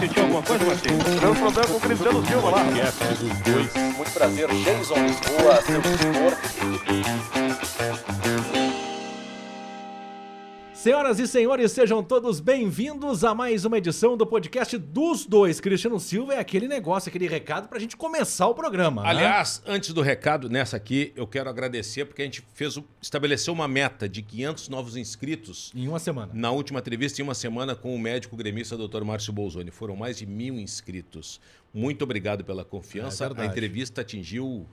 Sentiu alguma coisa, Martins? Deu problema com o Cristiano Silva lá. Muito prazer, Jason Lisboa, seu tutor. Senhoras e senhores, sejam todos bem-vindos a mais uma edição do podcast dos dois. Cristiano Silva é aquele negócio, aquele recado pra gente começar o programa. né? Aliás, antes do recado, nessa aqui, eu quero agradecer porque a gente fez, estabeleceu uma meta de 500 novos inscritos Em uma semana. na última entrevista em uma semana com o médico gremista Dr. Márcio Bolzoni. Foram mais de mil inscritos. Muito obrigado pela confiança. É a entrevista atingiu.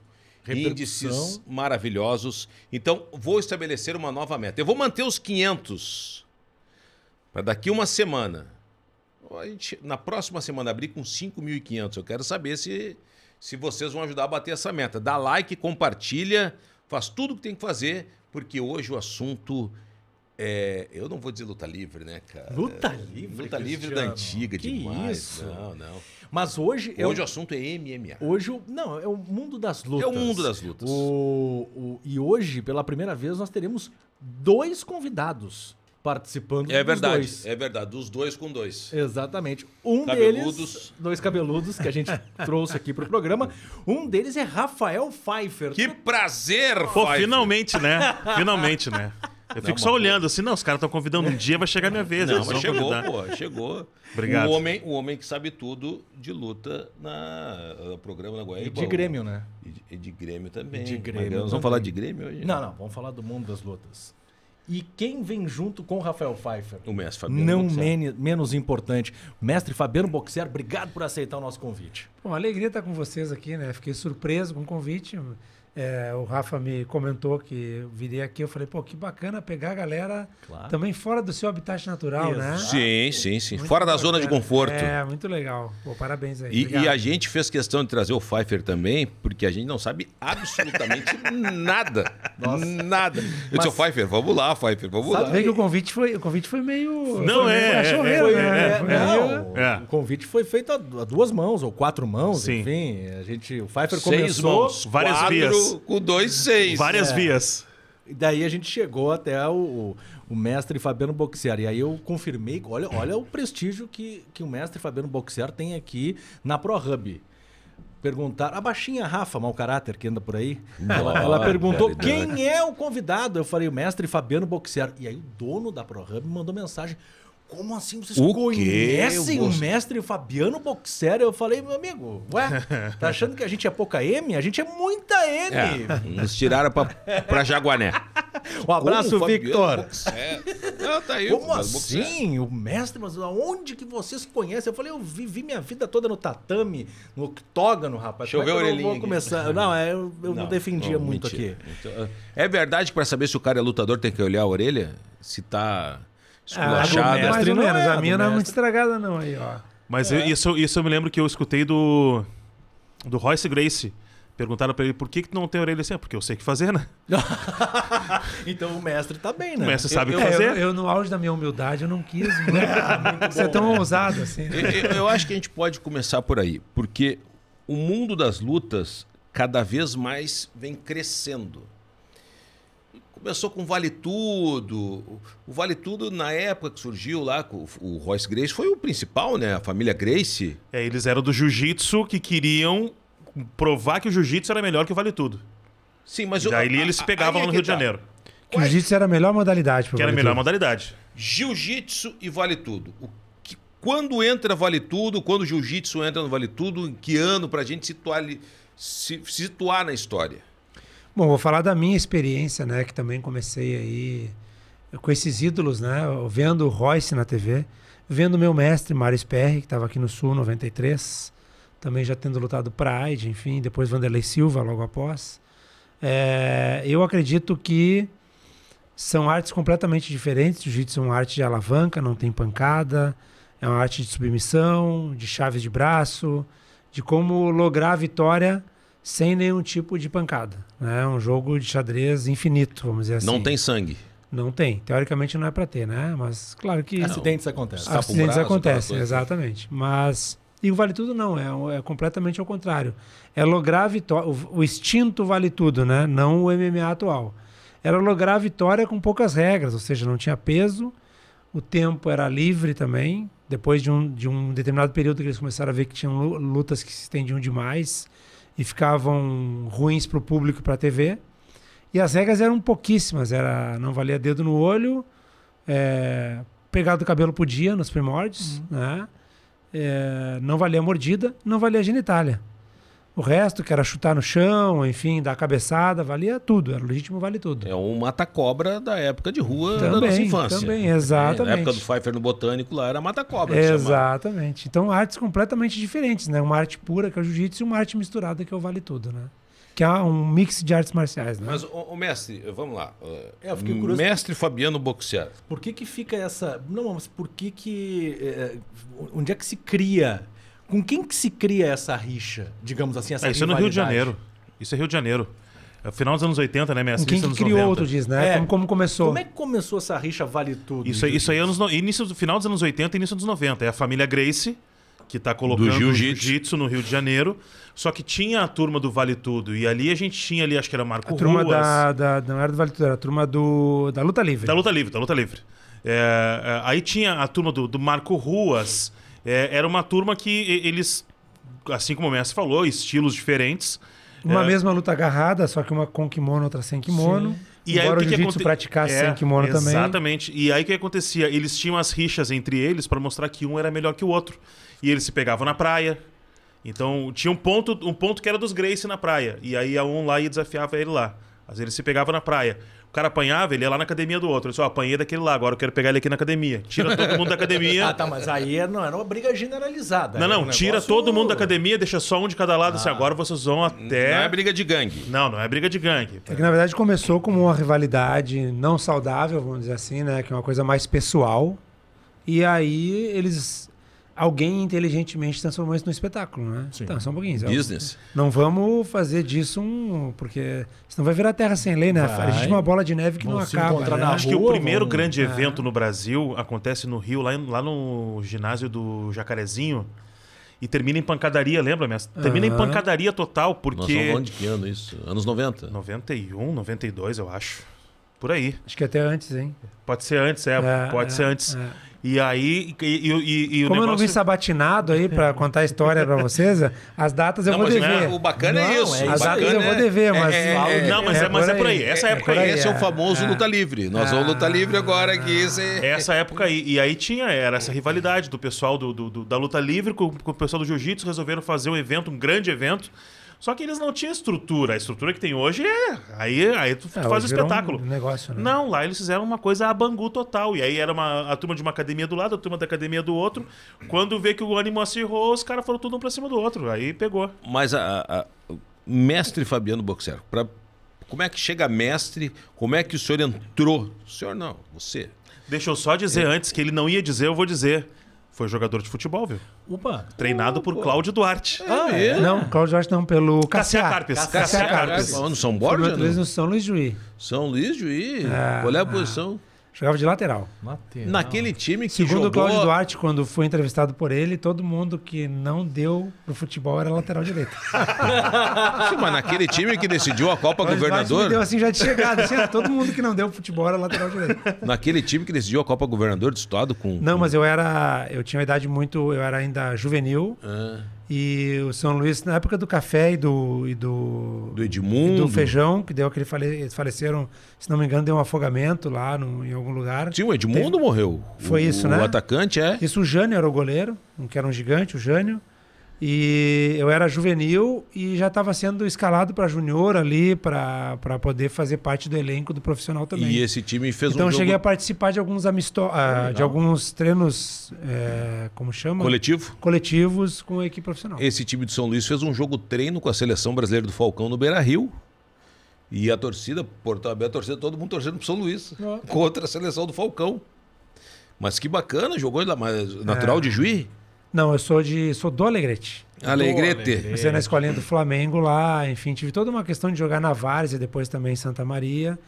Índices maravilhosos. Então, vou estabelecer uma nova meta. Eu vou manter os 500 para daqui uma semana. A gente, na próxima semana abrir com 5.500. Eu quero saber se, se vocês vão ajudar a bater essa meta. Dá like, compartilha, faz tudo o que tem que fazer, porque hoje o assunto é. Eu não vou dizer luta livre, né, cara? Luta livre, Luta livre da antiga Que demais. isso? Não, não. Mas hoje é Hoje o, o assunto é MMA. hoje o- não, é o mundo das lutas. É o mundo das lutas. O, o- e hoje, pela primeira vez, nós teremos dois convidados participando É verdade, dois. é verdade. Dos dois com dois. Exatamente. Um Cabeludos. deles, dois cabeludos que a gente trouxe aqui pro programa. Um deles é Rafael Pfeiffer. Que prazer, Pô, Pfeiffer. finalmente, né? Finalmente, né? Eu fico mas só olhando assim, não, os caras estão convidando um dia, vai chegar minha vez. Não, mas chegou, convidar. pô, chegou. Obrigado. O homem, o homem que sabe tudo de luta na no programa na Goiás. E de Grêmio, né? E de, e de Grêmio também. E de Mas Grêmio Nós vamos falar de Grêmio hoje? Não, não, vamos falar do mundo das lutas. E quem vem junto com o Rafael Pfeiffer? O mestre Fabiano Não Boxer. mene- menos importante. Mestre Fabiano Boxer, obrigado por aceitar o nosso convite. Bom, alegria estar com vocês aqui, né? Fiquei surpreso com o convite. É, o Rafa me comentou que eu virei aqui, eu falei, pô, que bacana pegar a galera Claro. também fora do seu habitat natural, né? Exato. Sim, sim, sim. Muito Fora da zona de conforto. É, muito legal. Pô, parabéns aí. E, e a gente fez questão de trazer o Pfeiffer também, porque a gente não sabe absolutamente nada. Nada. Eu disse, "Ô, Pfeiffer, vamos lá, Pfeiffer, vamos Sabe lá. Vê que o convite foi, o convite foi meio. Não, foi é, meio é, é, né? É, não, É. o convite foi feito a, duas mãos, ou quatro mãos, Sim. enfim. A gente, o Pfeiffer Seis começou. mãos. Várias quatro vias. com dois, seis. Várias É. vias. E daí a gente chegou até o, o, o mestre Fabiano Boxier. E aí eu confirmei, olha, olha o prestígio que, que o mestre Fabiano Boxier tem aqui na ProHub. Perguntar, a baixinha Rafa, mau caráter, que anda por aí, ela, ela perguntou quem é o convidado. Eu falei, o mestre Fabiano Boxier. E aí o dono da ProHub me mandou mensagem. Como assim vocês O conhecem Eu o mestre Fabiano Boxer? Eu falei, meu amigo, ué, tá achando que a gente é pouca M? A gente é muita M. É, nos tiraram pra, pra Jaguané. Um abraço, Como Victor. Não, tá aí. Como assim? O mestre, mas aonde que vocês conhecem? Eu falei, eu vivi minha vida toda no tatame, no octógono, rapaz. Deixa eu é ver que a eu orelhinha vou começar? Não, é, eu, eu não, defendia não, muito mentira. aqui. Então, é verdade que pra saber se o cara é lutador tem que olhar a orelha? Se tá Ah, esculachado. mestre mais ou menos. é, a minha não é muito estragada, não, aí, ó. Mas eu- isso, isso eu me lembro que eu escutei do. Do Royce Grace. Perguntaram pra ele por que, que não tem orelha assim? "Ah, Porque eu sei o que fazer, né? então o mestre tá bem, né? O mestre sabe o que É, eu, fazer. eu, no auge da minha humildade, eu não quis muito, ser tão ousado assim. né? Eu, eu acho que a gente pode começar por aí, porque o mundo das lutas cada vez mais vem crescendo. Começou com Vale Tudo. O Vale Tudo, na época que surgiu lá, o Royce Grace, foi o principal, né? A família Grace. É, eles eram do jiu-jitsu que queriam provar que o jiu-jitsu era melhor que o Vale Tudo. Sim, mas E daí a- eles a- pegavam é lá no que Rio de tá. Janeiro. Que o jiu-jitsu era a melhor modalidade. Que era a Vale melhor Tudo. modalidade. Jiu-jitsu e Vale Tudo. O que- quando entra Vale Tudo, quando o Jiu-Jitsu entra no Vale Tudo, em que ano pra gente situar, se, situar na história? Bom, vou falar da minha experiência, né? Que também comecei aí com esses ídolos, né? Vendo o Royce na TV, vendo meu mestre, Mário Sperry, que estava aqui no Sul, 93, também já tendo lutado Pride, enfim, depois Vanderlei Silva logo após. É, eu acredito que são artes completamente diferentes. Jiu-jitsu é uma arte de alavanca, não tem pancada, é uma arte de submissão, de chaves de braço, de como lograr a vitória sem nenhum tipo de pancada. né? É um jogo de xadrez infinito, vamos dizer assim. Não tem sangue. Não tem. Teoricamente não é para ter, né? Mas claro que Acidentes acontecem. Acidentes braço, acontecem, exatamente. Mas e o vale tudo não, é, é completamente ao contrário. É lograr a vitória, o, o instinto vale tudo, né? Não o MMA atual. Era lograr a vitória com poucas regras, ou seja, não tinha peso. O tempo era livre também. Depois de um, de um determinado período que eles começaram a ver que tinham lu- lutas que se estendiam demais e ficavam ruins para o público e para a TV. E as regras eram pouquíssimas. Era não valia dedo no olho, é, pegar do cabelo podia nos primórdios, né? É, não valia mordida, não valia genitália. O resto, que era chutar no chão, enfim, dar cabeçada, valia tudo. Era legítimo, vale tudo. É um mata-cobra da época de rua da nossa Também, infância. também, É, exatamente. Na época do Pfeiffer no Botânico lá era mata-cobra. Exatamente. Então, artes completamente diferentes, né? Uma arte pura, que é o jiu-jitsu, e uma arte misturada, que é o vale tudo, né? Que é um mix de artes marciais, né? Mas, o, mestre, vamos lá. É, eu fiquei curioso. Mestre Fabiano Boxer. Por que que fica essa... Não, mas por que que... é, onde é que se cria... Com quem que se cria essa rixa, digamos assim, essa É, isso é no Rio de? Janeiro. Isso é Rio de Janeiro. É o final dos anos 80, né, Com mestre? quem Início que criou, 90. tu diz, né? É. Como, como começou. Como é que começou essa rixa vale tudo? Isso, aí- isso aí é anos, no- início do final dos anos 80 e início dos 90. É a família Grace, que tá colocando jiu-jitsu no Rio de Janeiro. Só que tinha a turma do Vale Tudo. E ali a gente tinha ali, acho que era Marco A turma Ruas. da, da. Não era do Vale Tudo, era a turma do, da Luta Livre. Da luta livre, da luta livre. É, é, aí tinha a turma do, do Marco Ruas. É, era uma turma que e- eles, assim como o mestre falou, estilos diferentes. Uma É. mesma luta agarrada, só que uma com kimono, outra sem kimono. E aí Embora o que o que aconte- praticasse É, sem kimono também. Exatamente. E aí o que acontecia? Eles tinham as rixas entre eles para mostrar que um era melhor que o outro. E eles se pegavam na praia. Então tinha um ponto, um ponto que era dos Grace na praia. E aí a um lá e desafiava ele lá. Às vezes ele se pegava na praia. O cara apanhava, ele ia lá na academia do outro. Ele disse, ó, apanhei daquele lá, agora eu quero pegar ele aqui na academia. Tira todo mundo da academia. Ah, tá, mas aí é- não era uma briga generalizada. Não, não, um tira negócio- todo mundo da academia, deixa só um de cada lado. Assim, agora vocês vão até. Não é briga de gangue. Não, não é briga de gangue. É que na verdade começou como uma rivalidade não saudável, vamos dizer assim, né? Que é uma coisa mais pessoal. E aí eles. Alguém inteligentemente transformou isso num espetáculo, né? Sim. Então, só um pouquinho. Business. Não vamos fazer disso um. Porque senão vai virar terra sem lei, né? Vai. A gente é uma bola de neve que Vão não se acaba. né? Acho que o rua, primeiro vão- grande É. evento no Brasil acontece no Rio, lá, lá no ginásio do Jacarezinho. E termina em pancadaria, lembra, mestre? Termina em pancadaria total, Nós estamos porque. falando de que ano isso? Anos 90. 91, 92, eu acho. Por aí. Acho que até antes, hein? Pode ser antes, é. É, pode é, ser antes. é. E aí. E, e- e- Como eu não negócio... vim sabatinado aí pra contar a história pra vocês, as datas eu Não, vou mas dever. o bacana é Não, isso. é o As isso datas bacana eu vou é- dever, mas. é- é- Não, mas é, mas é por aí. Essa é época aí. Esse é o é. famoso É. luta livre. Nós vamos luta livre agora aqui. Essa época aí. E aí tinha, era essa rivalidade do pessoal do, do- do- da luta livre com, com o pessoal do jiu-jitsu, resolveram fazer um evento, um grande evento. Só que eles não tinham estrutura. A estrutura que tem hoje é. Aí, aí tu É, faz o espetáculo. Um negócio, né? Não, lá eles fizeram uma coisa a Bangu total. E aí era uma, a turma de uma academia do lado, a turma da academia do outro. Quando vê que o ânimo acirrou, os caras foram tudo um pra cima do outro. Aí pegou. Mas a, a- mestre Fabiano Boxer, pra, como é que chega mestre? Como é que o senhor entrou? O senhor não, você. Deixa eu só dizer antes que ele não ia dizer, eu vou dizer. Foi jogador de futebol, viu? Opa. Treinado por Cláudio Duarte. Ah, é? Não, Cláudio Jorge não, pelo Cassia Cassia. Carpes. Cassia Carpes. Carpes. Onde? São Borja? não? no São Luís Juí. São Luís, Juí. Ah, Qual é a ah. posição? Jogava de lateral. Lateral. Naquele time que Segundo jogou... o Cláudio Duarte, quando foi entrevistado por ele, todo mundo que não deu pro futebol era lateral direito. Sim, mas naquele time que decidiu a Copa Cláudio Duarte me deu Governador... assim já de chegada. Assim, todo mundo que não deu pro futebol era lateral direito. Naquele time que decidiu a Copa Governador do Estado com... Não, mas eu era. Eu tinha uma idade muito. Eu era ainda juvenil. Ah, E o São Luís, na época do café e do. E do, do e Edmundo. do feijão, que deu aquele. Fale, eles faleceram, se não me engano, deu um afogamento lá no, em algum lugar. Sim, o Edmundo morreu. Foi O- isso, O né? atacante é... Isso o Jânio era o goleiro, um que era um gigante, o Jânio. E eu era juvenil e já estava sendo escalado para junior ali, para poder fazer parte do elenco do profissional também. E esse time fez então um eu cheguei a participar de alguns amisto ah, de alguns treinos, é, como chama? coletivo. Coletivos com a equipe profissional. Esse time de São Luís fez um jogo treino com a seleção brasileira do Falcão no Beira Rio. E a torcida, Porto Aberto, a torcida, todo mundo torcendo pro São Luís. Contra a seleção do Falcão. Mas que bacana, jogou lá, mas natural É. de Juí? Não, eu sou de sou do Alegrete. Alegrete. Comecei na escolinha do Flamengo lá, enfim, tive toda uma questão de jogar na Várzea, depois também em Santa Maria.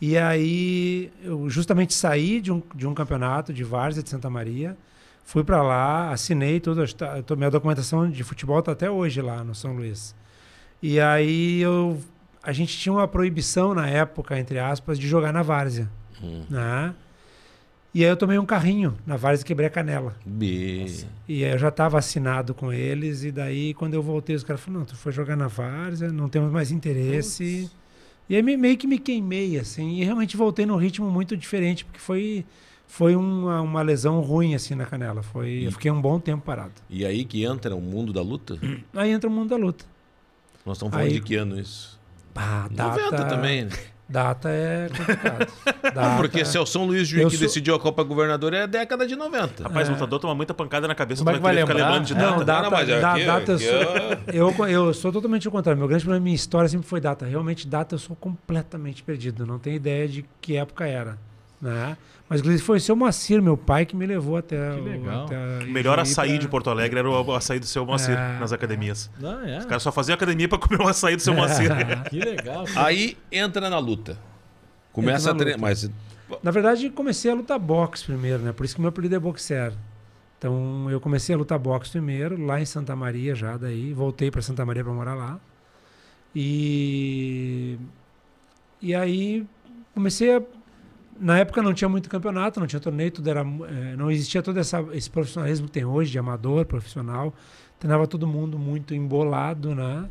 E aí eu justamente saí de um, de um campeonato de Várzea de Santa Maria, fui para lá, assinei tudo, tá- tô- minha documentação de futebol tá até hoje lá no São Luís. E aí eu a gente tinha uma proibição na época, entre aspas, de jogar na Várzea, Hum. né? E aí eu tomei um carrinho na várzea e quebrei a canela. B. E aí eu já estava assinado com eles, e daí quando eu voltei, os caras falaram, não, tu foi jogar na várzea, não temos mais interesse. E aí me- meio que me queimei, assim, e realmente voltei num ritmo muito diferente, porque foi, foi uma, uma lesão ruim, assim, na canela. Foi, eu fiquei um bom tempo parado. E aí que entra o mundo da luta? Aí entra o mundo da luta. Nós estamos falando Aí- de que ano isso? Pá, data, 90 também. Data é complicado. Não, Data- porque se é o São Luís Eu Juiz que sou- decidiu a Copa Governador é a década de 90. Rapaz, o lutador toma muita pancada na cabeça, Como é vai ficar lembrando de Não, data. data, mas aqui- da- data eu, aqui, sou, eu, eu sou totalmente o contrário. Meu grande problema, minha história sempre foi data. Realmente, data eu sou completamente perdido. Não tenho ideia de que época era. Né? Mas, inclusive, foi o seu Moacir, meu pai, que me levou até. Que o- legal. até a- O melhor açaí pra- de Porto Alegre era o açaí do seu Moacir É. nas academias. Ah, é. Os caras só faziam academia pra comer o açaí do seu Moacir. Que legal. Aí entra na luta. Começa Entra a na treinar. Mas Na verdade, comecei a lutar boxe primeiro, né? Por isso que meu apelido é boxer. Então, eu comecei a lutar boxe primeiro, lá em Santa Maria já, daí voltei para Santa Maria para morar lá. E e aí comecei a na época não tinha muito campeonato, não tinha torneio, tudo era eh, não existia todo essa, esse profissionalismo que tem hoje de amador, profissional. Treinava todo mundo muito embolado, né?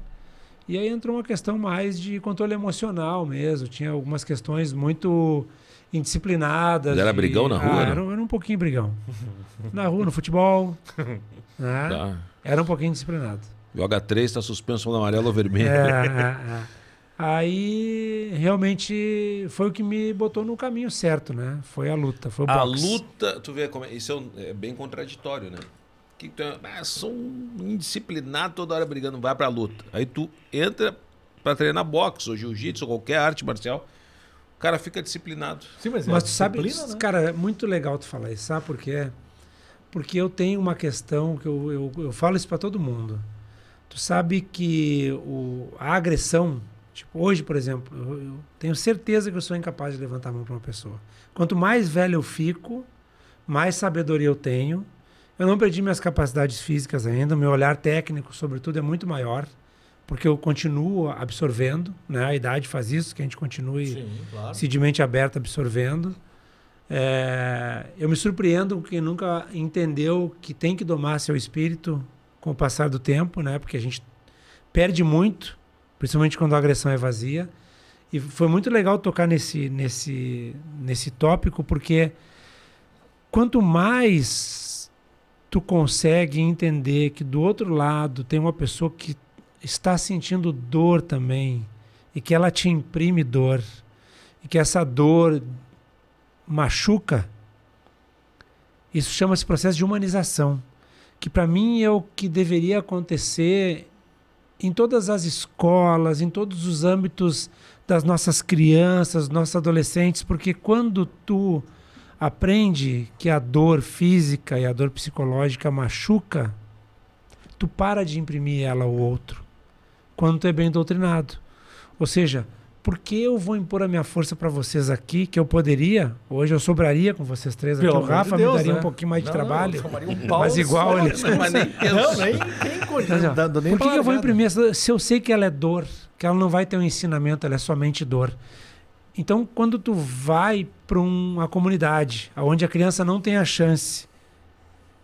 E aí entrou uma questão mais de controle emocional mesmo. Tinha algumas questões muito indisciplinadas. Era de- brigão na rua, Ah, né? era, era um pouquinho brigão. na rua, no futebol. né? tá. Era um pouquinho disciplinado. Joga 3, está suspenso no amarelo ou vermelho. É, é, é. Aí realmente foi o que me botou no caminho certo, né? Foi a luta, foi o A boxe. luta, tu vê como é, isso é, um- é bem contraditório, né? Que tu é, ah, sou um indisciplinado toda hora brigando, vai pra luta. Aí tu entra pra treinar boxe ou jiu-jitsu ou qualquer arte marcial, o cara fica disciplinado. Sim, mas, é Mas tu sabe, disciplina, né? cara, é muito legal tu falar isso, sabe por quê? Porque eu tenho uma questão que eu, eu, eu falo isso para todo mundo. Tu sabe que o, a agressão, tipo, hoje, por exemplo, eu, eu tenho certeza que eu sou incapaz de levantar a mão para uma pessoa. Quanto mais velho eu fico, mais sabedoria eu tenho. Eu não perdi minhas capacidades físicas ainda, meu olhar técnico, sobretudo, é muito maior, porque eu continuo absorvendo, né? A idade faz isso, que a gente continue Sim, claro. se de mente aberta absorvendo. É, eu me surpreendo com quem nunca entendeu que tem que domar seu espírito com o passar do tempo, né? Porque a gente perde muito, principalmente quando a agressão é vazia. E foi muito legal tocar nesse, nesse, nesse tópico, porque quanto mais tu consegue entender que do outro lado tem uma pessoa que está sentindo dor também, e que ela te imprime dor, e que essa dor machuca, isso chama-se processo de humanização, que para mim é o que deveria acontecer em todas as escolas, em todos os âmbitos das nossas crianças, nossos adolescentes, porque quando tu aprende que a dor física e a dor psicológica machuca, tu para de imprimir ela ao outro, quando tu é bem doutrinado. Ou seja, por que eu vou impor a minha força para vocês aqui, que eu poderia? Hoje eu sobraria com vocês três aqui. Pelo o Rafa de Deus, me daria né? um pouquinho mais de Não, trabalho. um mas igual ele. Mas nem Não, nem nem por que, eu vou imprimir essa? Se eu sei que ela é dor, que ela não vai ter um ensinamento, ela é somente dor. Então, quando tu vai para uma comunidade onde a criança não tem a chance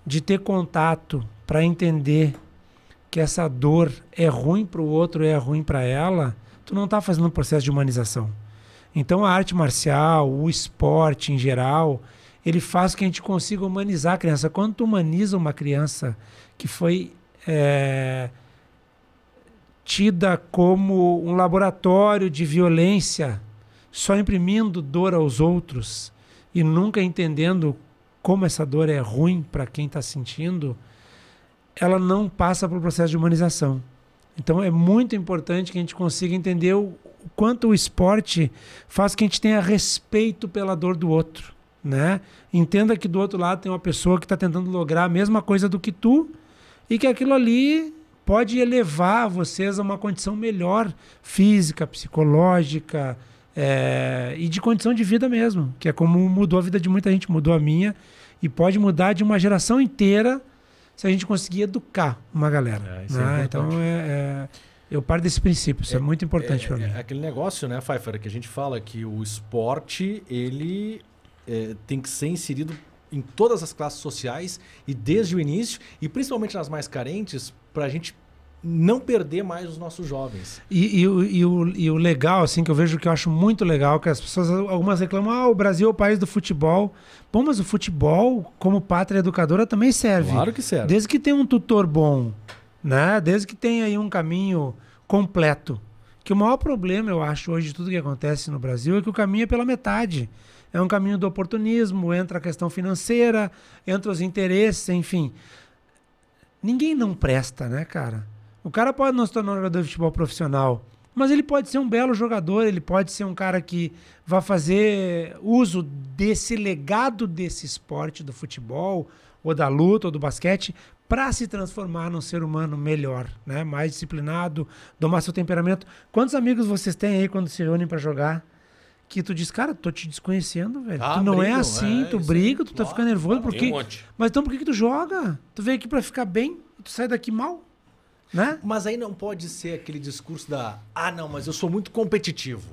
de ter contato para entender que essa dor é ruim para o outro, é ruim para ela, tu não está fazendo um processo de humanização. Então, a arte marcial, o esporte em geral, ele faz que a gente consiga humanizar a criança. Quando tu humaniza uma criança que foi é, tida como um laboratório de violência, só imprimindo dor aos outros e nunca entendendo como essa dor é ruim para quem está sentindo, ela não passa pelo processo de humanização. Então é muito importante que a gente consiga entender o quanto o esporte faz que a gente tenha respeito pela dor do outro, né? Entenda que do outro lado tem uma pessoa que está tentando lograr a mesma coisa do que tu e que aquilo ali pode elevar vocês a uma condição melhor física, psicológica é, e de condição de vida mesmo, que é como mudou a vida de muita gente, mudou a minha e pode mudar de uma geração inteira se a gente conseguir educar uma galera. É, é né? importante. então é, é, eu paro desse princípio, isso é, muito importante para mim. É aquele negócio, né, Pfeiffer, que a gente fala que o esporte, ele é, tem que ser inserido em todas as classes sociais e desde o início, e principalmente nas mais carentes, para a gente não perder mais os nossos jovens. E, e o- e o, e o legal, assim, que eu vejo que eu acho muito legal, que as pessoas, algumas reclamam, ah, o Brasil é o país do futebol. Bom, mas o futebol, como pátria educadora, também serve. Claro que serve. Desde que tenha um tutor bom, né? Desde que tenha aí um caminho completo. Que o maior problema, eu acho, hoje de tudo que acontece no Brasil é que o caminho é pela metade. É um caminho do oportunismo, entra a questão financeira, entra os interesses, enfim. Ninguém não presta, né, cara? O cara pode não se tornar um jogador de futebol profissional, mas ele pode ser um belo jogador, ele pode ser um cara que vai fazer uso desse legado desse esporte do futebol, ou da luta, ou do basquete, para se transformar num ser humano melhor, né? mais disciplinado, domar seu temperamento. Quantos amigos vocês têm aí quando se reúnem para jogar? Que tu diz, cara, tô te desconhecendo, velho. Ah, tu não é assim, é, tu briga, tu tá Claro, ficando nervoso, claro. porque. Um. Mas então por que, que tu joga? Tu veio aqui pra ficar bem e tu sai daqui mal? Né? Mas aí não pode ser aquele discurso da ah, não, mas eu sou muito competitivo.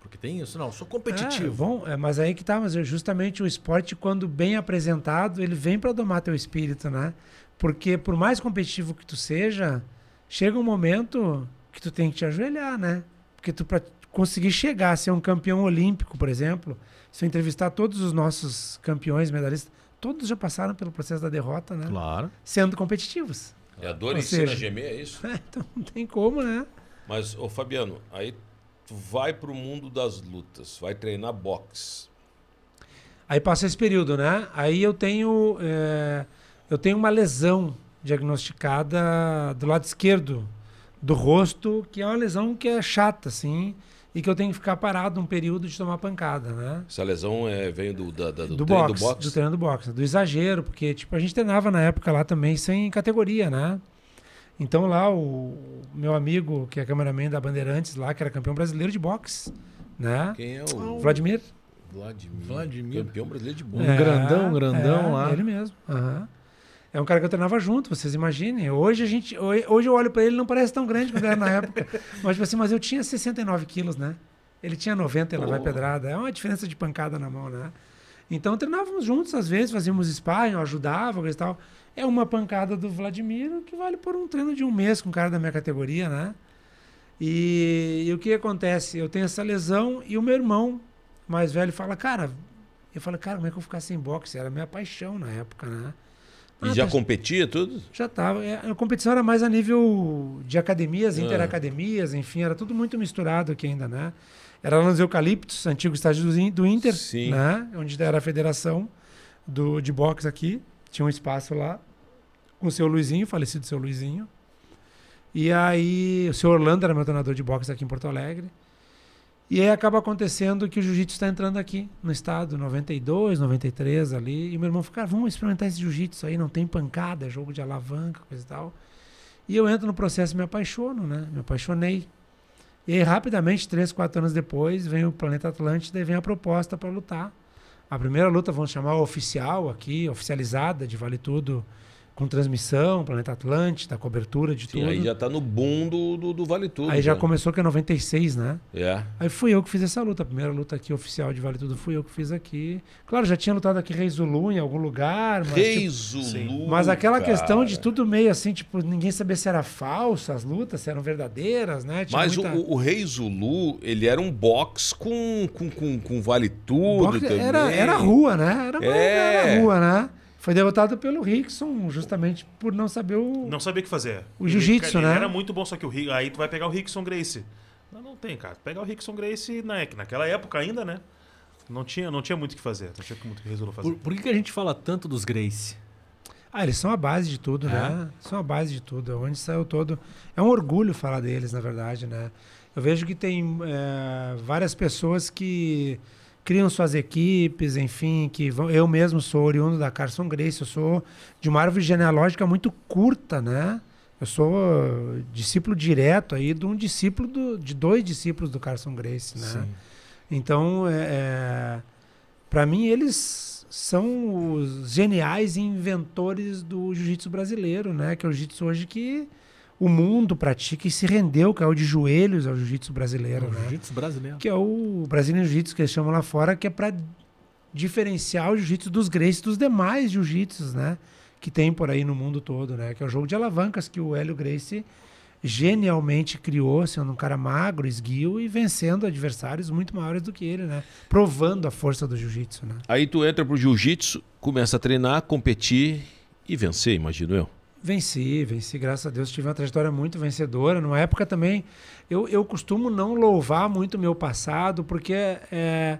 Porque tem isso, não, eu sou É, competitivo. bom, é, mas aí que tá, mas é justamente o esporte, quando bem apresentado, ele vem pra domar teu espírito, né? Porque por mais competitivo que tu seja, chega um momento que tu tem que te ajoelhar, né? Porque tu pra conseguir chegar a ser um campeão olímpico, por exemplo, se eu entrevistar todos os nossos campeões medalhistas, todos já passaram pelo processo da derrota, né? Claro. Sendo competitivos. É a dor Ou ensina seja- a gemer, é isso? É, então não tem como, né? Mas, ô Fabiano, aí tu vai pro mundo das lutas, vai treinar boxe. Aí passa esse período, né? Aí eu tenho, é, eu tenho uma lesão diagnosticada do lado esquerdo do rosto, que é uma lesão que é chata, assim, e que eu tenho que ficar parado um período de tomar pancada, né? Essa lesão é, vem do, da, da- do, do, treino boxe, do boxe? do treino do boxe, do exagero, porque tipo a gente treinava na época lá também sem categoria, né? Então lá o meu amigo, que é cameraman da Bandeirantes lá, que era campeão brasileiro de boxe, né? Quem é o Vladimir. Vladimir? Vladimir. Campeão brasileiro de Um boxe. grandão, um grandão é, lá. Ele mesmo. aham. É um cara que eu treinava junto, vocês imaginem. Hoje a gente, hoje eu olho pra ele, ele não parece tão grande quanto era na época. Mas tipo assim, mas eu tinha 69 quilos, né? Ele tinha 90 e lá vai pedrada. É uma diferença de pancada na mão, né? Então treinávamos juntos, às vezes fazíamos sparring, eu ajudava, coisa e tal. É uma pancada do Vladimir que vale por um treino de um mês com um cara da minha categoria, né? E, e o que acontece? Eu tenho essa lesão e o meu irmão mais velho fala, cara, eu falo, cara, como é que eu vou ficar sem boxe? Era minha paixão na época, né? E Ah, já tá- competia tudo? já tava. É, A competição era mais a nível de academias, Ah. interacademias, enfim, era tudo muito misturado aqui ainda, né? Era lá nos Eucaliptos, antigo estádio do do Inter, Sim. né? Onde era a federação do, de boxe aqui. Tinha um espaço lá com o seu Luizinho, falecido seu Luizinho. E aí, o seu Orlando era meu treinador de boxe aqui em Porto Alegre. E aí acaba acontecendo que o jiu-jitsu está entrando aqui no estado, 92, 93 ali. E meu irmão falou, cara, vamos experimentar esse jiu-jitsu aí, não tem pancada, é jogo de alavanca, coisa e tal. E eu entro no processo e me apaixono, né? Me apaixonei. E aí, rapidamente, três, quatro anos depois, vem o Planeta Atlântida e vem a proposta para lutar. A primeira luta, vamos chamar oficial aqui, oficializada, de Vale Tudo, com transmissão, Planeta Atlântida, cobertura de Sim, tudo. aí já tá no boom do, do, do Vale Tudo. Aí já né? começou que é 96, né? É. Aí fui eu que fiz essa luta. A primeira luta aqui oficial de Vale Tudo fui eu que fiz aqui. Claro, já tinha lutado aqui Rei Zulu em algum lugar, mas, Rei tipo, Zulu. mas aquela cara. questão de tudo meio assim, tipo, ninguém sabia se era falso as lutas, se eram verdadeiras, né? Tinha Mas muita- o, o Rei Zulu, ele era um box com, com, com, com Vale Tudo boxe também. era, era rua, né? Era, É. era rua, né? Foi derrotado pelo Rickson, justamente por não saber o. Não sabia o que fazer. O jiu-jitsu, né? Era muito bom, só que o Ri- aí tu vai pegar o Rickson Gracie. Não, não tem, cara. Pegar o Rickson Gracie na, naquela época ainda, né? Não tinha, não tinha muito o que fazer. Não tinha muito o que resolver fazer. Por, por que, que a gente fala tanto dos Grace? Ah, eles são a base de tudo, É? né? São a base de tudo. é Onde saiu todo. É um orgulho falar deles, na verdade, né? Eu vejo que tem é, várias pessoas que criam suas equipes, enfim, que vão. Eu mesmo sou oriundo da Carson Grace, eu sou de uma árvore genealógica muito curta, né? Eu sou discípulo direto aí de um discípulo do- de dois discípulos do Carson Grace, né? Então, é, para mim, eles são os geniais inventores do jiu-jitsu brasileiro, né? Que é o jiu-jitsu hoje que o mundo pratica e se rendeu, caiu de joelhos ao jiu-jitsu brasileiro, O né? jiu-jitsu brasileiro. Que é o brasileiro jiu-jitsu que eles chamam lá fora, que é para diferenciar o jiu-jitsu dos Gracie dos demais jiu-jitsus, né? Que tem por aí no mundo todo, né? Que é o jogo de alavancas que o Hélio Gracie genialmente criou, sendo um cara magro, esguio e vencendo adversários muito maiores do que ele, né? Provando a força do jiu-jitsu, né? Aí tu entra pro jiu-jitsu, começa a treinar, competir e vencer, imagino eu. Venci, venci, graças a Deus. Tive uma trajetória muito vencedora. Numa época também, eu, eu costumo não louvar muito o meu passado, porque é,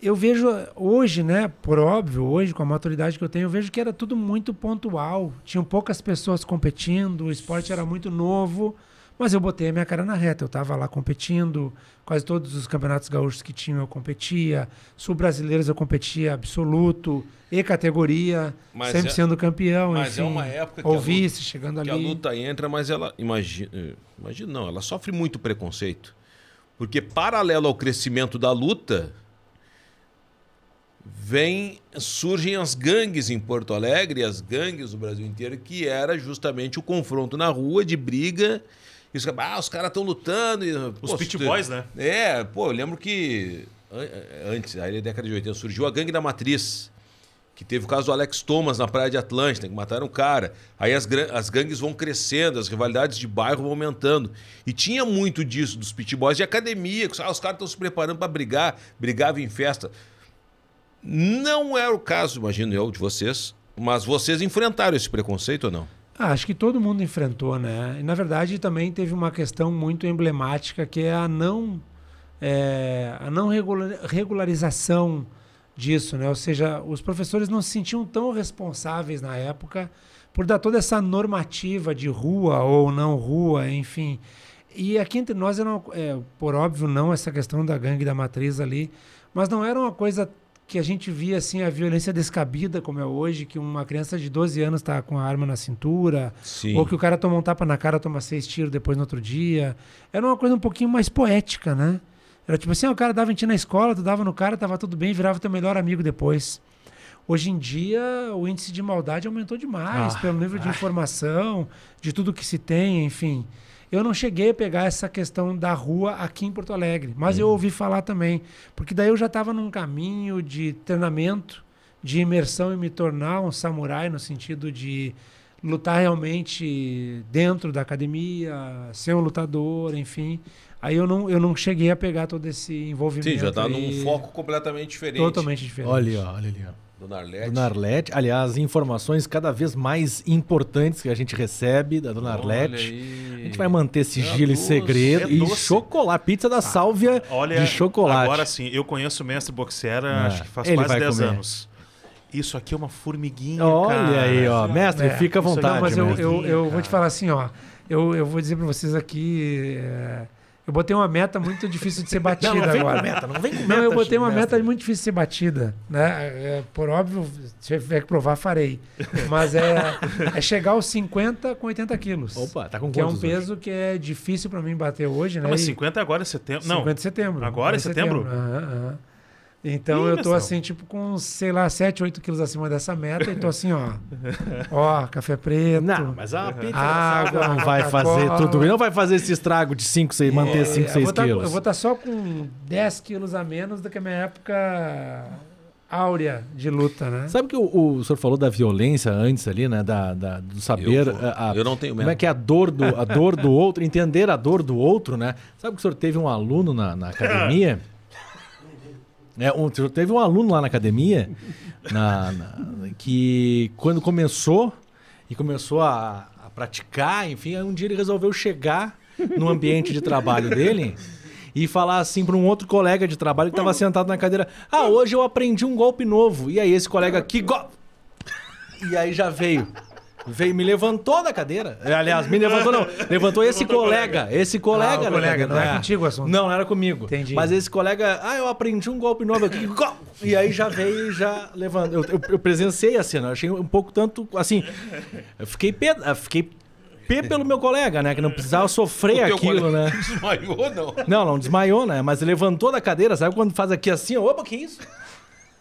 eu vejo hoje, né, por óbvio, hoje com a maturidade que eu tenho, eu vejo que era tudo muito pontual. Tinham poucas pessoas competindo, o esporte era muito novo, mas eu botei a minha cara na reta. Eu estava lá competindo, quase todos os campeonatos gaúchos que tinham eu competia, sul-brasileiros eu competia absoluto, e categoria, Mas sempre é- sendo campeão, mas é enfim, uma época que ou vice, chegando Que ali. a luta entra, mas ela. Imagina, imagina, não, ela sofre muito preconceito. Porque, paralelo ao crescimento da luta, vem, surgem as gangues em Porto Alegre, as gangues do Brasil inteiro, que era justamente o confronto na rua de briga. Os, ah, os caras estão lutando. E, Os pô, pit boys, né? É, pô, eu lembro que an- antes, aí na década de 80, surgiu a gangue da Matriz. Que teve o caso do Alex Thomas na Praia de Atlântida, que mataram o cara. Aí as, as gangues vão crescendo, as rivalidades de bairro vão aumentando. E tinha muito disso, dos pit boys de academia, que ah, os caras estão se preparando para brigar, brigavam em festa. Não era o caso, imagino eu, de vocês, mas vocês enfrentaram esse preconceito ou não? Ah, acho que todo mundo enfrentou, né? E na verdade também teve uma questão muito emblemática que é a não, é, a não regula- regularização disso, né? Ou seja, os professores não se sentiam tão responsáveis na época por dar toda essa normativa de rua ou não rua, enfim. E aqui entre nós, era uma, é, por óbvio, não essa questão da gangue da matriz ali, mas não era uma coisa que a gente via assim a violência descabida como é hoje, que uma criança de 12 anos está com a arma na cintura, Sim. ou que o cara toma um tapa na cara, toma seis tiros depois no outro dia. Era uma coisa um pouquinho mais poética, né? Era tipo assim, o cara dava em ti na escola, tu dava no cara, tava tudo bem, virava teu melhor amigo depois. Hoje em dia, o índice de maldade aumentou demais, Ah, pelo nível de informação, de tudo que se tem, enfim. Eu não cheguei a pegar essa questão da rua aqui em Porto Alegre, mas eu ouvi falar também, porque daí eu já estava num caminho de treinamento, de imersão e me tornar um samurai no sentido de lutar realmente dentro da academia, ser um lutador, enfim. Aí eu não, eu não cheguei a pegar todo esse envolvimento. Sim, já tá aí, num foco completamente diferente. totalmente diferente. Olha, olha ali, ó. Dona Arlete. Dona Arlete, aliás, informações cada vez mais importantes que a gente recebe da Dona Arlete. A gente vai manter sigilo e doce, segredo. é e chocolate, pizza da Sálvia Olha, de chocolate. agora sim, eu conheço o mestre Boxera, É, acho que faz ele quase vai 10 comer. anos. Isso aqui é uma formiguinha, Olha cara. aí, ó. Mestre, É, fica à aí- vontade. Não, mas eu, eu, eu vou te falar assim, ó. Eu, eu vou dizer pra vocês aqui. é, eu botei uma meta muito difícil de ser batida Não, não vem agora. com meta, não vem com Não, meta, eu botei uma meta muito difícil de ser batida, né? É, por óbvio, se tiver que provar, farei. Mas é, é chegar aos 50 com 80 quilos. Opa, tá com que é um quantos hoje? peso que é difícil pra mim bater hoje, né? Não, mas E- 50 agora é setembro. Não, 50 de setembro. Agora é setembro? Aham, aham. Então Ih, eu tô assim, tipo, com, sei lá, 7, 8 quilos acima dessa meta e tô assim, ó. ó, café preto. Não, mas a pizza Água, não vai fazer tudo. Não vai fazer esse estrago de 5, 6, manter 5, É, 6 eu vou tá- quilos. eu vou estar só com 10 quilos a menos do que a minha época áurea de luta, né? Sabe que o, o senhor falou da violência antes ali, né? Da, da- do saber. Eu a- eu não tenho Como medo. é que é a dor, do, a dor do outro, entender a dor do outro, né? Sabe que o senhor teve um aluno na, na academia? É, um, teve um aluno lá na academia na- na- que quando começou e começou a, a praticar, enfim, um dia ele resolveu chegar no ambiente de trabalho dele e falar assim para um outro colega de trabalho que estava sentado na cadeira: Ah, hoje eu aprendi um golpe novo. E aí esse colega aqui. Go... E aí já veio. Veio, me levantou da cadeira. Aliás, me levantou não. Levantou esse colega. Esse colega. Ah, colega, não é contigo o assunto. Não, não era comigo. Entendi. Mas esse colega, ah, eu aprendi um golpe novo aqui. E aí já veio e já levantou. Eu, eu, eu presenciei a cena. Eu achei um pouco tanto, assim... Eu fiquei pé, fiquei pé pelo meu colega, né? Que não precisava sofrer O teu aquilo, colega né? Desmaiou, não. Não, não desmaiou, né? Mas levantou da cadeira, sabe quando faz aqui assim, ó, opa, que isso?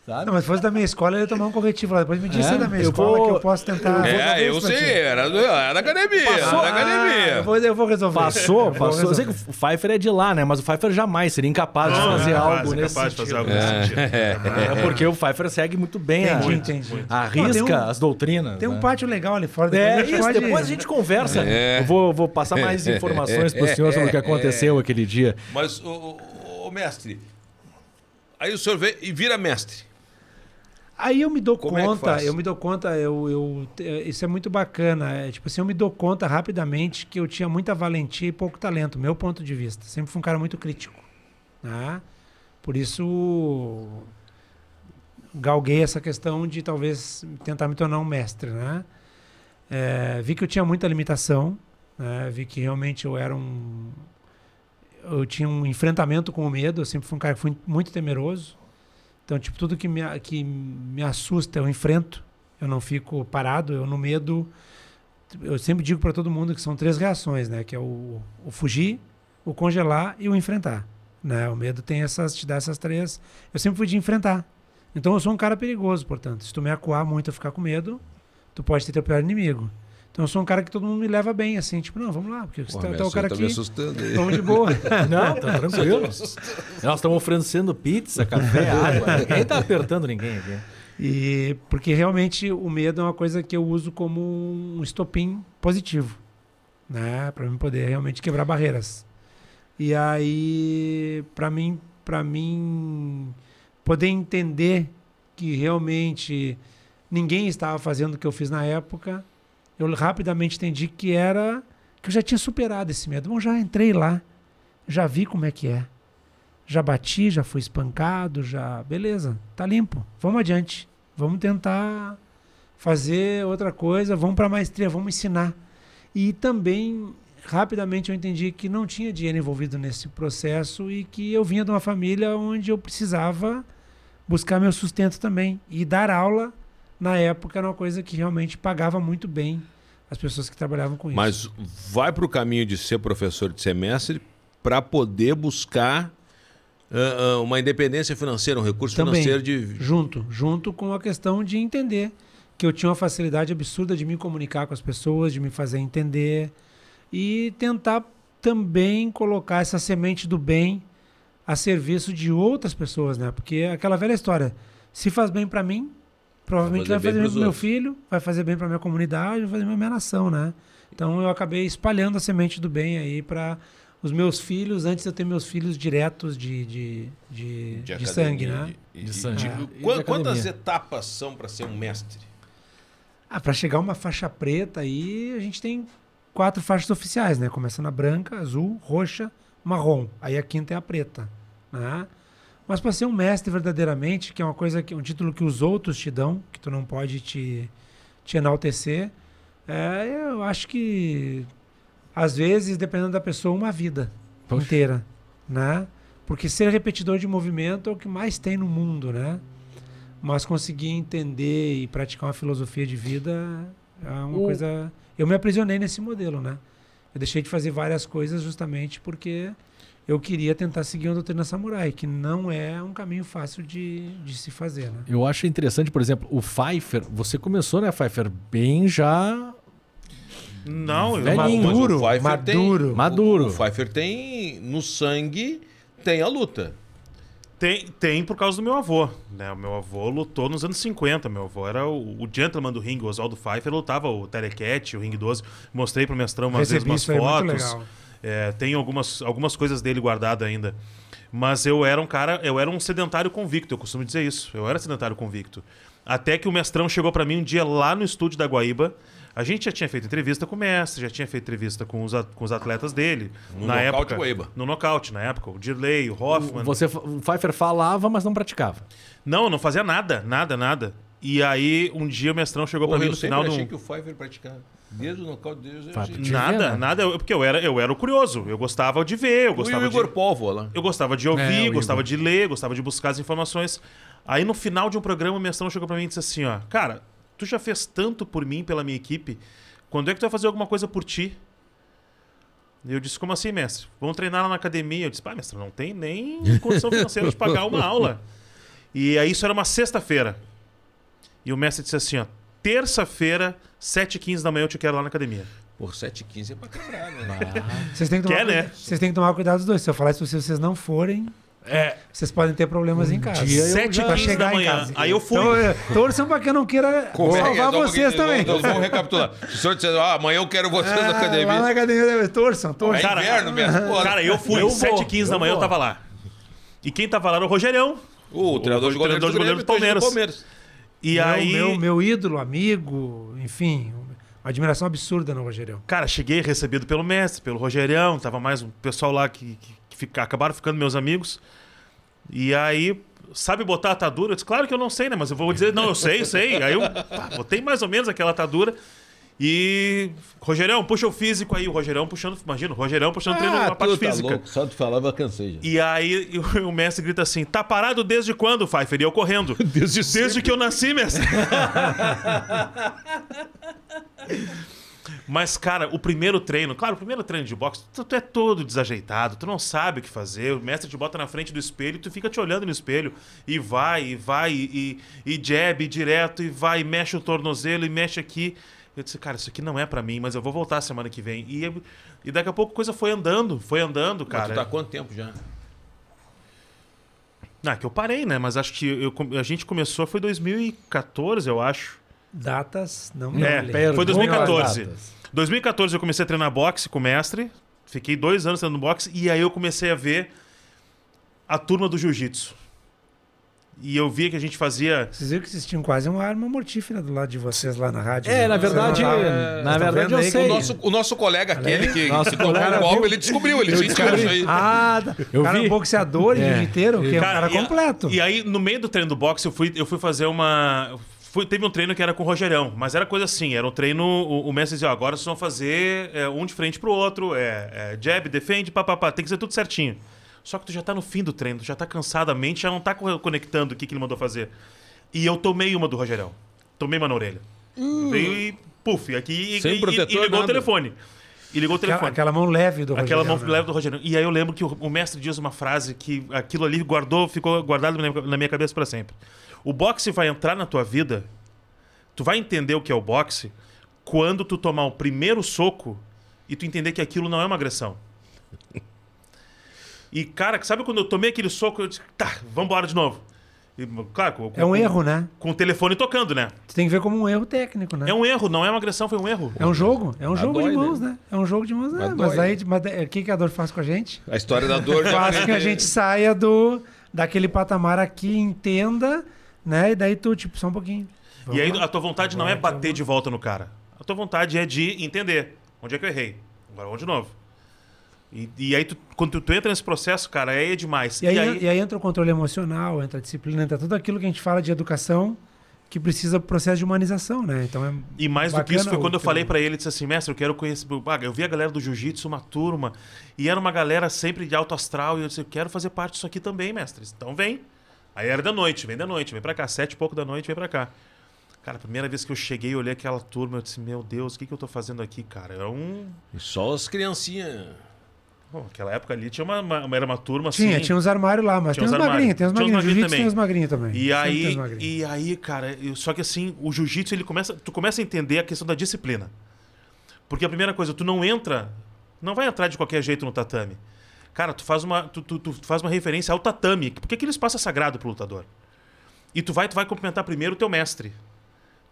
Sabe? Não, mas se fosse da minha escola, eu ia tomar um corretivo lá. Depois me disse É, da minha eu escola vou- que eu posso tentar. É, eu sei, era, era da academia. Passou- era da Ah, academia. eu, vou, eu vou resolver. Passou, Eu vou passou. Eu sei que resolver. o Pfeiffer é de lá, né? Mas o Pfeiffer jamais seria incapaz de Não, fazer é capaz, algo é nesse capaz de fazer sentido. algo nesse sentido. É porque o Pfeiffer segue muito bem a, Entendi, entendi. arrisca Não, tem um- as doutrinas. Tem um né? pátio legal ali fora. É, depois a gente isso, pode- depois a gente conversa. É. Eu vou, vou passar mais informações pro senhor sobre o que aconteceu aquele dia. Mas, ô, mestre, aí o senhor vê e vira mestre. Aí eu me dou Como é conta, faz? eu me dou conta, eu, eu, eh, isso é muito bacana. É, tipo assim, eu me dou conta rapidamente que eu tinha muita valentia e pouco talento, meu ponto de vista. Sempre fui um cara muito crítico. Né? Por isso galguei essa questão de talvez tentar me tornar um mestre. Né? É, vi que eu tinha muita limitação, né? vi que realmente eu era um. Eu tinha um enfrentamento com o medo, eu sempre fui um cara que fui muito temeroso. Então, tipo, tudo que me, a- que me assusta eu enfrento. Eu não fico parado, eu no medo. Eu sempre digo para todo mundo que são três reações, né? Que é o, o fugir, o congelar e o enfrentar. Né? O medo tem essas, te dá essas três. Eu sempre fui de enfrentar. Então eu sou um cara perigoso, portanto. Se tu me acuar muito, eu ficar com medo, tu pode ter teu pior inimigo. Então eu sou um cara que todo mundo me leva bem, assim, tipo, não, vamos lá, porque Pô, tá, tá o cara tá aqui. me assustando aí. Vamos de boa. Não, tá tranquilo. Nós estamos oferecendo pizza, café, água. Ninguém tá apertando ninguém aqui. E porque realmente o medo é uma coisa que eu uso como um estopim positivo, né, para mim poder realmente quebrar barreiras. E aí, para mim, para mim poder entender que realmente ninguém estava fazendo o que eu fiz na época, eu rapidamente entendi que era que eu já tinha superado esse medo. Bom, já entrei lá, já vi como é que é. Já bati, já fui espancado, já. Beleza, tá limpo. Vamos adiante. Vamos tentar fazer outra coisa, vamos para maestria, vamos ensinar. E também, rapidamente, eu entendi que não tinha dinheiro envolvido nesse processo e que eu vinha de uma família onde eu precisava buscar meu sustento também. E dar aula, na época, era uma coisa que realmente pagava muito bem as pessoas que trabalhavam com isso. Mas vai para o caminho de ser professor de semestre para poder buscar ah, ah, uma independência financeira, um recurso Também. financeiro de. Junto, junto com a questão de entender que eu tinha uma facilidade absurda de me comunicar com as pessoas, de me fazer entender e tentar também colocar essa semente do bem a serviço de outras pessoas, né? Porque é aquela velha história, se faz bem para mim, provavelmente Vai fazer bem fazer bem pros para meu outros. filho, vai fazer bem para minha comunidade, vai fazer bem para minha nação, né? Então eu acabei espalhando a semente do bem aí para os meus filhos, antes de eu ter meus filhos diretos de, de, de, de academia, sangue, né? de- De de- sangue. de- Ah, de Quan- quantas academia. etapas são para ser um mestre? Ah, para chegar uma faixa preta aí, a gente tem quatro faixas oficiais, né? Começa na branca, azul, roxa, marrom. Aí a quinta é a preta, né? Mas para ser um mestre verdadeiramente, que é uma coisa que um título que os outros te dão, que tu não pode te, te enaltecer, é, eu acho que às vezes, dependendo da pessoa, uma vida Poxa. inteira, né? Porque ser repetidor de movimento é o que mais tem no mundo, né? Mas conseguir entender e praticar uma filosofia de vida é uma O- coisa. Eu me aprisionei nesse modelo, né? Eu deixei de fazer várias coisas justamente porque eu queria tentar seguir uma doutrina samurai, que não é um caminho fácil de, de se fazer, né? Eu acho interessante, por exemplo, o Pfeiffer. Você começou, né, Pfeiffer? Bem já Não, eu Velhinho. Mas o Maduro, Pfeiffer maduro. Tem, Maduro. O, o Pfeiffer tem no sangue, tem a luta. Tem, tem por causa do meu avô. Né? O meu avô lutou nos anos 50. Meu avô era o, o gentleman do ringue. O Oswaldo Pfeiffer lutava o Telecat, o Ring 12. Mostrei pro mestrão umas vezes Recebi umas isso aí, muito fotos. legal. É, tem algumas, algumas coisas dele guardadas ainda. Mas eu era um cara, eu era um sedentário convicto, eu costumo dizer isso. Eu era sedentário convicto. Até que o mestrão chegou pra mim um dia lá no estúdio da Guaíba. A gente já tinha feito entrevista com o mestre, já tinha feito entrevista com os, com os atletas dele. No na nocaute época, Guaíba. No nocaute, na época. O Dirley, o Hoffman. Você, o Pfeiffer falava, mas não praticava. Não, não fazia nada, nada, nada. E aí, um dia o mestrão chegou pra Porra, mim eu no final do. achei que o Pfeiffer praticava. Desde o nocaute deles, eu Nada, ver, nada. eu- Porque eu era, eu era o curioso. Eu gostava de ver, eu E o gostava Igor de. Povo lá. Eu gostava de É, ouvir, o gostava Igor. de ler, gostava de buscar as informações. Aí no final de um programa, o mestrão chegou pra mim e disse assim: ó, cara, tu já fez tanto por mim, pela minha equipe, quando é que tu vai fazer alguma coisa por ti? E eu disse, como assim, mestre? Vamos treinar lá na academia. Eu disse, pá, mestre, não tem nem condição financeira de pagar uma aula. E aí isso era uma sexta-feira. E o mestre disse assim, ó, terça-feira, 7h15 da manhã eu te quero lá na academia. Por 7h15 é pra caralho, né? Vocês têm que tomar, Quer, né? vocês têm que tomar cuidado dos dois. Se eu falar isso, se vocês não forem, É, vocês podem ter problemas em casa. dia eu Sete já- Pra 15 chegar da em manhã. casa. Aí eu fui. Então, é, torçam pra que eu não queira Como é que é? salvar um vocês também. Vamos, vamos recapitular. Se o senhor disser, ah, amanhã eu quero vocês na Ah, academia. Lá na academia, torçam, É torçam. Cara, inverno mesmo. Pô, Cara, eu fui, Eu vou, 7h15 da eu manhã eu vou. tava lá. E quem tava lá era o Rogerão. o treinador de o goleiro treinador de goleiro do Grêmio, Palmeiras. E meu, aí, meu, meu ídolo, amigo, enfim, uma admiração absurda no Rogerião. cara, cheguei recebido pelo mestre, pelo Rogerão, tava mais um pessoal lá que, que, que fica- acabaram ficando meus amigos. E aí, sabe botar atadura? Eu disse, claro que eu não sei, né? Mas eu vou dizer, não, eu sei, sei. Aí eu pá, botei mais ou menos aquela atadura. E. Rogerão, puxa o físico aí. O Rogerão puxando. Imagina, o Rogerão puxando treino na parte física. Só de falar, eu cansei já. E aí o, o mestre grita assim: tá parado desde quando, Pfeiffer? E eu correndo. Desde Desde que eu nasci, mestre. Mas, cara, o primeiro treino, claro, o primeiro treino de boxe, tu, tu é todo desajeitado, tu não sabe o que fazer. O mestre te bota na frente do espelho e tu fica te olhando no espelho. E vai, e vai, e, e jab e direto, e vai, e mexe o tornozelo, e mexe aqui. Eu disse, cara, isso aqui não é pra mim, mas eu vou voltar semana que vem. E, e daqui a pouco a coisa foi andando, foi andando, Cara, cara. tu tá há quanto tempo já? Ah, que eu parei, né? Mas acho que eu, a gente começou foi 2014, eu acho. Datas, não me É, lembro. foi 2014. As datas. 2014 eu comecei a treinar boxe com o mestre. Fiquei dois anos treinando boxe. E aí eu comecei a ver a turma do jiu-jitsu. E eu via que a gente fazia. Vocês viram que vocês tinham quase uma arma mortífera do lado de vocês lá na rádio. É, né? na verdade, tavam- na verdade eu sei. O nosso, o nosso colega, aquele que, Nosso que tocou o copo, ele descobriu, ele sentiu isso aí. Ah, tá. Eu cara, vi. um boxeador, É. jiu-jiteiro, que é um cara e a- completo. E aí, no meio do treino do boxe, eu fui, eu fui fazer uma. Fui, teve um treino que era com o Rogerão, mas era coisa assim: era um treino. O, o mestre dizia, ó, agora vocês vão fazer é, um de frente pro outro, é, é, jab, defende, papapá, tem que ser tudo certinho. Só que tu já tá no fim do treino, tu já tá cansado, a mente já não tá co- conectando o que, que ele mandou fazer. E eu tomei uma do Rogerão. Tomei uma na orelha. Veio e, puf, aqui e, Sem e- e- protetor, e ligou o nada. telefone. E ligou o Aquela, telefone. aquela mão leve do Aquela Rogério, mão né? leve do Rogério. E aí eu lembro que o, o mestre diz uma frase que aquilo ali guardou, ficou guardado na, na minha cabeça para sempre. O boxe vai entrar na tua vida, tu vai entender o que é o boxe quando tu tomar o primeiro soco e tu entender que aquilo não é uma agressão. E, cara, sabe quando eu tomei aquele soco, eu disse, tá, vambora de novo. E, claro, com, É um com- erro, né? Com o telefone tocando, né? Tu tem que ver como um erro técnico, né? É um erro, não é uma agressão, foi um erro. É um jogo, é um jogo dói, de mãos, né? É um jogo de mãos, né? Mas aí, mas o que, que a dor faz com a gente? A história da dor. Faz que a gente saia do daquele patamar aqui, entenda, né? E daí tu, tipo, só um pouquinho. E aí lá. a tua vontade não é bater de volta no cara. A tua vontade é de entender onde é que eu errei. Agora vamos de novo. E, e aí, tu- quando tu, tu entra nesse processo, cara, aí é demais. E aí, e aí entra o controle emocional, entra a disciplina, entra tudo aquilo que a gente fala de educação que precisa processo de humanização, né? Então é E mais do que isso foi quando eu falei pra ele, disse assim, mestre, eu quero conhecer. Ah, Eu vi a galera do jiu-jitsu, uma turma, e era uma galera sempre de alto astral, e eu disse, eu quero fazer parte disso aqui também, mestre. Então vem. Aí era da noite, vem da noite, vem pra cá, sete e pouco da noite, vem pra cá. Cara, a primeira vez que eu cheguei e olhei aquela turma, eu disse, meu Deus, o que, que eu tô fazendo aqui, cara? Era um. Só as criancinhas. Pô, naquela época ali tinha uma, uma- era uma turma assim. Tinha, tinha uns armários lá, mas Tinha tem uns uns magrinhos, tem uns Tinha magrinhos. magrinhos Jiu-jitsu também. tem uns magrinhos também. E aí, e aí, cara, eu- só que assim, o jiu-jitsu ele começa, tu começa a entender a questão da disciplina. Porque a primeira coisa, tu não entra, não vai entrar de qualquer jeito no tatame. Cara, tu faz uma, tu, tu- tu faz uma referência ao tatame, porque aquele espaço é sagrado pro lutador. E tu vai, tu vai cumprimentar primeiro o teu mestre.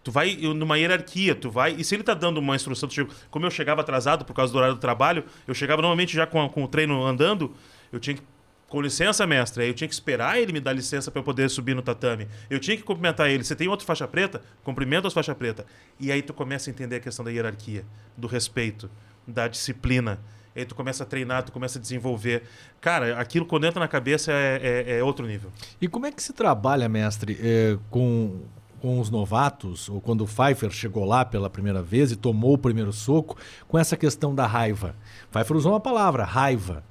Tu vai numa hierarquia, tu vai. E se ele tá dando uma instrução, chega- como eu chegava atrasado por causa do horário do trabalho, eu chegava normalmente já com, com o treino andando, eu tinha que. Com licença, mestre. Aí eu tinha que esperar ele me dar licença para eu poder subir no tatame. Eu tinha que cumprimentar ele. Você tem outro faixa preta? Cumprimenta as faixa preta. E aí tu começa a entender a questão da hierarquia, do respeito, da disciplina. Aí tu começa a treinar, tu começa a desenvolver. Cara, aquilo quando entra na cabeça é, é- é outro nível. E como é que se trabalha, mestre, eh, com, com os novatos, ou quando o Pfeiffer chegou lá pela primeira vez e tomou o primeiro soco, com essa questão da raiva? Pfeiffer usou uma palavra, raiva.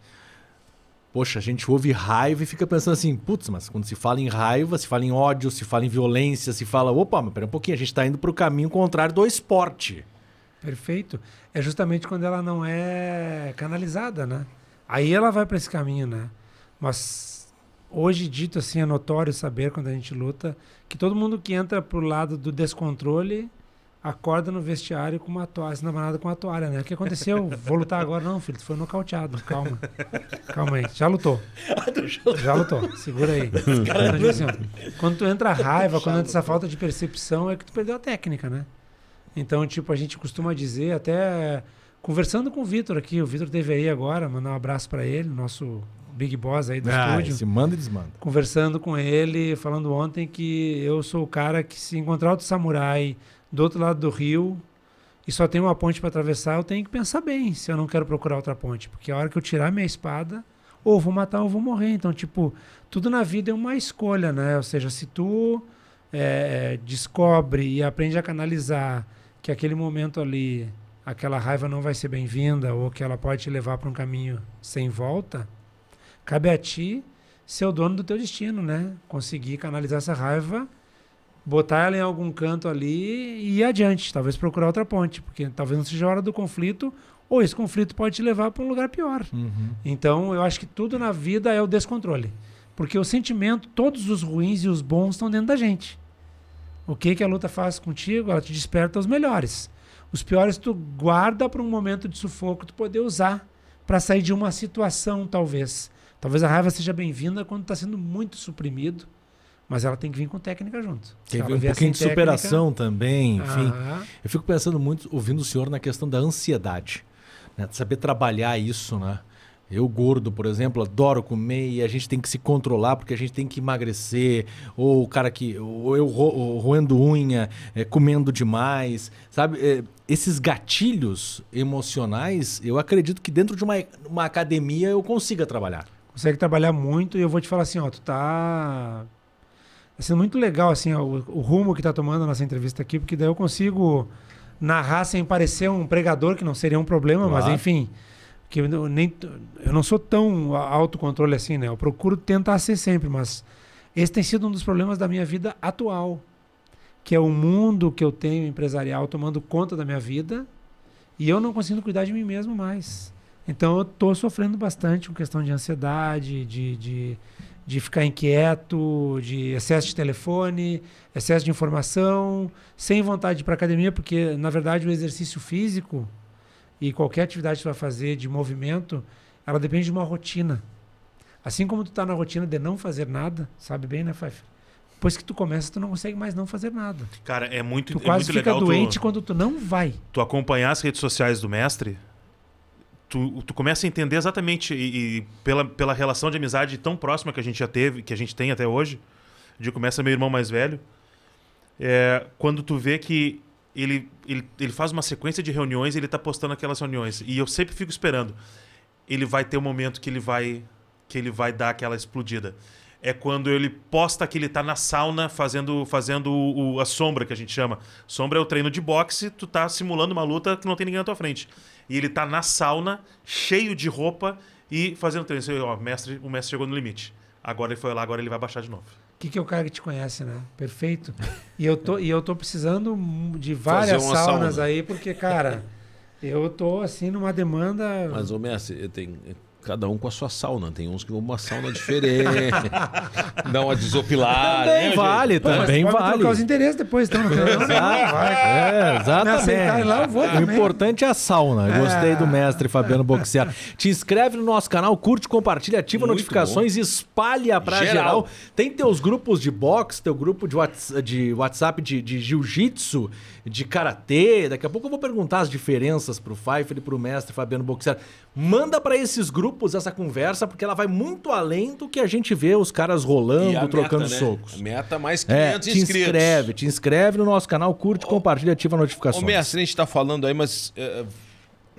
Poxa, a gente ouve raiva e fica pensando assim, putz, mas quando se fala em raiva, se fala em ódio, se fala em violência, se fala, opa, mas pera um pouquinho, a gente está indo para o caminho contrário do esporte. Perfeito. É justamente quando ela não é canalizada, né? Aí ela vai para esse caminho, né? Mas hoje dito assim, é notório saber quando a gente luta, que todo mundo que entra pro lado do descontrole acorda no vestiário com uma toalha, se namorada com uma toalha, né? O que aconteceu? Vou lutar agora? Não, filho, tu foi nocauteado. Calma. Calma aí. Já lutou. Já lutou. Segura aí. Então, assim, ó, quando tu entra a raiva, quando entra essa falta de percepção, é que tu perdeu a técnica, né? Então, tipo, a gente costuma dizer, até conversando com o Vitor aqui, o Vitor teve aí agora, mandar um abraço pra ele, nosso Big Boss aí do Ah, estúdio se manda e desmanda. conversando com ele, falando ontem que eu sou o cara que se encontrar outro samurai do outro lado do rio e só tem uma ponte para atravessar, eu tenho que pensar bem se eu não quero procurar outra ponte, porque a hora que eu tirar minha espada, ou vou matar ou vou morrer. Então, tipo, tudo na vida é uma escolha, né? Ou seja, se tu é, descobre e aprende a canalizar que aquele momento ali, aquela raiva não vai ser bem-vinda ou que ela pode te levar para um caminho sem volta, cabe a ti ser o dono do teu destino, né? Conseguir canalizar essa raiva, botar ela em algum canto ali e ir adiante, talvez procurar outra ponte, porque talvez não seja a hora do conflito, ou esse conflito pode te levar para um lugar pior. Então, eu acho que tudo na vida é o descontrole. Porque o sentimento, todos os ruins e os bons estão dentro da gente. O que, que a luta faz contigo? Ela te desperta os melhores. Os piores tu guarda para um momento de sufoco tu poder usar para sair de uma situação, talvez. Talvez a raiva seja bem-vinda quando está sendo muito suprimido, mas ela tem que vir com técnica junto. Tem ela um vier pouquinho de técnica- superação também, enfim. Ah, Eu fico pensando muito, ouvindo o senhor, na questão da ansiedade. Né? De saber trabalhar isso, né? Eu, gordo, por exemplo, adoro comer e a gente tem que se controlar porque a gente tem que emagrecer. Ou o cara que. Ou eu ro- roendo unha, é, comendo demais. Sabe? É, esses gatilhos emocionais, eu acredito que dentro de uma, uma academia eu consiga trabalhar. Consegue trabalhar muito e eu vou te falar assim, ó, tu tá tá sendo muito legal assim, ó, o, o rumo que tá tomando a nossa entrevista aqui, porque daí eu consigo narrar sem parecer um pregador, que não seria um problema, mas Claro. enfim, que eu não- nem eu não sou tão autocontrole assim, né? Eu procuro tentar ser sempre, mas esse tem sido um dos problemas da minha vida atual, que é o mundo que eu tenho empresarial tomando conta da minha vida e eu não consigo cuidar de mim mesmo mais. Então eu tô sofrendo bastante com questão de ansiedade, de, de, de ficar inquieto, de excesso de telefone, excesso de informação, sem vontade de ir para academia, porque na verdade o exercício físico e qualquer atividade que tu vai fazer de movimento, ela depende de uma rotina. Assim como tu tá na rotina de não fazer nada, sabe bem, né, Fife? Depois que tu começa, tu não consegue mais não fazer nada. Cara, é muito, Tu é quase muito fica legal doente tu, quando tu não vai. tu acompanhar as redes sociais do mestre. Tu, tu começa a entender exatamente, e, e pela, pela relação de amizade tão próxima que a gente já teve, que a gente tem até hoje, de começa meu irmão mais velho, é, quando tu vê que ele, ele, ele faz uma sequência de reuniões e ele tá postando aquelas reuniões. E eu sempre fico esperando. Ele vai ter um momento que ele vai que ele vai dar aquela explodida. É quando ele posta que ele tá na sauna fazendo, fazendo o, o- a sombra, que a gente chama. Sombra é o treino de boxe, tu tá simulando uma luta que não tem ninguém na tua frente. E ele tá na sauna, cheio de roupa e fazendo treino. Você, ó, mestre, o mestre chegou no limite. Agora ele foi lá, agora ele vai baixar de novo. O que, que é o cara que te conhece, né? Perfeito. E eu tô, e eu tô precisando de várias saunas sauna. aí, porque, cara, eu tô assim numa demanda. Mas, ô mestre, tem cada um com a sua sauna. Tem uns que vão uma sauna diferente. Dá uma desopilada. Também né, vale, Pô, também pode vale. trocar os interesses depois, então. Não, quero, não, vai. É, exatamente. Lá, eu vou o também. importante é a sauna. Eu Gostei É. do mestre Fabiano Boxer. Te inscreve no nosso canal, curte, compartilha, ativa Muito notificações, espalha pra geral. Geral. Tem teus grupos de boxe, teu grupo de, whats- de WhatsApp de, de jiu-jitsu, de karatê. Daqui a pouco eu vou perguntar as diferenças pro Pfeiffer e pro mestre Fabiano Boxer. Manda pra esses grupos essa conversa, porque ela vai muito além do que a gente vê os caras rolando, a trocando meta, né? socos. A meta mais É, 500 te inscritos. inscreve, te inscreve no nosso canal, curte, compartilha, ativa Ô, notificações. mestre, a gente tá falando aí, mas é,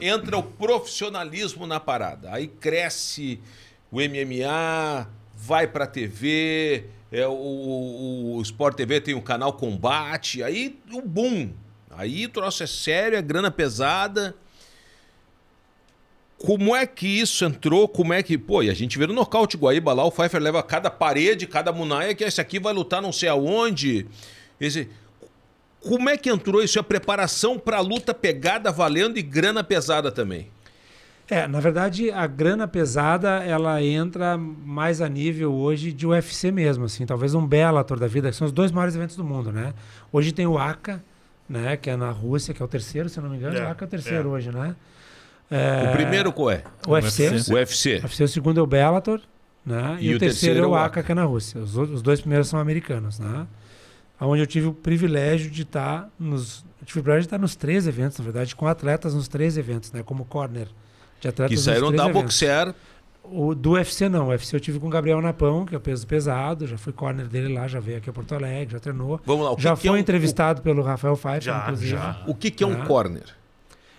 entra o profissionalismo na parada. Aí cresce o MMA, vai pra TV, é, o, o, o Sport TV tem o canal Combate, aí o boom. Aí o troço é sério, é grana pesada. Como é que isso entrou? Como é que. Pô, e a gente vê no nocaute Guaíba lá, o Pfeiffer leva cada parede, cada munaia, que esse aqui vai lutar não sei aonde. Esse. Como é que entrou isso? A preparação pra luta pegada valendo e grana pesada também. É, na verdade, a grana pesada, ela entra mais a nível hoje de UFC mesmo, assim, talvez um Bellator da vida, que são os dois maiores eventos do mundo, né? Hoje tem o ACA, né, que é na Rússia, que é o terceiro, se eu não me engano, É, o ACA é o terceiro é. hoje, né? É, O primeiro qual é? o UFC, UFC. O UFC. o UFC, o segundo é o Bellator, né? E, o terceiro, é o ACA, que é na Rússia. Os, outros- os dois primeiros são americanos, né? Onde eu tive o privilégio de estar nos. Eu tive o privilégio de estar nos três eventos, na verdade, com atletas nos três eventos, né? Como corner de atletas Que nos saíram três da eventos. Boxer. O do UFC não, o UFC eu tive com o Gabriel Napão, que é o peso pesado, já fui corner dele lá, já veio aqui a Porto Alegre, já treinou. Vamos lá. O que já que é foi um- entrevistado pelo Rafael Pfeiffer, Já, inclusive. já. O que, que é um Ah. corner?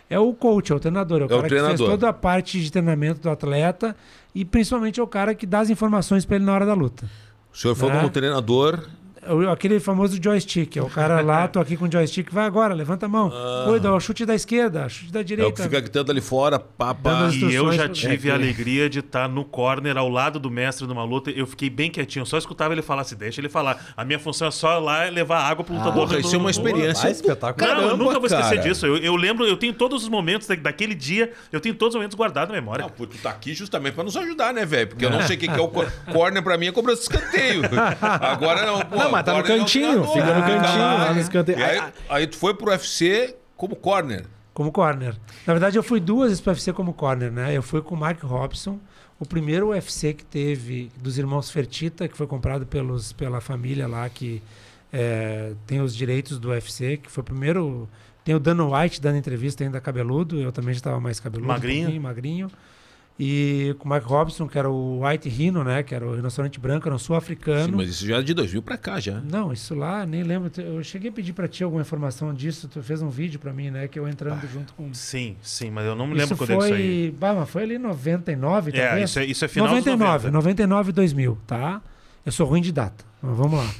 É o coach, é o treinador, é o É o cara que fez treinador. toda a parte de treinamento do atleta e principalmente é o cara que dá as informações para ele na hora da luta. O senhor foi Né? como treinador. É Aquele famoso joystick, é o cara lá, tô aqui com o joystick, vai agora, levanta a mão. Oi, dá o chute da esquerda, chute da É o direita. que fica gritando ali fora. Pá, Dando pá. as E eu já tive É, a alegria de estar no corner, ao lado do mestre numa luta. Eu fiquei bem quietinho, eu só escutava ele falar, se deixa ele falar. A minha função é só lá levar água pro lutador. Porra, isso é uma experiência. Ah, espetáculo. Não, eu nunca vou esquecer cara. disso. Eu, eu lembro, eu tenho todos os momentos da- daquele dia, eu tenho todos os momentos guardados na memória. Não, pô, tu tá aqui justamente pra nos ajudar, né, velho? Porque eu não sei o que, que é o cor- corner pra mim é cobrança de escanteio. Agora não, pô. Não, mas tá no é cantinho, fica no Ah, cantinho, caralho. lá no escanteio. E aí, aí tu foi pro UFC como corner. Como corner. Na verdade, eu fui duas vezes para UFC como corner, né? Eu fui com o Mark Robson, o primeiro UFC que teve dos irmãos Fertita, que foi comprado pelos, pela família lá que é, tem os direitos do UFC, que foi o primeiro. Tem o Dana White dando entrevista ainda cabeludo, eu também já estava mais cabeludo. um Magrinho. pouquinho, magrinho. E com o Mark Robson, que era o White Rhino, né? Que era o rinoceronte branco, era um Sim, sul-africano. mas isso já é de 2000 pra cá, já. Não, isso lá, nem lembro. Eu cheguei a pedir para ti alguma informação disso. Tu fez um vídeo para mim, né? Que eu entrando junto com. Sim, sim, mas eu não me lembro Isso quando foi, é isso aí. bah, mas foi ali em 99, É, talvez? isso é, isso é final 99, dos 90. 99 e 2000, tá? Eu sou ruim de data, mas vamos lá.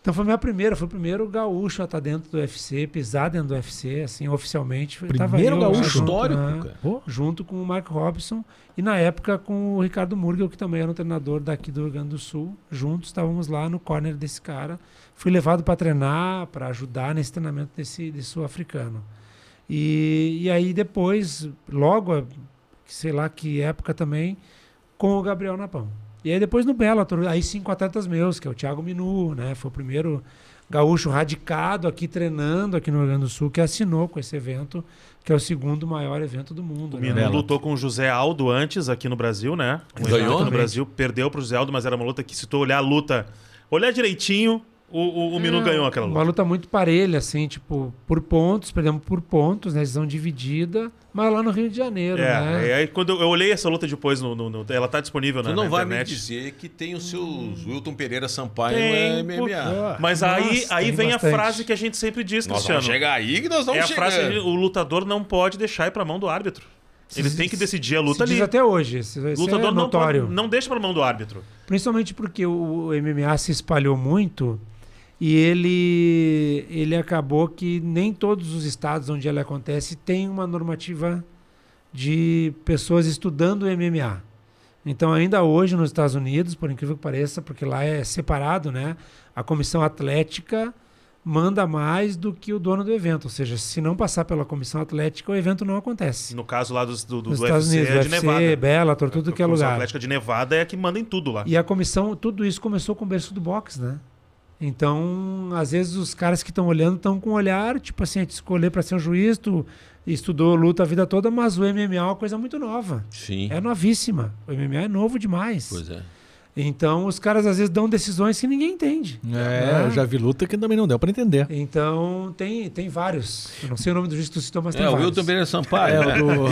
Então foi minha primeira, foi o primeiro gaúcho a estar dentro do UFC, pisar dentro do UFC, assim, oficialmente. Primeiro eu gaúcho junto, histórico, né, cara. junto com o Mark Robson e na época com o Ricardo Murgel, que também era um treinador daqui do Rio Grande do Sul. Juntos estávamos lá no corner desse cara. Fui levado para treinar, para ajudar nesse treinamento desse, desse sul-africano. E, e aí depois, logo, sei lá que época também, com o Gabriel Napão. E aí depois no Bellator, aí cinco atletas meus, que é o Thiago Minu, né? Foi o primeiro gaúcho radicado aqui treinando aqui no Rio Grande do Sul, que assinou com esse evento, que é o segundo maior evento do mundo. O né? Minu lutou com o José Aldo antes aqui no Brasil, né? Um Ganhou? no Brasil, perdeu pro José Aldo, mas era uma luta que se tu olhar a luta, olhar direitinho, o, o, o Minu É, ganhou aquela Uma luta. luta muito parelha, assim, tipo, por pontos, perdemos por pontos, né? Decisão dividida, mas lá no Rio de Janeiro, É, né? e aí quando eu, eu olhei essa luta depois, no, no- no- ela tá disponível Tu na, não na vai me internet. dizer que tem os seus Wilton Pereira Sampaio Tem, no MMA. Mas Nossa, aí, aí vem bastante. a frase que a gente sempre diz, Nós Cristiano. chegar aí que nós é vamos a chegar. frase que o lutador não pode deixar ir pra mão do árbitro. Ele Se- tem que decidir a luta Se diz ali. até hoje, isso, isso lutador é não, notório. pode, não deixa pra mão do árbitro. Principalmente porque o o MMA se espalhou muito e ele, ele acabou que nem todos os estados onde ele acontece tem uma normativa de pessoas estudando MMA. Então, ainda hoje nos Estados Unidos, por incrível que pareça, porque lá é separado, né? A comissão atlética manda mais do que o dono do evento. Ou seja, se não passar pela comissão atlética, o evento não acontece. No caso lá dos- do, do, Nos do Estados UFC, Unidos, é de UFC, Nevada. Bellator, tudo que é A Comissão lugar. Atlética de Nevada é a que manda em tudo lá. E a comissão, tudo isso começou com o berço do boxe, né? Então, às vezes os caras que estão olhando estão com um olhar, tipo assim, te escolher para ser um juiz, tu estudou luta a vida toda, mas o MMA é uma coisa muito nova. Sim. É novíssima. O MMA é novo demais. Pois é. Então, os caras às vezes dão decisões que ninguém entende. É, eu já vi luta que também não deu pra entender. Então, tem, tem vários. Eu não sei o nome do juiz que tu citou, mas tem É, o vários. Wilton Pereira Sampaio. É, né? o do...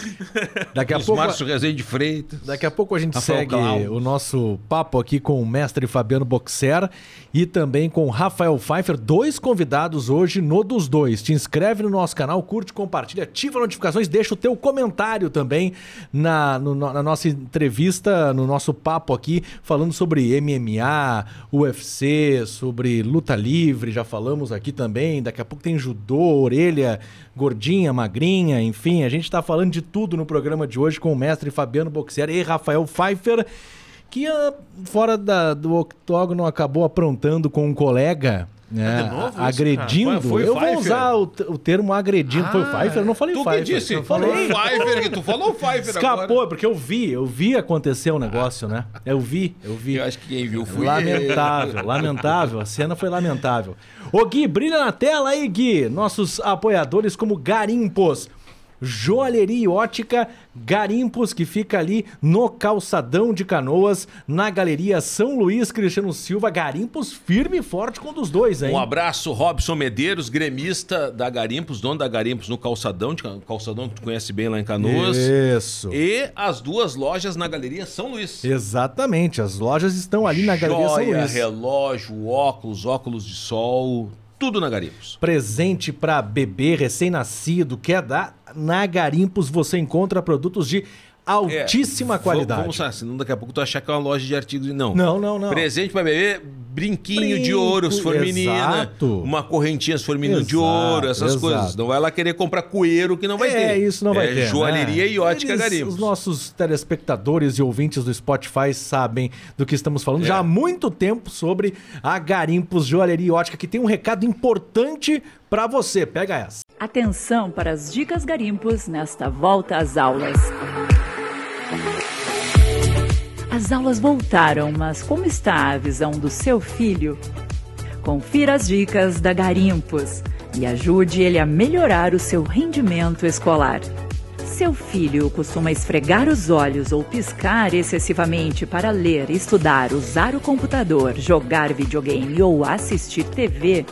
Daqui a Os pouco... Márcio Rezende Freitas. Daqui a pouco a gente Rafael segue o nosso papo aqui com o mestre Fabiano Boxer e também com o Rafael Pfeiffer, dois convidados hoje no dos dois. Te inscreve no nosso canal, curte, compartilha, ativa notificações, deixa o teu comentário também na, no- na nossa entrevista, no nosso papo aqui, falando sobre MMA, UFC, sobre luta livre, já falamos aqui também. Daqui a pouco tem judô, orelha, gordinha, magrinha, enfim, a gente tá falando de tudo no programa de hoje com o mestre Fabiano Boxer e Rafael Pfeiffer, que ah, fora da- do octógono acabou aprontando com um colega É, de novo isso, agredindo. Foi eu vou usar o, o termo agredindo. foi o Pfeiffer? Eu não falei Tu que Pfeiffer. disse? Eu falei. Pfeiffer, que tu falou Pfeiffer Escapou, agora. porque eu vi, eu vi acontecer o negócio, né? Eu vi, eu vi. Eu acho que quem viu foi Lamentável, lamentável. A cena foi lamentável. Ô Gui, brilha na tela aí, Gui. Nossos apoiadores como Garimpos. Joalheria e Ótica Garimpos, que fica ali no Calçadão de Canoas, na Galeria São Luís Cristiano Silva. Garimpos firme e forte com um dos dois, hein? Um abraço, Robson Medeiros, gremista da Garimpos, dono da Garimpos no Calçadão, de Ca- Calçadão que tu conhece bem lá em Canoas. Isso. E as duas lojas na Galeria São Luís. Exatamente, as lojas estão ali na Galeria São Joia, Luís. relógio, óculos, óculos de sol, tudo na Garimpos. Presente para bebê recém-nascido, quer dar? Na Garimpos você encontra produtos de altíssima É, qualidade. Vamos lá, senão daqui a pouco tu achar que é uma loja de artigos. Não. Não, não, não. Presente pra bebê, brinquinho de Brinco, ouro, se for menina. exato. Uma correntinha, se for menino de Exato, ouro, essas exato. coisas. Não vai lá querer comprar coeiro que não vai ter. É, isso não vai é ter. Joalheria né? e ótica Eles, Garimpos. Os nossos telespectadores e ouvintes do Spotify sabem do que estamos falando já há muito tempo sobre a Garimpos Joalheria e Ótica, que tem um recado importante para você. Pega essa. Atenção para as dicas garimpos nesta volta às aulas. As aulas voltaram, mas como está a visão do seu filho? Confira as dicas da Garimpos e ajude ele a melhorar o seu rendimento escolar. Seu filho costuma esfregar os olhos ou piscar excessivamente para ler, estudar, usar o computador, jogar videogame ou assistir TV?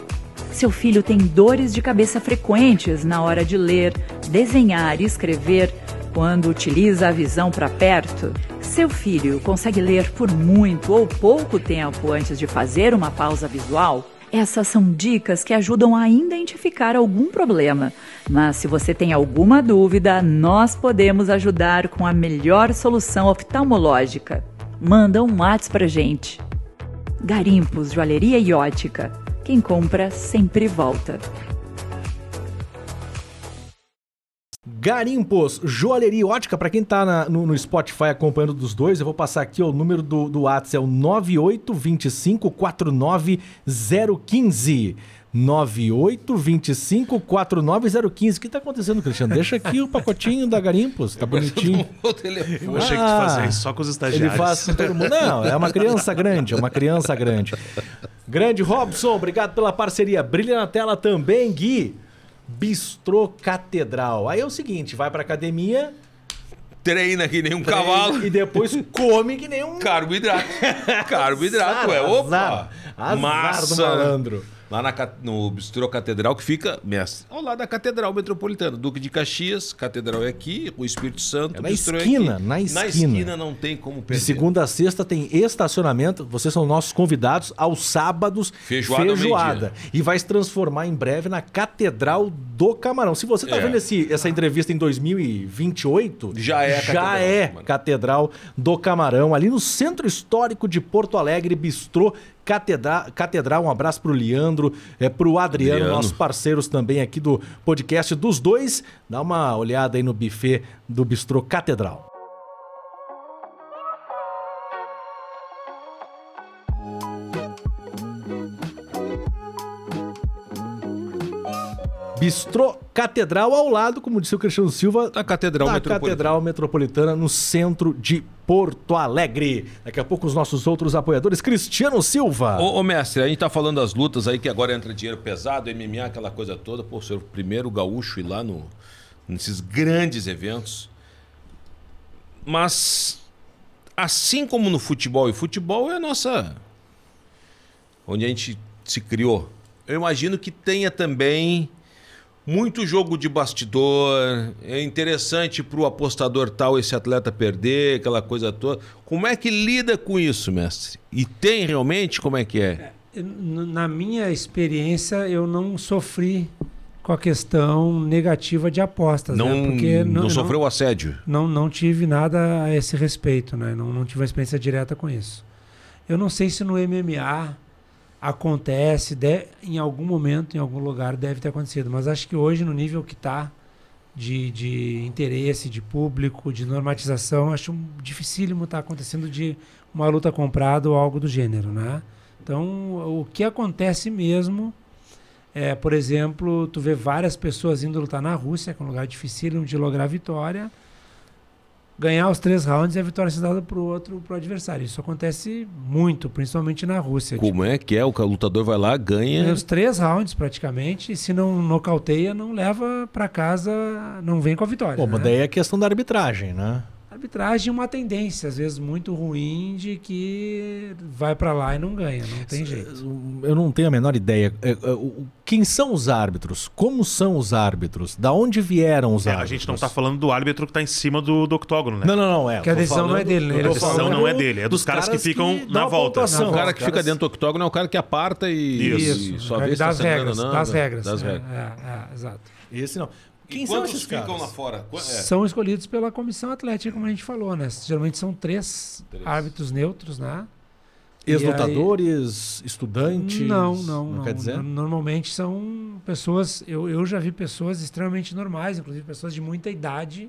Seu filho tem dores de cabeça frequentes na hora de ler, desenhar e escrever quando utiliza a visão para perto? Seu filho consegue ler por muito ou pouco tempo antes de fazer uma pausa visual? Essas são dicas que ajudam a identificar algum problema. Mas se você tem alguma dúvida, nós podemos ajudar com a melhor solução oftalmológica. Manda um WhatsApp pra gente. Garimpos, Joalheria e Ótica. Quem compra sempre volta. Garimpos, Joalheria e Ótica, para quem tá na- no, no Spotify acompanhando dos dois, eu vou passar aqui ó, o número do, do WhatsApp, é o 9825-49015. 9825-49015. O que tá acontecendo, Cristiano? Deixa aqui o pacotinho da Garimpos, tá bonitinho. Telefone. Eu achei que tu Ah, fazia isso só com os Ele estagiários. faz com todo mundo. Não, é uma criança grande, é uma criança grande. Grande Robson, obrigado pela parceria. Brilha na tela também, Gui. Bistrô Catedral. Aí é o seguinte, vai pra academia Treina que nem um cavalo. e depois come que nem um Carboidrato. Carboidrato, é. Opa! Azar, azar do malandro. Lá na, no Bistrô Catedral, que fica, mestre, ao lado da Catedral Metropolitana. Duque de Caxias, Catedral é aqui, o Espírito Santo, É o na esquina, é na Na esquina. esquina não tem como perder. De segunda a sexta tem estacionamento. Vocês são nossos convidados. Aos sábados, Feijoada meio-dia. E vai se transformar em breve na Catedral do Camarão. Se você está É. vendo esse- essa entrevista em 2028, Já é já Catedral é. Catedral do Camarão, ali no Centro Histórico de Porto Alegre, Bistrô Catedra- Catedral. Um abraço pro Leandro, é, pro Adriano, Adriano. nossos parceiros também aqui do podcast dos dois. Dá uma olhada aí no buffet do Bistrô Catedral. Bistrô Catedral ao lado, como disse o Cristiano Silva, Da Catedral da Metropolitana. Catedral Metropolitana no centro de Porto Alegre. Daqui a pouco os nossos outros apoiadores, Cristiano Silva. Ô, ô, mestre, a gente tá falando das lutas aí, que agora entra dinheiro pesado, MMA, aquela coisa toda. Pô, ser o primeiro gaúcho ir lá no, nesses grandes eventos. Mas, assim como no futebol, e futebol é a nossa. onde a gente se criou. Eu imagino que tenha também muito jogo de bastidor. É interessante para o apostador tal esse atleta perder, aquela coisa toda. Como é que lida com isso, mestre? E tem realmente? Como é que é? N- Na minha experiência, eu não sofri com a questão negativa de apostas. Não, né? Porque não, sofreu assédio? Não, não tive nada a esse respeito, né? Não, não tive uma experiência direta com isso. Eu não sei se no MMA acontece, de- em algum momento, em algum lugar, deve ter acontecido. Mas acho que hoje, no nível que está de, de interesse, de público, de normatização, acho dificílimo estar acontecendo de uma luta comprada ou algo do gênero, né? Então, o que acontece mesmo é, por exemplo, tu vê várias pessoas indo lutar na Rússia, que é um lugar difícil de lograr vitória, ganhar os três rounds e a vitória ser dada para o outro, pro adversário. Isso acontece muito, principalmente na Rússia. Como é que é? O lutador vai lá, ganha. Ganha os três rounds praticamente, e se não nocauteia, não leva para casa, não vem com a vitória. Bom, né? mas daí é questão da arbitragem, né? A arbitragem é uma tendência, às vezes muito ruim, de que vai para lá e não ganha, não tem jeito. Eu não tenho a menor ideia. É, é, o- Quem são os árbitros? Como são os árbitros? Da onde vieram os É, a árbitros? gente não tá falando do árbitro que tá em cima do, do octógono, né? Não, não, não. É, Porque a decisão não é dele, né? A decisão não é dele, é dos caras que ficam na dão a volta. pontuação. O cara que fica caras- dentro do octógono é o cara que aparta e, Isso. e só vê se tá das sangrando regras, não. das regras. Das é, regras. é, é, exato. Esse não. Quem E são quantos esses ficam caras? lá fora? É. São escolhidos pela comissão atlética, como a gente falou, né? Geralmente são três, Três. árbitros neutros, né? Ex-lutadores, estudantes? Não, não, não. quer dizer? No- Normalmente são pessoas. Eu, eu já vi pessoas extremamente normais, inclusive pessoas de muita idade,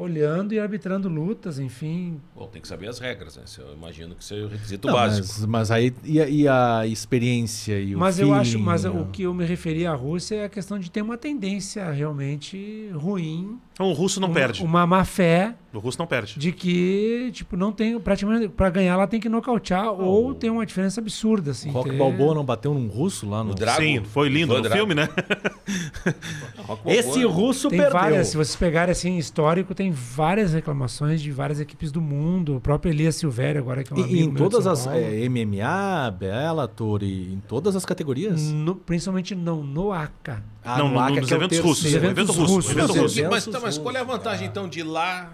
olhando e arbitrando lutas, enfim. Bom, tem que saber as regras, né? Eu imagino que seja o requisito Não, básico. mas, mas aí e a, e a experiência e o Mas eu acho, mas né? o que eu me referi à Rússia é a questão de ter uma tendência realmente ruim, Então o russo não uma, perde. uma má fé O russo não perde. de que tipo não tem praticamente para ganhar ela tem que nocautear ou tem uma diferença absurda assim. Rock ter- Balboa não bateu num russo lá no... No Drago? Sim, foi lindo Ivan no filme, né? Esse russo Tem perdeu. várias, se vocês pegarem assim histórico, tem várias reclamações de várias equipes do mundo. O próprio Elias Silvério, agora que é um E- amigo E, em meu de todas as é, MMA, Bellator, e em todas as categorias. No- principalmente não, no ACA. Ah, não, no no- ACA, nos é o eventos russos. Eventos evento russo. russos. Mas eventos Mas, tá, mas qual é a russos, vantagem, tá. então, de lá...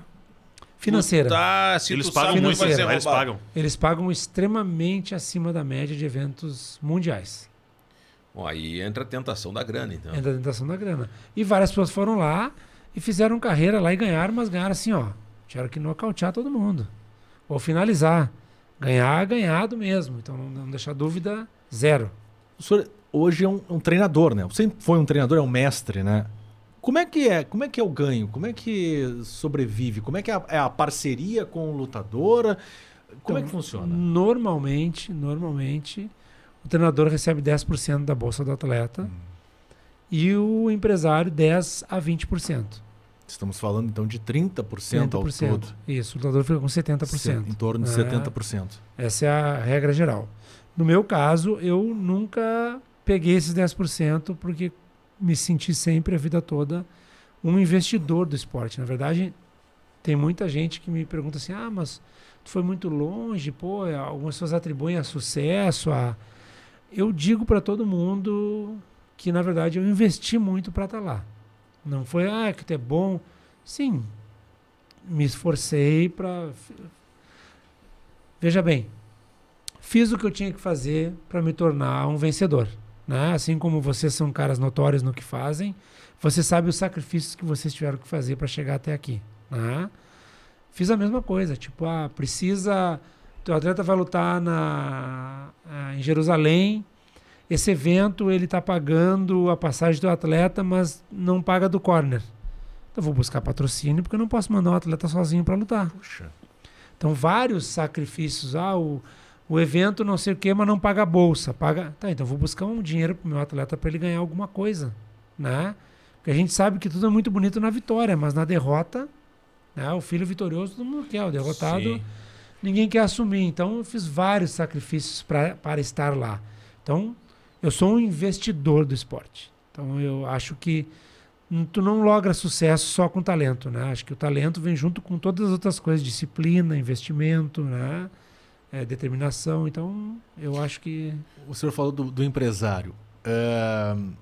Financeira. Tá, se Eles pagam muito, ser né? eles pagam. Eles pagam extremamente acima da média de eventos mundiais. Bom, aí entra a tentação da grana, então. É da tentação da grana. E várias pessoas foram lá e fizeram carreira lá e ganharam, mas ganharam assim, ó. Tiveram que nocautear todo mundo. Ou finalizar. Ganhar, ganhado mesmo. Então não, não deixar dúvida, zero. O senhor hoje é um, um treinador, né? Você sempre foi um treinador, é um mestre, né? Como é que é? Como é que é o ganho? Como é que sobrevive? Como é que é a, é a parceria com o lutador? Como é que Então, funciona? Normalmente, normalmente, o treinador recebe 10% da bolsa do atleta Hum. e o empresário 10 a 20%. Estamos falando então de 30%, ao 30%. todo. Isso, o lutador fica com 70%. Em torno de É. 70%. Essa é a regra geral. No meu caso, eu nunca peguei esses 10% porque me senti sempre a vida toda um investidor do esporte. Na verdade, tem muita gente que me pergunta assim: ah, mas tu foi muito longe, pô, algumas pessoas atribuem a sucesso. A... Eu digo para todo mundo que, na verdade, eu investi muito para estar lá. Não foi, ah, que tu é bom. Sim, me esforcei para. Veja bem, fiz o que eu tinha que fazer para me tornar um vencedor. Né? Assim como vocês são caras notórios no que fazem, você sabe os sacrifícios que vocês tiveram que fazer para chegar até aqui. Né? Fiz a mesma coisa, tipo, ah, precisa. O atleta vai lutar na, ah, em Jerusalém. Esse evento ele está pagando a passagem do atleta, mas não paga do corner. Então vou buscar patrocínio porque eu não posso mandar um atleta sozinho para lutar. Puxa. Então, vários sacrifícios. Ah, o, o evento não sei o que, mas não paga a bolsa. Paga. Tá, então vou buscar um dinheiro pro meu atleta para ele ganhar alguma coisa. Né? Porque a gente sabe que tudo é muito bonito na vitória, mas na derrota, né, o filho vitorioso todo mundo quer. O derrotado, Sim. ninguém quer assumir. Então, eu fiz vários sacrifícios pra, para estar lá. Então, eu sou um investidor do esporte. Então, eu acho que tu não logra sucesso só com talento, né? Acho que o talento vem junto com todas as outras coisas, disciplina, investimento, né? É, determinação. Então, eu acho que O senhor falou do, do empresário. Ahn,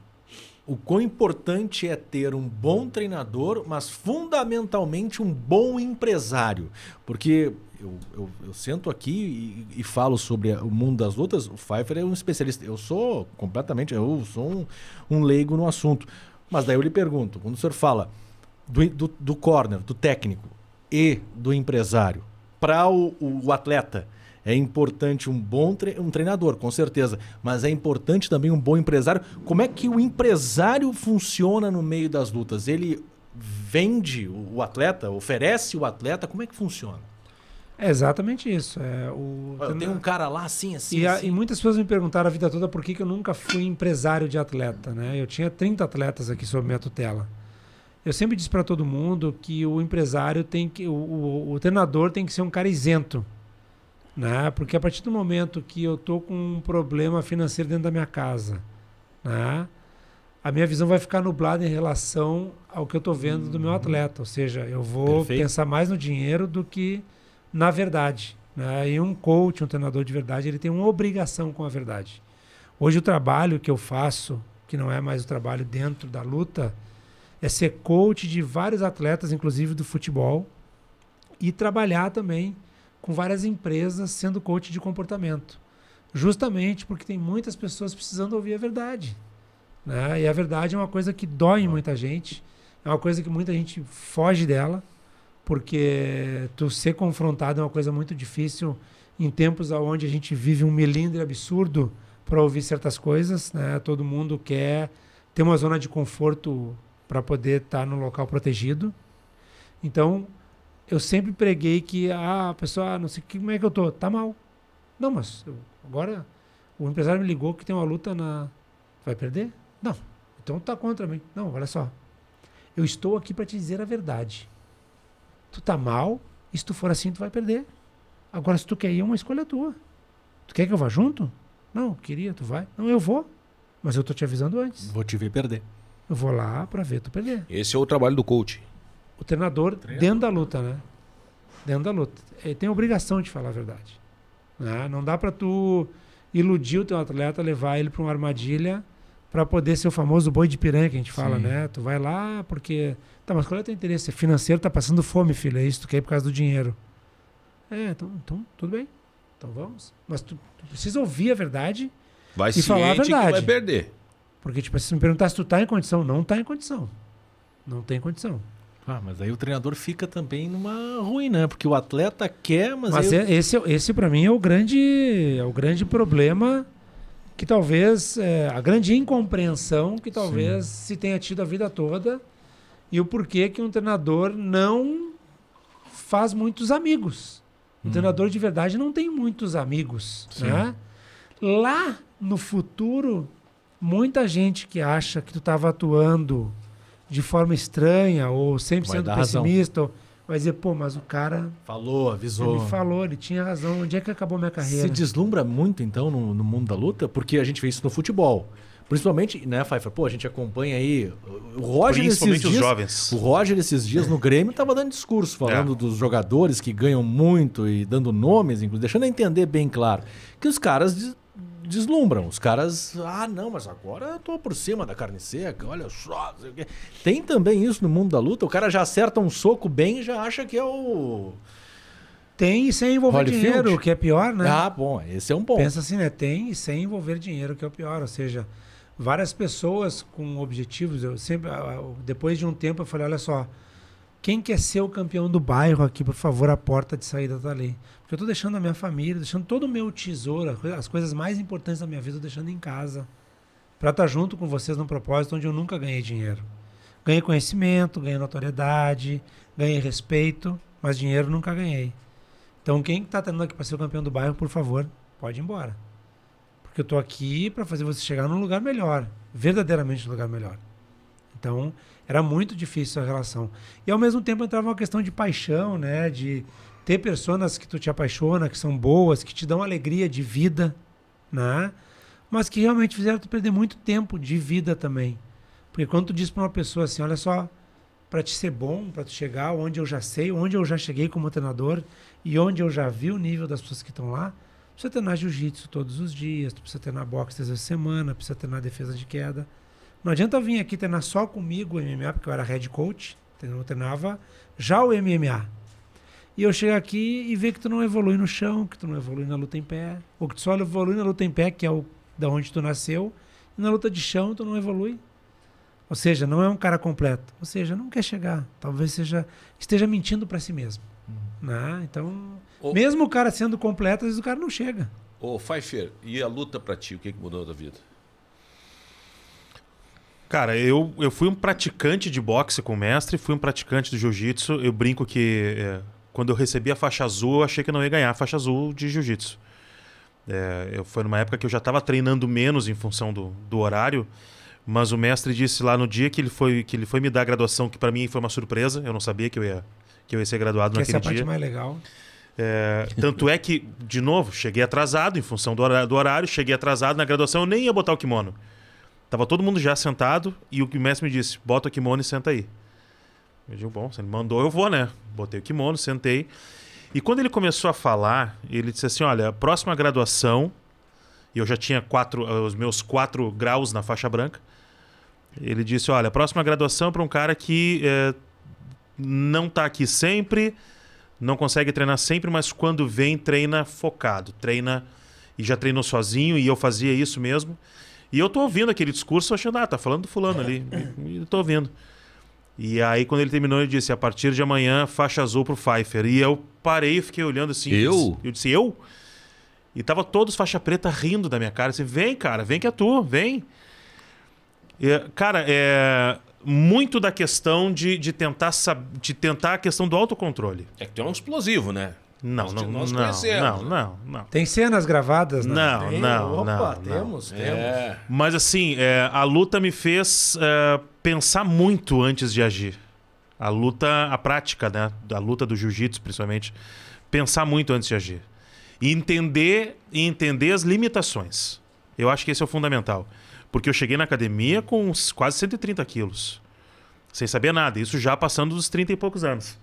o quão importante é ter um bom treinador, mas fundamentalmente um bom empresário. Porque eu, eu, eu sento aqui e, e falo sobre o mundo das lutas, o Pfeiffer é um especialista. Eu sou completamente, eu sou um, um leigo no assunto. Mas daí eu lhe pergunto, quando o senhor fala do, do, do corner, do técnico e do empresário, para o, o atleta, é importante um bom tre um treinador, com certeza, mas é importante também um bom empresário. Como é que o empresário funciona no meio das lutas? Ele vende o atleta, oferece o atleta, como é que funciona? É exatamente isso. É, o, Eu tenho um cara lá assim, assim, E, a- assim. e muitas pessoas me perguntaram a vida toda por que, que eu nunca fui empresário de atleta, né? Eu tinha 30 atletas aqui sob minha tutela. Eu sempre disse para todo mundo que o empresário tem que, o, o, o treinador tem que ser um cara isento, né? Porque a partir do momento que eu tô com um problema financeiro dentro da minha casa, né? A minha visão vai ficar nublada em relação ao que eu tô vendo do meu atleta, ou seja, eu vou Perfeito. pensar mais no dinheiro do que na verdade. Né? E um coach, um treinador de verdade, ele tem uma obrigação com a verdade. Hoje o trabalho que eu faço, que não é mais o trabalho dentro da luta, é ser coach de vários atletas, inclusive do futebol, e trabalhar também com várias empresas sendo coach de comportamento. Justamente porque tem muitas pessoas precisando ouvir a verdade. Né? E a verdade é uma coisa que dói em muita gente, é uma coisa que muita gente foge dela, porque tu ser confrontado é uma coisa muito difícil em tempos onde a gente vive um melindre absurdo para ouvir certas coisas, né? Todo mundo quer ter uma zona de conforto para poder estar no local protegido. Então, eu sempre preguei que ah, a pessoa, ah, não sei que- como é que eu tô, tá mal. Não, mas eu- agora o empresário me ligou que tem uma luta na vai perder? Não. Então tá contra mim. Não, olha só. Eu estou aqui para te dizer a verdade. Tu tá mal, e se tu for assim, tu vai perder. Agora, se tu quer ir, é uma escolha tua. Tu quer que eu vá junto? Não, queria, tu vai. Não, eu vou. Mas eu tô te avisando antes. Vou te ver perder. Eu vou lá para ver tu perder. Esse é o trabalho do coach. O treinador, dentro da luta, né? Dentro da luta. Ele tem a obrigação de falar a verdade. né? Não dá para tu iludir o teu atleta, levar ele para uma armadilha para poder ser o famoso boi de piranha que a gente fala, Sim. né? Tu vai lá porque... Tá, mas qual é o teu interesse? É financeiro, tá passando fome, filho. É isso, tu quer ir por causa do dinheiro. É, então, então tudo bem. Então vamos. Mas tu, tu precisa ouvir a verdade, Vai E falar a que vai verdade. perder. porque, tipo, se me perguntar se tu tá em condição, não tá em condição. Não tem condição. Ah, mas aí o treinador fica também numa ruim, né? Porque o atleta quer, mas, Mas é- esse, esse para mim é o grande, é o grande problema que talvez é, a grande incompreensão que talvez se tenha tido a vida toda e o porquê que um treinador não faz muitos amigos. Um treinador de verdade não tem muitos amigos, né? Lá no futuro, muita gente que acha que tu estava atuando de forma estranha ou sempre Vai sendo pessimista, ou- vai dizer, pô, mas o cara falou, avisou. ele falou, ele tinha razão. Onde é que acabou minha Se carreira? deslumbra muito, então, no, no mundo da luta, porque a gente vê isso no futebol. Principalmente, né, Pfeiffer? Pô, a gente acompanha aí. O Roger esses Principalmente os dias. jovens. O Roger, esses dias no Grêmio, tava dando discurso, falando É. dos jogadores que ganham muito e dando nomes, inclusive, deixando a entender bem claro que os caras deslumbram. Os caras, ah, não, mas agora eu tô por cima da carne seca, olha só. Tem também isso no mundo da luta, o cara já acerta um soco bem e já acha que é o. Tem e sem envolver Holyfield? dinheiro, o que é pior, né? Ah, bom, esse é um ponto. Pensa assim, né? Tem e sem envolver dinheiro, que é o pior. Ou seja, várias pessoas com objetivos. Eu sempre, depois de um tempo, eu falei: olha só, quem quer ser o campeão do bairro aqui, por favor, a porta de saída tá ali. Porque eu tô deixando a minha família, deixando todo o meu tesouro, as coisas mais importantes da minha vida, eu deixando em casa. Pra estar junto com vocês num propósito onde eu nunca ganhei dinheiro. Ganhei conhecimento, ganhei notoriedade, ganhei respeito, mas dinheiro nunca ganhei. Então, quem está tendo aqui para ser o campeão do bairro, por favor, pode ir embora. Porque eu tô aqui para fazer você chegar num lugar melhor, verdadeiramente num lugar melhor. Então, era muito difícil a relação. E ao mesmo tempo entrava uma questão de paixão, né, de ter pessoas que tu te apaixona, que são boas, que te dão alegria de vida, né? Mas que realmente fizeram tu perder muito tempo de vida também. Porque quando tu diz para uma pessoa assim, olha só, para te ser bom, para tu chegar onde eu já sei, onde eu já cheguei como treinador e onde eu já vi o nível das pessoas que estão lá, precisa treinar jiu-jitsu todos os dias, tu precisa treinar boxe três vezes semana, precisa treinar defesa de queda. Não adianta vir aqui treinar só comigo o MMA, porque eu era head coach, eu treinava já o MMA. E eu chego aqui e ver que tu não evolui no chão, que tu não evolui na luta em pé, ou que tu só evolui na luta em pé, que é o da onde tu nasceu, e na luta de chão tu não evolui. Ou seja, não é um cara completo. Ou seja, não quer chegar. Talvez seja esteja mentindo para si mesmo. Né? Então, mesmo o cara sendo completo, às vezes o cara não chega. Ô, Pfeiffer, e a luta pra ti, o que, que mudou da vida? Cara, eu, eu fui um praticante de boxe com o mestre, fui um praticante do jiu-jitsu. Eu brinco que é, quando eu recebi a faixa azul, eu achei que eu não ia ganhar a faixa azul de jiu-jitsu. É, eu- foi numa época que eu já estava treinando menos em função do, do horário, mas o mestre disse lá no dia que ele foi, que ele foi me dar a graduação, que para mim foi uma surpresa, eu não sabia que eu ia, que eu ia ser graduado Que essa é naquele a parte dia. mais legal. É, tanto é que, de novo, cheguei atrasado em função do horário, do horário, cheguei atrasado na graduação, eu nem ia botar o kimono. Tava todo mundo já sentado e o mestre me disse: bota o kimono e senta aí. Eu digo, bom, se ele mandou, eu vou, né? Botei o kimono, sentei. E quando ele começou a falar, ele disse assim: olha, próxima graduação, e eu já tinha quatro, eh, os meus quatro graus na faixa branca. Ele disse: olha, próxima graduação é para um cara que eh, não tá aqui sempre, não consegue treinar sempre, mas quando vem, treina focado, treina e já treinou sozinho, e eu fazia isso mesmo. E eu tô ouvindo aquele discurso, achando, ah, tá falando do fulano ali. E eu tô ouvindo. E aí, quando ele terminou, ele disse: a partir de amanhã, faixa azul pro Pfeiffer. E eu parei e fiquei olhando assim. Eu? Eu disse: eu? E tava todos faixa preta rindo da minha cara. Assim, vem, cara, vem que é tu, vem. E, cara, é muito da questão de, de tentar de tentar a questão do autocontrole. É que tu é um explosivo, né? Não, não, nós não, conhecemos, não, né? não, não. Tem cenas gravadas, né? Não, Tem, não, opa, não, não. temos, temos. É. Mas assim, é, a luta me fez é, pensar muito antes de agir. A luta, a prática, né? Da luta do jiu-jitsu, principalmente. Pensar muito antes de agir. E entender, e entender as limitações. Eu acho que esse é o fundamental. Porque eu cheguei na academia com uns quase 130 quilos. Sem saber nada. Isso já passando dos 30 e poucos anos.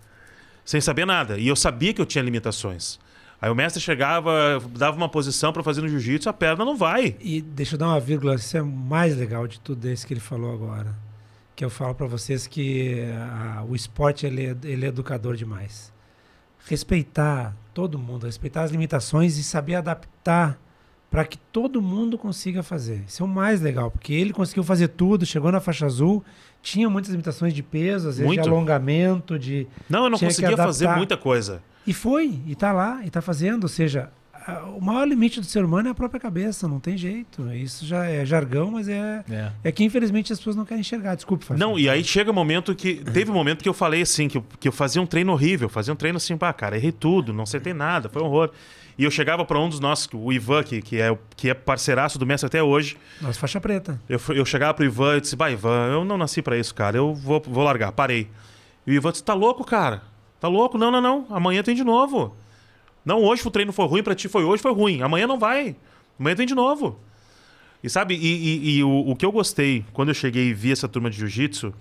Sem saber nada. E eu sabia que eu tinha limitações. Aí o mestre chegava, dava uma posição para fazer no jiu-jitsu, a perna não vai. E deixa eu dar uma vírgula, isso é o mais legal de tudo isso que ele falou agora. Que eu falo pra vocês que ah, o esporte ele é, ele é educador demais. Respeitar todo mundo, respeitar as limitações e saber adaptar para que todo mundo consiga fazer. Isso é o mais legal, porque ele conseguiu fazer tudo, chegou na faixa azul, tinha muitas limitações de peso, às vezes Muito. de alongamento, de Não, eu não conseguia fazer muita coisa. e foi, e tá lá, e tá fazendo. Ou seja, o maior limite do ser humano é a própria cabeça, não tem jeito. Isso já é jargão, mas é, É. é que infelizmente as pessoas não querem enxergar. Desculpe, Fábio. Não, e aí chega um momento que. Teve um momento que eu falei assim, que eu, que eu fazia um treino horrível, fazia um treino assim, pá, cara, errei tudo, não acertei nada, foi um horror. E eu chegava para um dos nossos, o Ivan, que, que, é, que é parceiraço do mestre até hoje. Nossa, faixa preta. Eu, eu chegava pro Ivan e disse, bah, Ivan, eu não nasci para isso, cara, eu vou, vou largar, parei. E o Ivan disse, tá louco, cara? Tá louco? Não, não, não, amanhã tem de novo. Não, hoje o treino foi ruim, pra ti foi hoje, foi ruim. Amanhã não vai. Amanhã tem de novo. E sabe, e, e- e o, o que eu gostei quando eu cheguei e vi essa turma de jiu-jitsu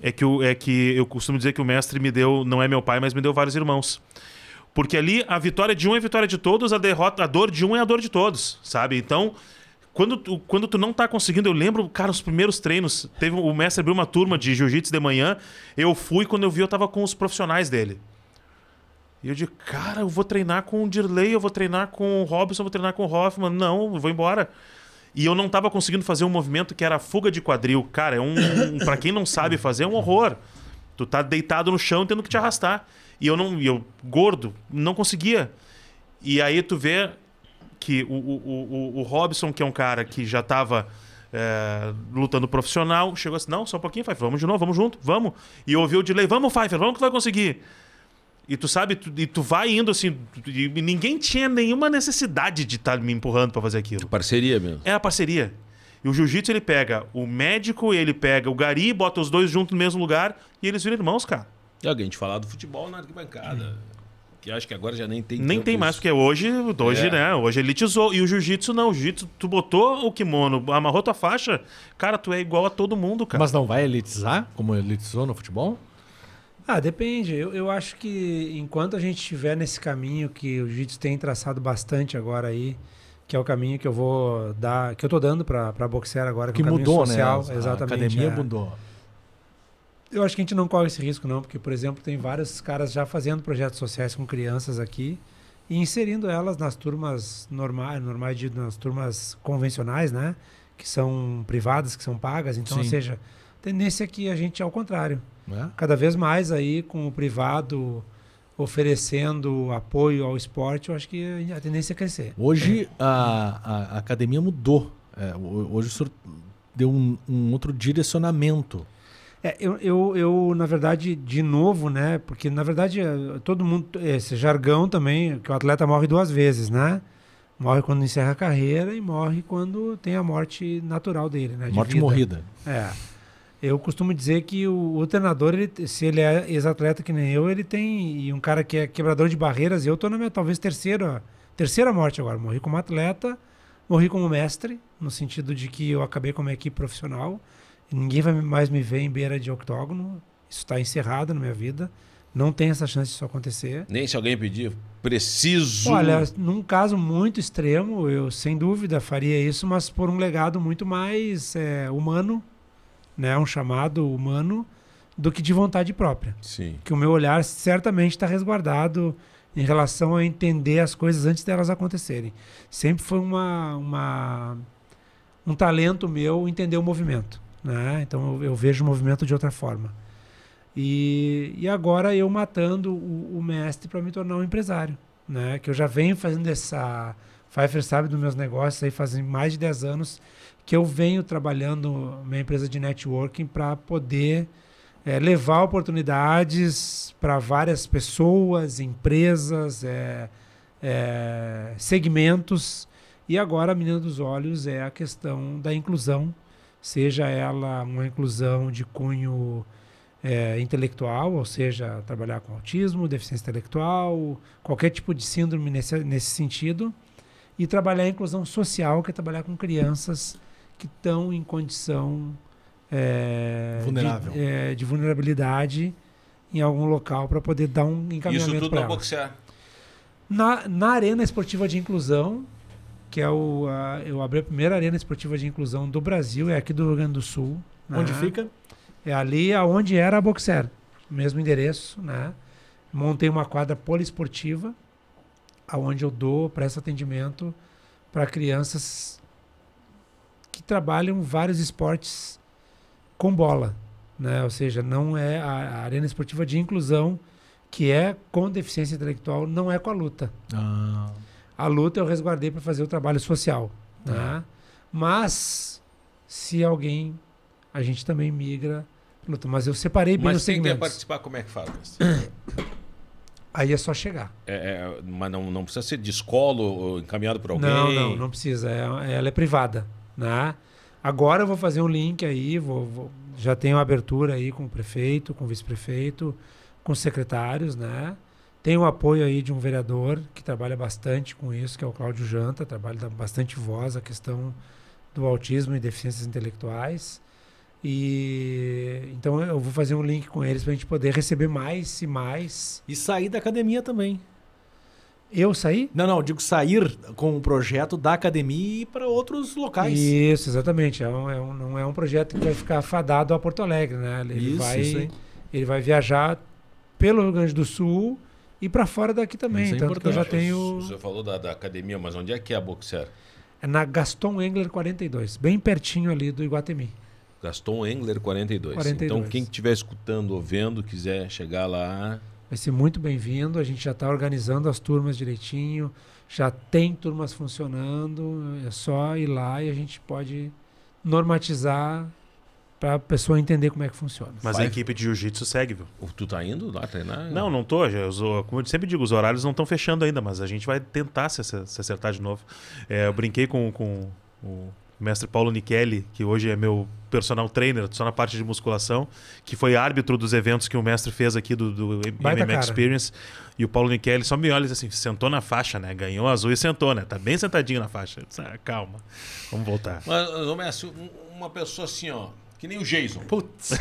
é que, é que eu costumo dizer que o mestre me deu, não é meu pai, mas me deu vários irmãos. Porque ali a vitória de um é a vitória de todos, a derrota, a dor de um é a dor de todos, sabe? Então, quando tu, quando tu não tá conseguindo, eu lembro, cara, os primeiros treinos, teve o mestre abriu uma turma de jiu-jitsu de manhã, eu fui, quando eu vi, eu tava com os profissionais dele. E eu digo, cara, eu vou treinar com o Dirley, eu vou treinar com o Robson, eu vou treinar com o Hoffman. Não, eu vou embora. E eu não tava conseguindo fazer um movimento que era a fuga de quadril. Cara, é um. um para quem não sabe fazer, é um horror. Tu tá deitado no chão tendo que te arrastar. E eu não. Eu, gordo, não conseguia. E aí tu vê que o, o, o, o Robson, que é um cara que já tava é, lutando profissional, chegou assim: não, só um pouquinho, Pfeiffer, vamos de novo, vamos junto, vamos. E ouviu o delay, vamos, Pfeiffer, vamos que vai conseguir. E tu sabe, tu, e tu vai indo assim, e ninguém tinha nenhuma necessidade de estar me empurrando pra fazer aquilo. Parceria mesmo. É a parceria. E o jiu-jitsu ele pega o médico, ele pega o gari, bota os dois juntos no mesmo lugar e eles viram irmãos, cara. E alguém te falar do futebol na arquibancada. Que acho que agora já nem tem Nem tempo tem mais, isso. porque hoje, hoje, É. né? Hoje elitizou. E o jiu-jitsu não. O jiu-jitsu, tu botou o kimono, amarrou tua faixa, cara, tu é igual a todo mundo, cara. Mas não vai elitizar, como elitizou no futebol? Ah, depende. Eu, eu acho que enquanto a gente estiver nesse caminho que o Jiu-Jitsu tem traçado bastante agora aí, que é o caminho que eu vou dar, que eu tô dando pra, pra boxear agora, Que é o caminho mudou, social, né? A exatamente. academia é. mudou. Eu acho que a gente não corre esse risco, não, porque, por exemplo, tem vários caras já fazendo projetos sociais com crianças aqui e inserindo elas nas turmas normais, normais de, nas turmas convencionais, né? Que são privadas, que são pagas. Então, ou Sim. seja, a tendência é que a gente, ao contrário, Né? cada vez mais aí com o privado oferecendo apoio ao esporte, eu acho que a tendência é crescer. Hoje a, a- academia mudou. É, ho- hoje o senhor deu um, um outro direcionamento. É, eu, eu, eu, na verdade, de novo, né? Porque, na verdade, eh, todo mundo. Esse jargão também, que o atleta morre duas vezes, né? Morre quando encerra a carreira e morre quando tem a morte natural dele, né? de Morte vida. morrida. É. Eu costumo dizer que o, o treinador, ele, se ele é ex-atleta que nem eu, ele tem. E um cara que é quebrador de barreiras, eu tô na minha talvez terceira, terceira morte agora. Morri como atleta, morri como mestre, no sentido de que eu acabei com uma equipe profissional. e Ninguém vai mais me ver em beira de octógono. Isso está encerrado na minha vida. Não tem essa chance disso acontecer. Nem se alguém pedir, preciso. Olha, num caso muito extremo, eu sem dúvida faria isso, mas por um legado muito mais é, humano, né, um chamado humano, do que de vontade própria. Sim. Que o meu olhar certamente está resguardado em relação a entender as coisas antes delas acontecerem. Sempre foi uma, uma um talento meu entender o movimento, né? Então eu, eu vejo o movimento de outra forma. E, e agora eu matando o, o mestre para me tornar um empresário, né? Que eu já venho fazendo essa. Pfeiffer sabe dos meus negócios aí fazem mais de 10 anos que eu venho trabalhando minha empresa de networking para poder eh, levar oportunidades para várias pessoas, empresas, eh, eh, segmentos. E agora a menina dos olhos é a questão da inclusão, seja ela uma inclusão de cunho é, intelectual, ou seja, trabalhar com autismo, deficiência intelectual, qualquer tipo de síndrome nesse, nesse sentido, e trabalhar a inclusão social, que é trabalhar com crianças que estão em condição é, Vulnerável. De, é, de vulnerabilidade em algum local para poder dar um Isso encaminhamento tudo para no elas. boxear. Na, na Arena Esportiva de Inclusão, que é o. a- eu abri a primeira Arena Esportiva de Inclusão do Brasil, é aqui do Rio Grande do Sul. Onde né? fica? É ali aonde era a Boxer, mesmo endereço, né? Montei uma quadra poliesportiva, aonde eu dou, presto atendimento para crianças que trabalham vários esportes com bola, né? Ou seja, não é a, a arena esportiva de inclusão que é com deficiência intelectual, não é com a luta. Ah, A luta eu resguardei para fazer o trabalho social, né? Mas se alguém, a gente também migra luta, mas eu separei bem os Mas quem quer segmentos. participar, como é que faz? Aí é só chegar. É, é, mas não, não precisa ser de escola ou encaminhado por alguém. Não, não, não precisa. É- ela é privada, né? Agora eu vou fazer um link aí, vou, vou- já tenho abertura aí com o prefeito, com o vice-prefeito, com os secretários, né? Tem o apoio aí de um vereador que trabalha bastante com isso, que é o Cláudio Janta, trabalha bastante voz à questão do autismo e deficiências intelectuais. E então eu vou fazer um link com eles para a gente poder receber mais e mais. E sair da academia também. Eu saí? Não, não, digo sair com o projeto da academia e ir para outros locais. Isso, exatamente. É um, é um- não é um projeto que vai ficar fadado a Porto Alegre, né? Ele, Isso, vai, isso aí. ele vai viajar pelo Rio Grande do Sul e para fora daqui também. Isso é Tanto que eu já importante. tenho. Você falou da, da academia, mas onde é que é a boxer? É na Gaston Engler 42, bem pertinho ali do Iguatemi. Gaston Engler 42. 42. Então, quem estiver escutando ou vendo, quiser chegar lá. Vai ser muito bem-vindo. A gente já está organizando as turmas direitinho, já tem turmas funcionando. É só ir lá e a gente pode normatizar para a pessoa entender como é que funciona. Mas Vai. a equipe de jiu-jitsu segue, viu? Tu tá indo lá treinar? Não, não tô. Já, os- como eu sempre digo, os horários não estão fechando ainda, mas a gente vai tentar se, se acertar de novo. É, eu brinquei com, com o mestre Paulo Nichelli, que hoje é meu personal trainer, só na parte de musculação, que foi árbitro dos eventos que o mestre fez aqui do, do Baita MMA cara. Experience. E o Paulo Nichelli só me olha e diz assim: sentou na faixa, né? Ganhou azul e sentou, né? Tá bem sentadinho na faixa. Disse, "Ah, calma, vamos voltar. Mas, ô, Mestre, um- uma pessoa assim, ó, que nem o Jason. Putz,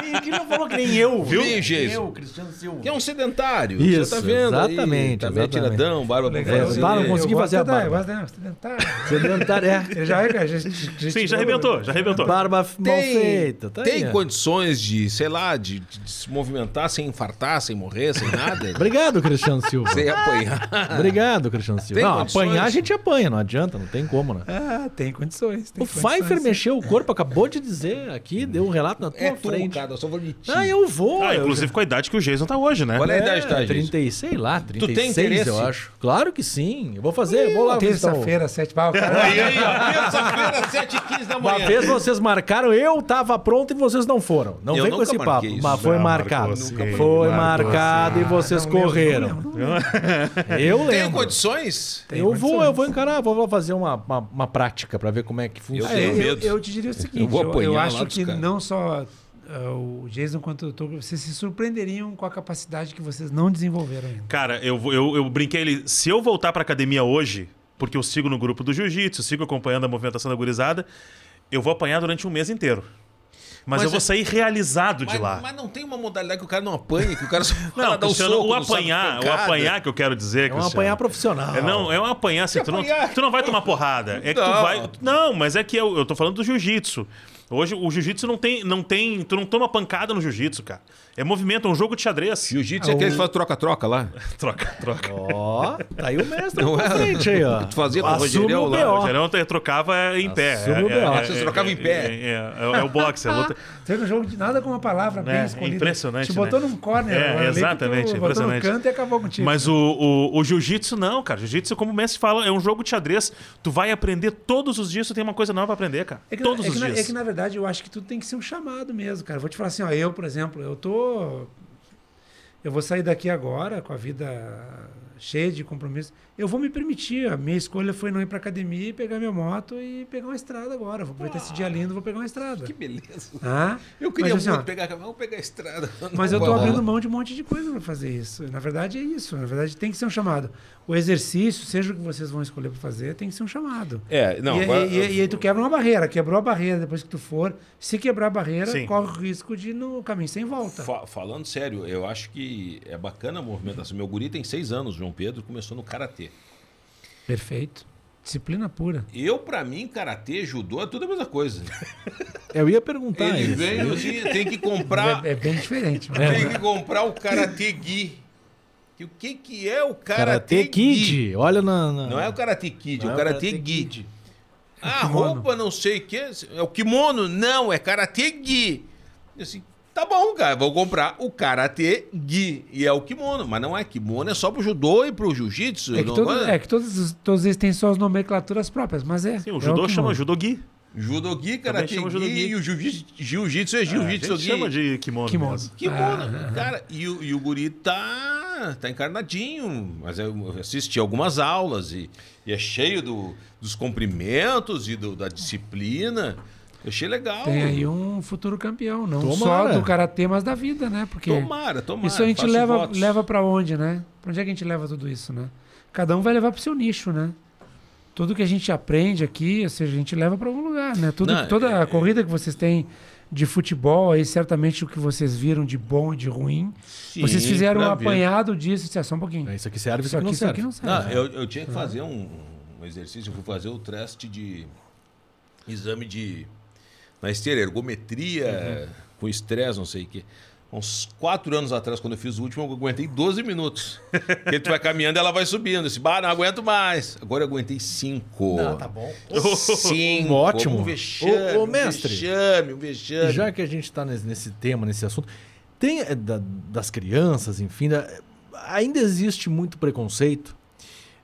quem, quem não falou que nem eu? Viu? Que nem Jason? Eu, Cristiano Silva. Que é um sedentário. Isso, você tá vendo? aí, exatamente, tá meio exatamente. tiradão, barba pra É, fazer. não consegui Eu fazer a barba. gosto da- sedentário. Sedentário, é. Ele já, é, já, já, já Sim, já arrebentou, já arrebentou. Barba f- mal feita. Tá tem aí, condições de, sei lá, de, de se movimentar sem infartar, sem morrer, sem nada? Obrigado, Cristiano Silva. sem apanhar. Obrigado, Cristiano Silva. Tem Não, condições? apanhar a gente apanha, não adianta, não tem como, né? Ah, tem condições. Tem O Pfeiffer mexeu o corpo, acabou de dizer. Você aqui, deu um relato na tua É tu, frente. cara, eu sou bonitinho. Ah, eu vou. Ah, eu- inclusive com a idade que o Jason tá hoje, né? Qual é a É, idade tá, gente? 30, e- sei lá, 36, tem interesse? eu acho. Claro que sim. Eu vou fazer, vou lá Terça-feira, sete pau. Cara, Aí, aí, ó, terça-feira, 7h15 da Uma manhã. vez vocês marcaram, eu tava pronto e vocês não foram. Não Eu vem com esse papo. isso. Mas foi Não, marcado. marcou sim. Foi Marcou marcado e vocês Não correram. não lembro. Eu lembro. condições? Tem Eu vou, condições. eu vou encarar, vou lá fazer uma, uma, uma prática pra ver como é que Eu funciona. Ah, tenho eu, medo. eu te diria o seguinte, Eu vou eu, apanhar eu acho que caras. não só ah, o Jason quanto o Togo, vocês se surpreenderiam com a capacidade que vocês não desenvolveram ainda. Cara, eu, eu, eu brinquei ele. Se eu voltar pra academia hoje, porque eu sigo no grupo do jiu-jitsu, sigo acompanhando a movimentação da gurizada, eu vou apanhar durante um mês inteiro. Mas, Mas eu vou é- sair realizado de Mas, lá. mas não tem uma modalidade que o cara não apanhe, que o cara só Não, dá Cristiano, soco, o não apanhar, o apanhar que eu quero dizer, É um apanhar profissional. É, não, é um apanhar assim, tu não, tu não vai tomar porrada. É que tu Não. vai. Não, mas é que eu, eu tô falando do jiu-jitsu. Hoje o jiu-jitsu não tem, não tem. Tu não toma pancada no jiu-jitsu, cara. É movimento, é um jogo de xadrez. Jiu-jitsu é aquele que faz troca-troca lá. Troca, troca. Ó, tá aí o mestre Não na é? frente aí, ó. Tu fazia com o Rogerião o lá. O Gerão te- trocava em pé. Assume o B.O. Vocês trocavam em pé. É, é, é, é o boxe. É a luta. Tem um jogo de nada com uma palavra bem É, escolhida. impressionante, Te botou né? num corner. É, tu exatamente, Botou impressionante. no canto e acabou contigo. Mas o, o, o jiu-jitsu não, cara. Jiu-jitsu, como o mestre fala, é um jogo de xadrez. Tu vai aprender todos os dias, tu tem uma coisa nova pra aprender, cara. É que, todos é os dias. é que, na verdade, eu acho que tudo tem que ser um chamado mesmo, cara. Vou te falar assim, ó, eu, por exemplo, eu tô. Eu vou sair daqui agora com a vida cheia de compromissos. Eu vou me permitir. A minha escolha foi não ir pra academia e pegar minha moto e pegar uma estrada agora. Vou aproveitar esse dia lindo, vou pegar uma estrada. Que beleza. Ah, Eu queria mas, assim, muito ó, pegar Vamos pegar a estrada. Mas eu lá. abrindo mão de um monte de coisa pra fazer isso. Na verdade é isso. Na verdade tem que ser um chamado. O exercício, seja o que vocês vão escolher pra fazer, tem que ser um chamado. É, não. e, agora- e- e- e aí tu quebra uma barreira. Quebrou a barreira depois que tu for. Se quebrar a barreira, Sim. corre o risco de ir no caminho sem volta. Fa- falando sério, eu acho que é bacana a movimentação. Meu guri tem seis anos, João Pedro, começou no karatê. Perfeito. Disciplina pura. Eu, pra mim, karatê, judô, é tudo a mesma coisa. Eu ia perguntar Ele isso. vem assim, tem que comprar, É, é bem diferente. mas- tem que comprar o karatê gi. E o que que é o karatê, Karate gi? Kid, olha na... na- Não é o karate kid, Não é é o o karate Karate gi. Kid. A roupa não sei o que, é o kimono? Não, é karate gi. Assim, tá bom, cara, vou comprar o karate gi. E é o kimono, mas não é kimono, é só pro judô e pro jiu-jitsu. É que, todo- é? é que todos, os- todos eles têm suas nomenclaturas próprias, mas é. Sim, é o judô que chama muda. Judogi. Judogi, karate gi e o jiu-jitsu jiu-jitsu é É, a jiu-jitsu gente gi. chama de kimono. Kimono. mesmo. Kimono, Ah, cara. E o, e o guri tá, tá encarnadinho, mas eu assisti algumas aulas e, e é cheio do, dos cumprimentos e do- da disciplina. Eu achei legal. Tem aí um futuro campeão, não Tomara. só do karatê, mas da vida, né? Porque Tomara, tomara. isso a gente leva, votos. leva para onde, né? Pra onde é que a gente leva tudo isso, né? Cada um vai levar pro seu nicho, né? Tudo que a gente aprende aqui, ou seja, a gente leva para algum lugar, né? Tudo, Não, toda é- a corrida que vocês têm de futebol, aí certamente o que vocês viram de bom e de ruim, Sim, vocês fizeram um apanhado disso, disse, ah, só um pouquinho. É, Isso aqui serve, isso aqui isso serve. aqui não serve. Não, eu, eu tinha que fazer um, um exercício, eu fui fazer o teste de exame de na esteira, ergometria, com estresse, não sei o quê. Uns quatro anos atrás, quando eu fiz o último, eu aguentei 12 minutos. Porque tu vai caminhando ela vai subindo. Eu disse, bah, não aguento mais. Agora eu aguentei cinco. Não, tá bom. Cinco. Ótimo. Um vexame, Ô, ô, mestre. Um vexame, um vexame. Já que a gente está nesse, nesse tema, nesse assunto, tem eh, da- das crianças, enfim, da- ainda existe muito preconceito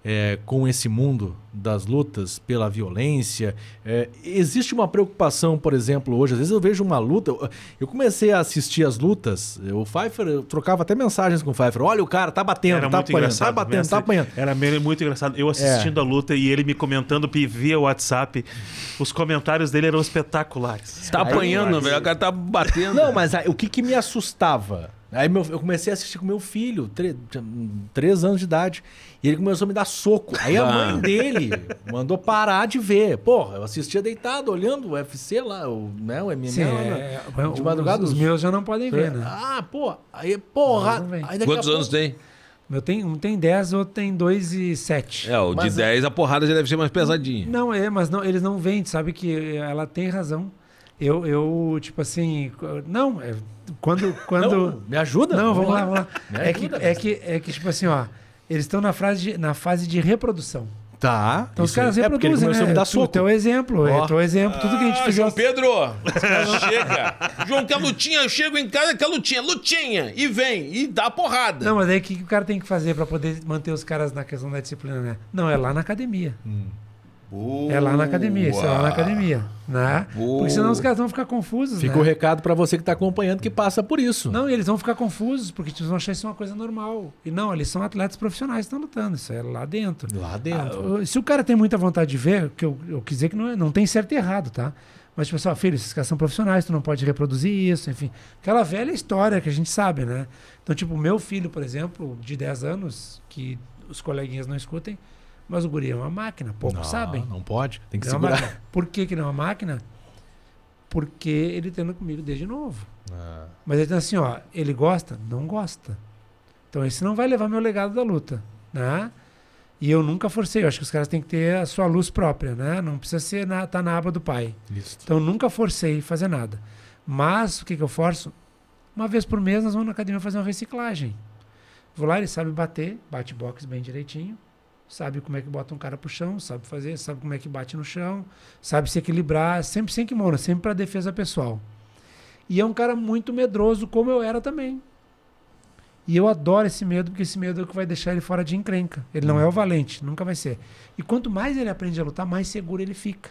eh, com esse mundo das lutas pela violência. Eh, existe uma preocupação, por exemplo, hoje, às vezes eu vejo uma luta. eu- comecei a assistir as lutas, o Pfeiffer, eu trocava até mensagens com o Pfeiffer. Olha, o cara tá batendo, Era tá muito apanhando, tá batendo, mestre. tá apanhando. Era muito engraçado. Eu assistindo a luta e ele me comentando via WhatsApp. Os comentários dele eram espetaculares. Tá apanhando, velho. O cara tá batendo. Não, mas aí, o que, que me assustava? Aí meu- eu comecei a assistir com meu filho, tre- hum, três anos de idade, e ele começou a me dar soco. Aí a mãe dele mandou parar de ver. Porra, eu assistia deitado, olhando o UFC lá, o, né, o MMA Sim, lá é, na- os- de madrugada. Os, meus já não podem ver, né? Ah, pô, aí, porra. Aí daqui a Quantos pouco- anos tem? Meu tem, um tem 10, outro tem 2 e 7. É, o Mas de é- 10 a porrada já deve ser mais pesadinha. Não, é, mas não, eles não vêm, sabe que ela tem razão. Eu, eu tipo assim, não, é, quando, quando, Não, me ajuda? não, vamos lá, vamos lá. Me É que, é que, é que tipo assim, ó, eles estão na fase de, na fase de reprodução. Tá. Então os caras. É ele reproduzem, a me né? dar Tu, soco. teu exemplo, Ó. é teu exemplo. Tudo que a gente Ah, fez. João Pedro, chega. João, quer lutinha? Eu chego em casa, quer lutinha, lutinha. E vem, e dá porrada. Não, mas aí o que, que o cara tem que fazer pra poder manter os caras na questão da disciplina, né? Não, é lá na academia. É lá na academia, isso é lá na academia. Né? Porque senão os caras vão ficar confusos. Fica né? o recado pra você que tá acompanhando que passa por isso. Não, e eles vão ficar confusos, porque eles vão achar isso uma coisa normal. E não, eles são atletas profissionais que estão lutando, isso é lá dentro. Lá dentro. Ah, se o cara tem muita vontade de ver, que eu, eu quis dizer que não, é- não tem certo e errado, tá? Mas, tipo assim, ó, filho, esses caras são profissionais, tu não pode reproduzir isso, enfim. Aquela velha história que a gente sabe, né? Então, tipo, meu filho, por exemplo, de 10 anos, que os coleguinhas não escutem, mas o guri é uma máquina, poucos não, sabem. Não pode. Tem que é segurar. máquina. Por que, que ele é uma máquina? Porque ele treina comigo desde novo. Ah. Mas ele tá assim, ó, ele gosta? Não gosta. Então esse não vai levar meu legado da luta, né? E eu nunca forcei, eu acho que os caras têm que ter a sua luz própria, né? Não precisa ser na, tá na aba do pai. Isso. Então eu nunca forcei fazer nada. Mas o que, que eu forço? Uma vez por mês nós vamos na academia fazer uma reciclagem. Vou lá, ele sabe bater, bate boxe bem direitinho, sabe como é que bota um cara pro chão, sabe fazer, sabe como é que bate no chão, sabe se equilibrar, sempre sem kimono, sempre para defesa pessoal. E é um cara muito medroso, como eu era também. E eu adoro esse medo, porque esse medo é o que vai deixar ele fora de encrenca. Ele não é o valente, nunca vai ser. E quanto mais ele aprende a lutar, mais seguro ele fica.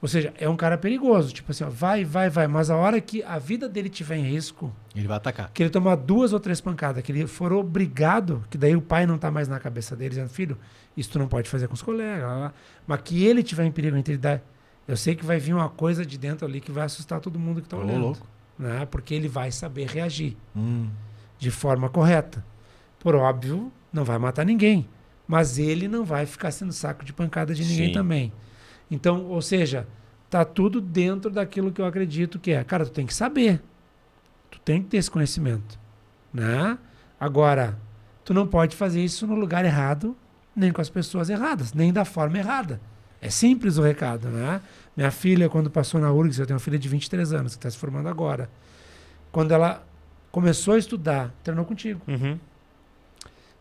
Ou seja, é um cara perigoso. Tipo assim, ó, vai, vai, vai. Mas a hora que a vida dele tiver em risco, Ele vai atacar. que ele tomar duas ou três pancadas, que ele for obrigado, que daí o pai não tá mais na cabeça dele, dizendo, filho, isso tu não pode fazer com os colegas, lá, lá. mas que ele tiver em perigo entre ele dar. Eu sei que vai vir uma coisa de dentro ali que vai assustar todo mundo que tá Ô, olhando. louco. Né? Porque ele vai saber reagir Hum. de forma correta. Por óbvio, não vai matar ninguém. Mas ele não vai ficar sendo saco de pancada de ninguém Sim. também. Então, ou seja, tá tudo dentro daquilo que eu acredito que é. Cara, tu tem que saber. Tu tem que ter esse conhecimento. Né? Agora, tu não pode fazer isso no lugar errado, nem com as pessoas erradas, nem da forma errada. É simples o recado, né? Minha filha, quando passou na URGS, eu tenho uma filha de 23 anos, que está se formando agora. Quando ela começou a estudar, treinou contigo. Uhum.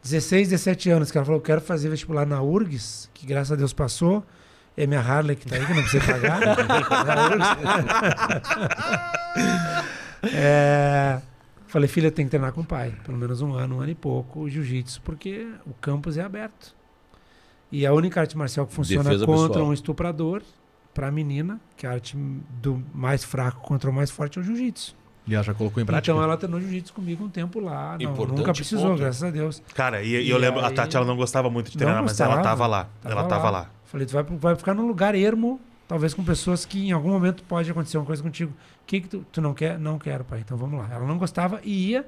16, 17 anos, que ela falou, quero fazer vestibular na URGS, que graças a Deus passou. É minha Harley que tá aí, que eu não precisa pagar. é, falei, filha, tem que treinar com o pai. Pelo menos um ano, um ano e pouco, o jiu-jitsu, porque o campus é aberto. E a única arte marcial que funciona Defesa contra pessoal. um estuprador, pra menina, que é a arte do mais fraco contra o mais forte é o jiu-jitsu. E ela já colocou em prática. Então ela treinou jiu-jitsu comigo um tempo lá. Não, nunca precisou, ponto. graças a Deus. Cara, e, e E eu lembro, a aí- Tati ela não gostava muito de treinar, mas ela tava lá. ela tava lá. Falei, tu vai, vai ficar num lugar ermo, talvez com pessoas que em algum momento pode acontecer uma coisa contigo. O que, que tu, tu não quer? Não quero, pai. Então vamos lá. Ela não gostava e ia,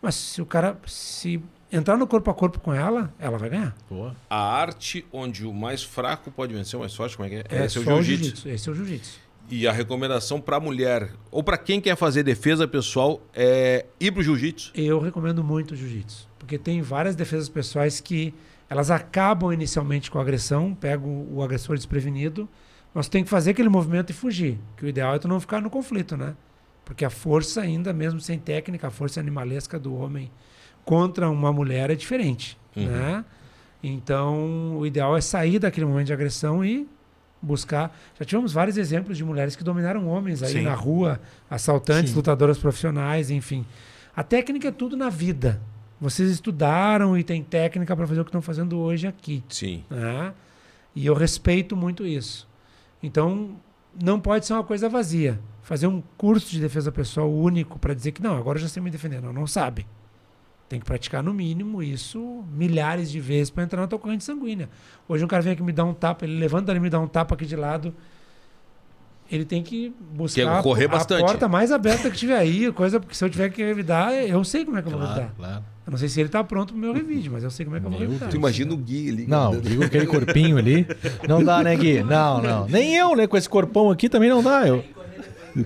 mas se o cara se entrar no corpo a corpo com ela, ela vai ganhar. Boa. A arte onde o mais fraco pode vencer o mais forte, como é que é? Esse é o jiu-jitsu. Esse é o jiu-jitsu. E a recomendação pra mulher, ou pra quem quer fazer defesa pessoal, é ir pro jiu-jitsu. Eu recomendo muito o jiu-jitsu, porque tem várias defesas pessoais que elas acabam inicialmente com a agressão, pegam o agressor desprevenido, mas tem que fazer aquele movimento e fugir, que o ideal é tu não ficar no conflito, né? Porque a força ainda, mesmo sem técnica, a força animalesca do homem contra uma mulher é diferente, Uhum. né? Então, o ideal é sair daquele momento de agressão e buscar. Já tivemos vários exemplos de mulheres que dominaram homens aí Sim. na rua, assaltantes, Sim. lutadoras profissionais, enfim. A técnica é tudo na vida. Vocês estudaram e têm técnica para fazer o que estão fazendo hoje aqui. Sim. Né? E eu respeito muito isso. Então, não pode ser uma coisa vazia. Fazer um curso de defesa pessoal único para dizer que não, agora já sei me defender. Não, não sabe. Tem que praticar no mínimo isso milhares de vezes para entrar na tua corrente sanguínea. Hoje um cara vem aqui me dar um tapa, ele levanta e me dá um tapa aqui de lado. Ele tem que buscar Quer correr a bastante. porta mais aberta que tiver aí, coisa porque se eu tiver que revidar, eu sei como é que eu vou Claro, revidar. claro. Eu não sei se ele tá pronto pro meu revide, mas eu sei como é que eu vou revidar. Tu imagina o Gui ali. Não, digo aquele corpinho ali. Não dá, né, Gui? Não, não. Nem eu, né? Com esse corpão aqui também não dá. Eu.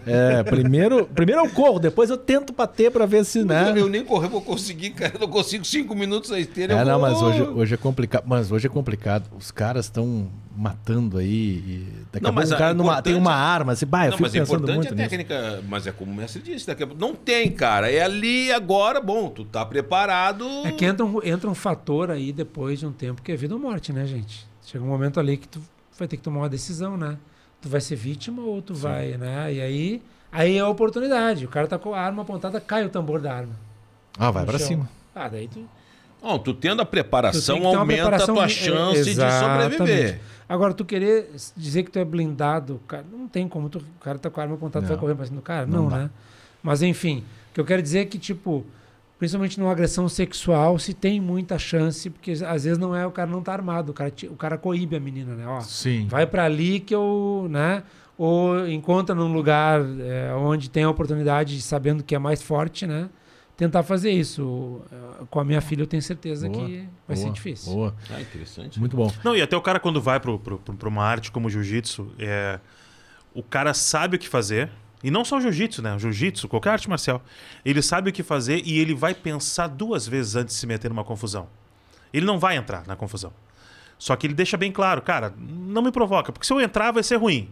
É, primeiro, primeiro eu corro, depois eu tento bater pra ver se, né? Eu nem correr vou conseguir, cara. Eu não consigo cinco minutos na esteira. É, eu não, vou- mas hoje, hoje é complicado. Mas hoje é complicado. Os caras estão matando aí. E daqui Não, a mas pouco o a cara numa- tem uma arma. Assim, bah, eu Não, fico mas é importante muito a nisso. técnica. Mas é como o mestre disse, daqui a... pouco- não tem, cara. É ali agora, bom, tu tá preparado. É que entra um, entra um fator aí depois de um tempo que é vida ou morte, né, gente? Chega um momento ali que tu vai ter que tomar uma decisão, né? Tu vai ser vítima ou tu vai, né? E aí, aí é a oportunidade. O cara tá com a arma apontada, cai o tambor da arma. Ah, vai chão. cima. Ah, daí tu. Não, tu tendo a preparação aumenta preparação a tua mi- chance de Exatamente. sobreviver. Agora, tu querer dizer que tu é blindado, cara, não tem como. Tu, o cara tá com a arma apontada, tu vai correr pra cima do cara? Não Não, né? Mas enfim, o que eu quero dizer é que, tipo, principalmente numa agressão sexual, se tem muita chance, porque às vezes não é o cara não tá armado, o cara, o cara coíbe a menina, né? Ó, Sim. vai pra ali que eu, né? Ou encontra num lugar é, onde tem a oportunidade, sabendo que é mais forte, né? Tentar fazer isso. Eh, Com a minha filha, eu tenho certeza Boa, que vai ser Boa, difícil. Boa. Ah, interessante. Muito bom. Não, e até o cara quando vai pra uma arte como o jiu-jitsu, é, o cara sabe o que fazer. E não só o jiu-jitsu, né? O jiu-jitsu, qualquer arte marcial. Ele sabe o que fazer e ele vai pensar duas vezes antes de se meter numa confusão. Ele não vai entrar na confusão. Só que ele deixa bem claro, cara, não me provoca, porque se eu entrar vai ser ruim.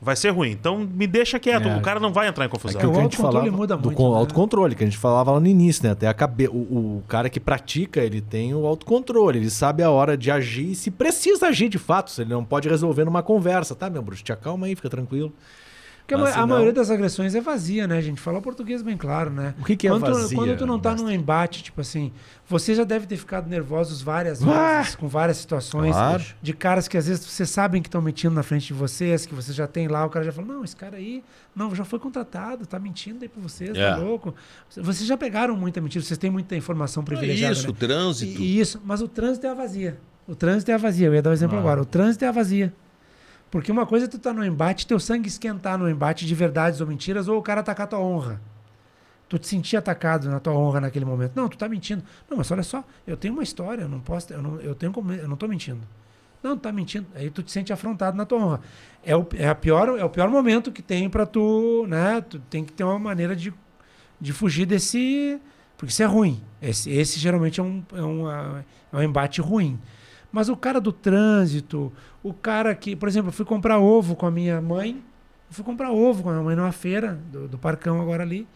Vai ser ruim. Então me deixa quieto, É. o cara não vai entrar em confusão. que Aquilo o que a gente autocontrole falava muda do muito, con- né? autocontrole, que a gente falava lá no início, né? Até a cabe... o, o cara que pratica, ele tem o autocontrole, ele sabe a hora de agir, e se precisa agir de fato, se ele não pode resolver numa conversa, tá, meu bruxo? Te acalma aí, fica tranquilo. Porque a Mas a maioria das agressões é vazia, né, gente? Fala português bem claro, né? O que que é quando, vazia, quando tu não tá mestre? num embate, tipo assim, você já deve ter ficado nervosos várias Ah! vezes, com várias situações, Claro. de caras que às vezes vocês sabem que estão mentindo na frente de vocês, que você já tem lá, o cara já fala, não, esse cara aí, não, já foi contratado, tá mentindo aí pra vocês, É. tá louco. Vocês já pegaram muita mentira, vocês têm muita informação privilegiada, isso, né? o trânsito. E isso, mas o trânsito é a vazia. O trânsito é a vazia. Eu ia dar um exemplo Ah. agora. O trânsito é a vazia. Porque uma coisa é tu tá no embate, teu sangue esquentar no embate de verdades ou mentiras, ou o cara atacar tua honra. Tu te sentir atacado na tua honra naquele momento. Não, tu tá mentindo. Não, mas olha só, eu tenho uma história, eu não posso, eu não, eu tenho como, eu não tô mentindo. Não, tu tá mentindo. Aí tu te sente afrontado na tua honra. É o, é a pior, é o pior momento que tem pra tu, né? Tu tem que ter uma maneira de, de fugir desse. Porque isso é ruim. Esse, esse geralmente é um, é, uma- é um embate ruim. Mas o cara do trânsito, o cara que, por exemplo, eu fui comprar ovo com a minha mãe. Eu fui comprar ovo com a minha mãe numa feira do, do Parcão agora ali.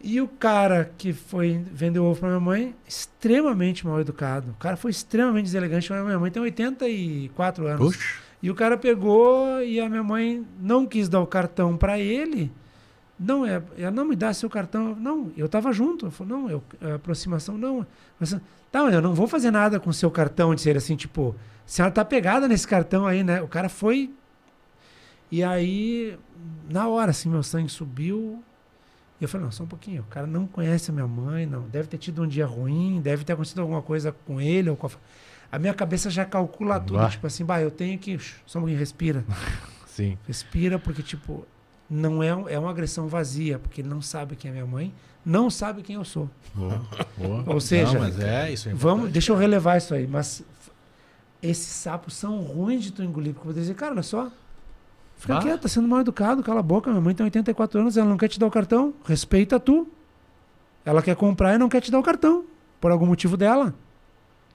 E o cara que foi vender ovo pra minha mãe, extremamente mal educado. O cara foi extremamente deselegante. A minha mãe tem 84 anos. Puxa. E o cara pegou e a minha mãe não quis dar o cartão para ele. Não, é, ela não me dá seu cartão. Não, eu tava junto. Eu falei, não, eu, é aproximação, não. Mas, tá, mas eu não vou fazer nada com seu cartão, de ser assim, tipo, a senhora tá pegada nesse cartão aí, né? O cara foi. E aí, na hora, assim, meu sangue subiu. E eu falei, não, só um pouquinho. O cara não conhece a minha mãe, não. Deve ter tido um dia ruim, deve ter acontecido alguma coisa com ele ou com a... A minha cabeça já calcula tudo. Tipo assim, bah, eu tenho que. Só um pouquinho, respira. Sim. Respira, porque, tipo, não é, um- é uma agressão vazia, porque ele não sabe quem é minha mãe, não sabe quem eu sou. Boa. Boa. Ou seja, Não, mas é isso. É Vamos, deixa eu relevar isso aí, mas esses sapos são ruins de tu engolir, porque eu vou dizer, cara, olha só. Fica Bah. quieto, tá sendo mal educado, cala a boca. Minha mãe tem 84 anos, ela não quer te dar o cartão. Respeita tu. Ela quer comprar e não quer te dar o cartão. Por algum motivo dela.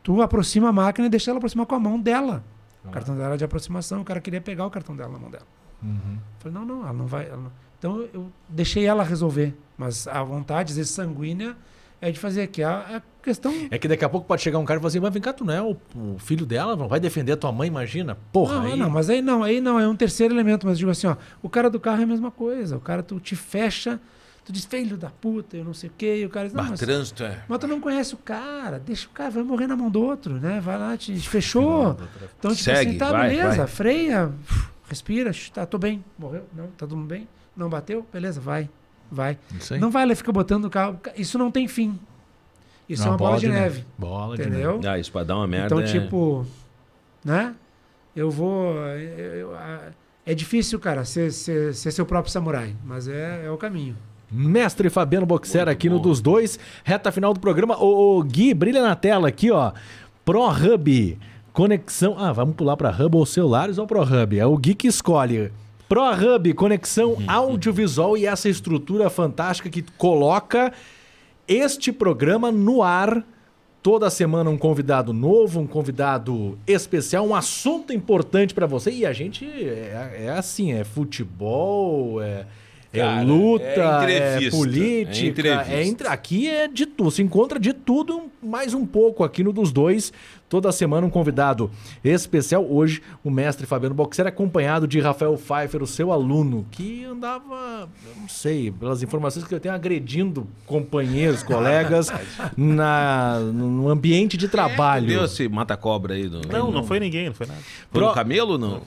Tu aproxima a máquina e deixa ela aproximar com a mão dela. O cartão dela é de aproximação, o cara queria pegar o cartão dela na mão dela. Uhum. Falei, não, não, ela não vai. ela não- Então eu deixei ela resolver. Mas a vontade, às vezes, sanguínea é de fazer aqui. A, a questão. É que daqui a pouco pode chegar um cara e falar assim, mas vem cá, tu não é o, o filho dela? Não vai defender a tua mãe, imagina? Porra, não, aí... não, mas aí não, aí não, é um terceiro elemento, mas eu digo assim, ó, o cara do carro é a mesma coisa. O cara, tu te fecha, tu diz, filho da puta, eu não sei o quê, e o cara diz, não, Bah, mas, trânsito é. mas tu não conhece o cara, deixa o cara, vai morrer na mão do outro, né? Vai lá, te, te fechou. Então, tipo Segue, assim, tá, vai, beleza, vai. freia, respira, tá, tô bem, morreu, não, tá tudo bem, não bateu, beleza, vai, vai. Isso aí. Não vai lá e fica botando o carro, isso não tem fim. Isso é uma bola, de neve. Bola de Entendeu? neve. Ah, isso pra dar uma merda. Então, é- tipo, né? Eu vou. eu- eu- é difícil, cara, ser, ser, ser seu próprio samurai, mas é, é o caminho. Mestre Fabiano Boxer Muito aqui no bom. dos dois. Reta final do programa. Ô, ô, Gui, brilha na tela aqui, ó. Pro Hub. Conexão. Ah, vamos pular para Hub ou celulares ou Pro Hub? É o Gui que escolhe. Pro Hub, conexão audiovisual e essa estrutura fantástica que coloca este programa no ar. Toda semana um convidado novo, um convidado especial, um assunto importante para você. E a gente é, é assim, é futebol, é, é Cara, luta, é é, política. é é entre- aqui é de tudo, se encontra de tudo mais um pouco aqui no dos dois. Toda semana um convidado especial. Hoje, o mestre Fabiano Boxer, acompanhado de Rafael Pfeiffer, o seu aluno, que andava, eu não sei, pelas informações que eu tenho, agredindo companheiros, colegas, na, no ambiente de trabalho. Deu esse mata-cobra aí. No... Não, não foi ninguém, não foi nada. Foi Pro- no camelo, não?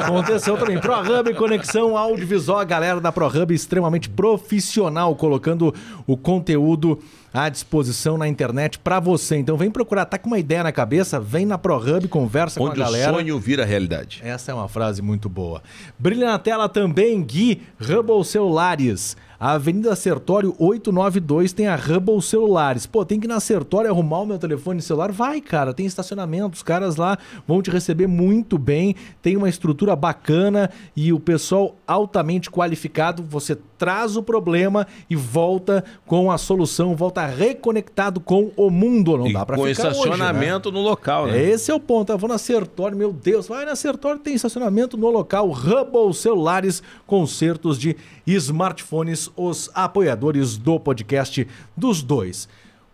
Aconteceu também. ProHub Conexão Audiovisual, a galera da ProHub extremamente profissional, colocando o conteúdo à disposição na internet pra você. Então vem procurar, tá com uma ideia na cabeça, vem na ProHub, conversa Onde com a galera. o sonho vira realidade. Essa é uma frase muito boa. Brilha na tela também Gui Hubble Celulares. A Avenida Sertório 892 tem a Hubble Celulares. Pô, tem que ir na Sertório arrumar o meu telefone celular? Vai, cara, tem estacionamento. Os caras lá vão te receber muito bem. Tem uma estrutura bacana e o pessoal altamente qualificado. Você traz o problema e volta com a solução, volta reconectado com o mundo. Não E dá com ficar hoje, né? estacionamento no local, né? Esse é o ponto. Eu vou na Sertório, meu Deus. Vai na Sertório, tem estacionamento no local. Hubble Celulares, concertos de smartphones, os apoiadores do podcast dos dois.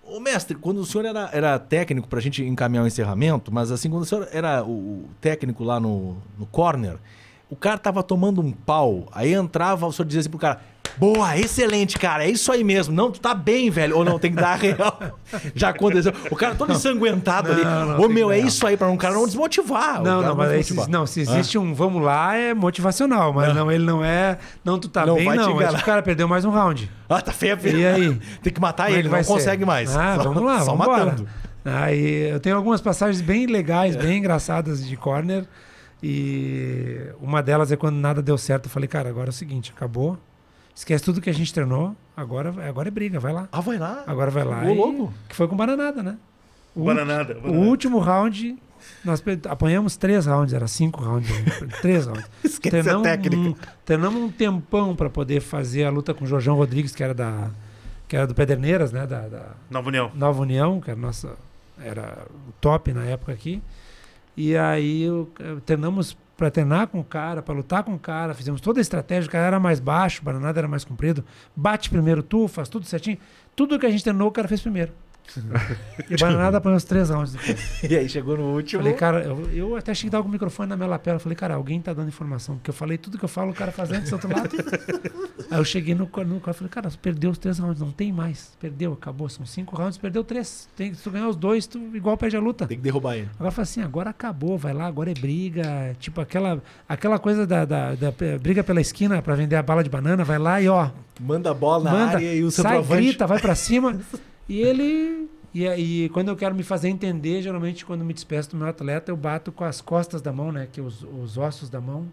Ô, mestre, quando o senhor era, era técnico, pra gente encaminhar o encerramento, mas assim, quando o senhor era o, o técnico lá no, no corner, o cara tava tomando um pau, aí entrava, o senhor dizia assim pro cara, boa, excelente, cara, é isso aí mesmo, não, tu tá bem, velho, ou não, tem que dar a real. Já aconteceu. O cara todo ensanguentado ali, não, ô meu, é dar. isso aí, pra um cara não desmotivar. Não, não, mas aí, desmotivar. se, não, se existe um vamos lá, é motivacional, mas não, ele não é. Não, tu tá Não bem, vai não. É enganar. tipo, o cara perdeu mais um round. Ah, tá feio, feio. E aí? Tem que matar é ele, que não vai ser? consegue mais. Ah, Só- vamos lá, só vamos matando. Aí eu tenho algumas passagens bem legais, bem engraçadas de corner. E uma delas é quando nada deu certo. Eu falei, cara, agora é o seguinte, acabou. Esquece tudo que a gente treinou. Agora, agora é briga, vai lá. Ah, vai lá. Agora vai lá. E- louco. Que foi com bananada, né? O Bananada, O bananada. último round, nós apanhamos três rounds, era cinco rounds. três rounds. Esquece a Treinamos técnica. Um, treinamos um tempão para poder fazer a luta com o Jorjão Rodrigues, que era da que era do Pederneiras, né? Da, da Nova União. Nova União, que era nossa era o top na época aqui. E aí eu, eu treinamos para treinar com o cara, para lutar com o cara, fizemos toda a estratégia, o cara era mais baixo, o bananada era mais comprido. Bate primeiro tu, faz tudo certinho. Tudo que a gente treinou, o cara fez primeiro. e bananada apanhou os três rounds. E aí chegou no último. Falei, cara, eu, eu até cheguei a dar com o microfone na minha lapela. Falei, cara, alguém tá dando informação. Porque eu falei tudo que eu falo, o cara faz antes do outro lado. Aí eu cheguei no no carro falei, cara, você perdeu os três rounds, não tem mais. Perdeu, acabou. São cinco rounds, perdeu três. Tem, se tu ganhar os dois, tu igual perde a luta. Tem que derrubar ele. Agora fala assim, agora acabou, vai lá, agora é briga. Tipo aquela, aquela coisa da, da, da pe- briga pela esquina pra vender a bala de banana, vai lá e ó, Manda a bola na manda, área e o sai, centroavante... grita, vai pra cima. E ele. E aí, quando eu quero me fazer entender, geralmente quando me despeço do meu atleta, eu bato com as costas da mão, né? Que os, os ossos da mão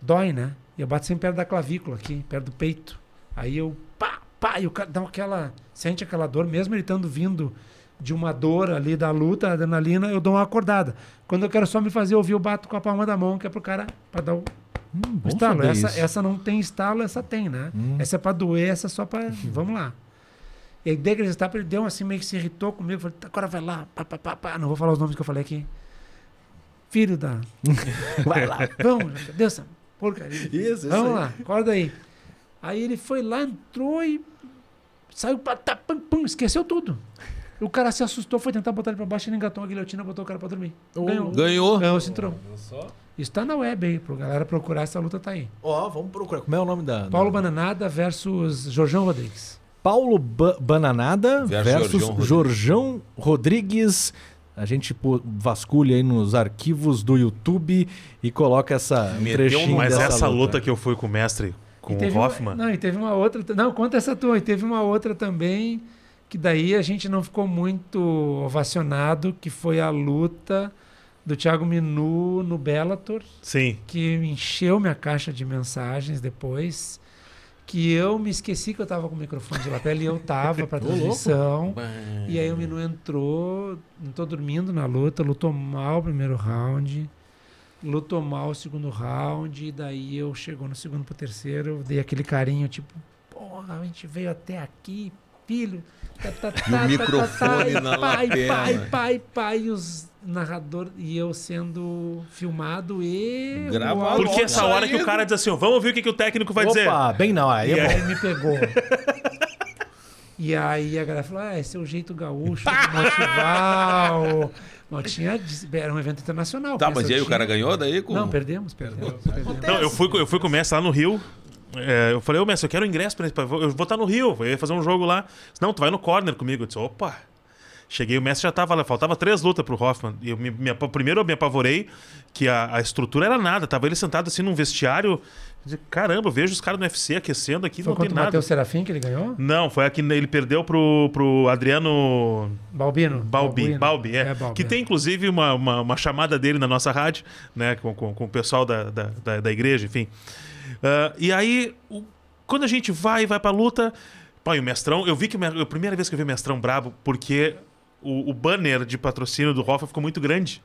dói, né? E eu bato sempre perto da clavícula aqui, perto do peito. Aí eu pá, pá, e o cara dá aquela. Sente aquela dor, mesmo ele estando vindo de uma dor ali da luta, adrenalina, eu dou uma acordada. Quando eu quero só me fazer ouvir, eu bato com a palma da mão, que é pro cara, pra dar o Hum, estalo. Essa, isso. essa não tem estalo, essa tem, né? Hum. Essa é pra doer, essa é só pra. Vamos lá. E aí, daí que ele estava, ele deu um assim, meio que se irritou comigo. Falei, "Tá, agora vai lá, pá, pá, pá, pá. Não vou falar os nomes que eu falei aqui. Filho da. Vai lá. Vamos, Deus, porcaria. Isso, isso Vamos aí. lá, acorda aí. Aí ele foi lá, entrou e saiu, pá, tá, pum, pum, esqueceu tudo. O cara se assustou, foi tentar botar ele pra baixo, ele engatou uma guilhotina, botou o cara pra dormir. Ganhou. Ganhou. Ganhou o cinturão. Isso tá na web aí, pra galera procurar, essa luta tá aí. Ó, vamos procurar. Como é o nome da... Paulo da... Bananada versus Jorjão Rodrigues. Paulo Ba- Bananada Versus versus, Jorjão Jorjão Rodrigues. A gente vasculha aí nos arquivos do YouTube e coloca essa Meteu trechinho Mas dessa essa luta que eu fui com o mestre, com o teve uma- Hoffman, não, e teve uma outra. Não, conta essa tua. E teve uma outra também, que daí a gente não ficou muito ovacionado, que foi a luta do Thiago Minu no Bellator, sim. que encheu minha caixa de mensagens depois. Que eu me esqueci que eu tava com o microfone de lapela e eu tava pra transmissão. E aí o Minu entrou, não tô dormindo na luta, lutou mal o primeiro round, lutou mal o segundo round, e daí eu chegou no segundo pro terceiro, eu dei aquele carinho, tipo, porra, a gente veio até aqui, filho. Tá, tá, tá, tá, microfone tá, na pai, lapela. pai, pai, pai, e os narradores, e eu sendo filmado e... Gravado. Porque essa hora que o cara diz assim, ó, vamos ouvir o que, que o técnico vai dizer. Opa, bem hora. Aí é E. Aí me pegou. E aí a galera falou: ah, esse é o jeito gaúcho de motivar. o- Mas tinha, era um evento internacional. Tá, mas e aí eu o cara tinha- ganhou daí com. Não, perdemos, perdemos. perdemos. Não, eu fui, eu fui com o mestre lá no Rio. É, eu falei, ô mestre, eu quero ingresso pra, Eu vou estar no Rio, eu ia fazer um jogo lá. Não, tu vai no corner comigo. Eu disse, opa. Cheguei, o mestre já tava lá, faltava três lutas pro Hoffman. Eu me, me- primeiro eu me apavorei que a, a estrutura era nada. Tava ele sentado assim num vestiário. Disse, Caramba, eu vejo os caras no UFC aquecendo aqui, Foi não tem contra o nada. Matheus Serafim que ele ganhou? Não, foi aqui ele perdeu pro, pro Adriano Balbino. Balbi, Balbino. Balbi, é. Balbi, que é. tem inclusive uma, uma, uma chamada dele na nossa rádio, né? Com, com, com o pessoal da, da, da, da igreja, enfim. Ah, e aí, o- quando a gente vai, vai pra luta. Pai, o mestrão, eu vi que a primeira vez que eu vi o mestrão brabo, porque o, o banner de patrocínio do Hoffa ficou muito grande.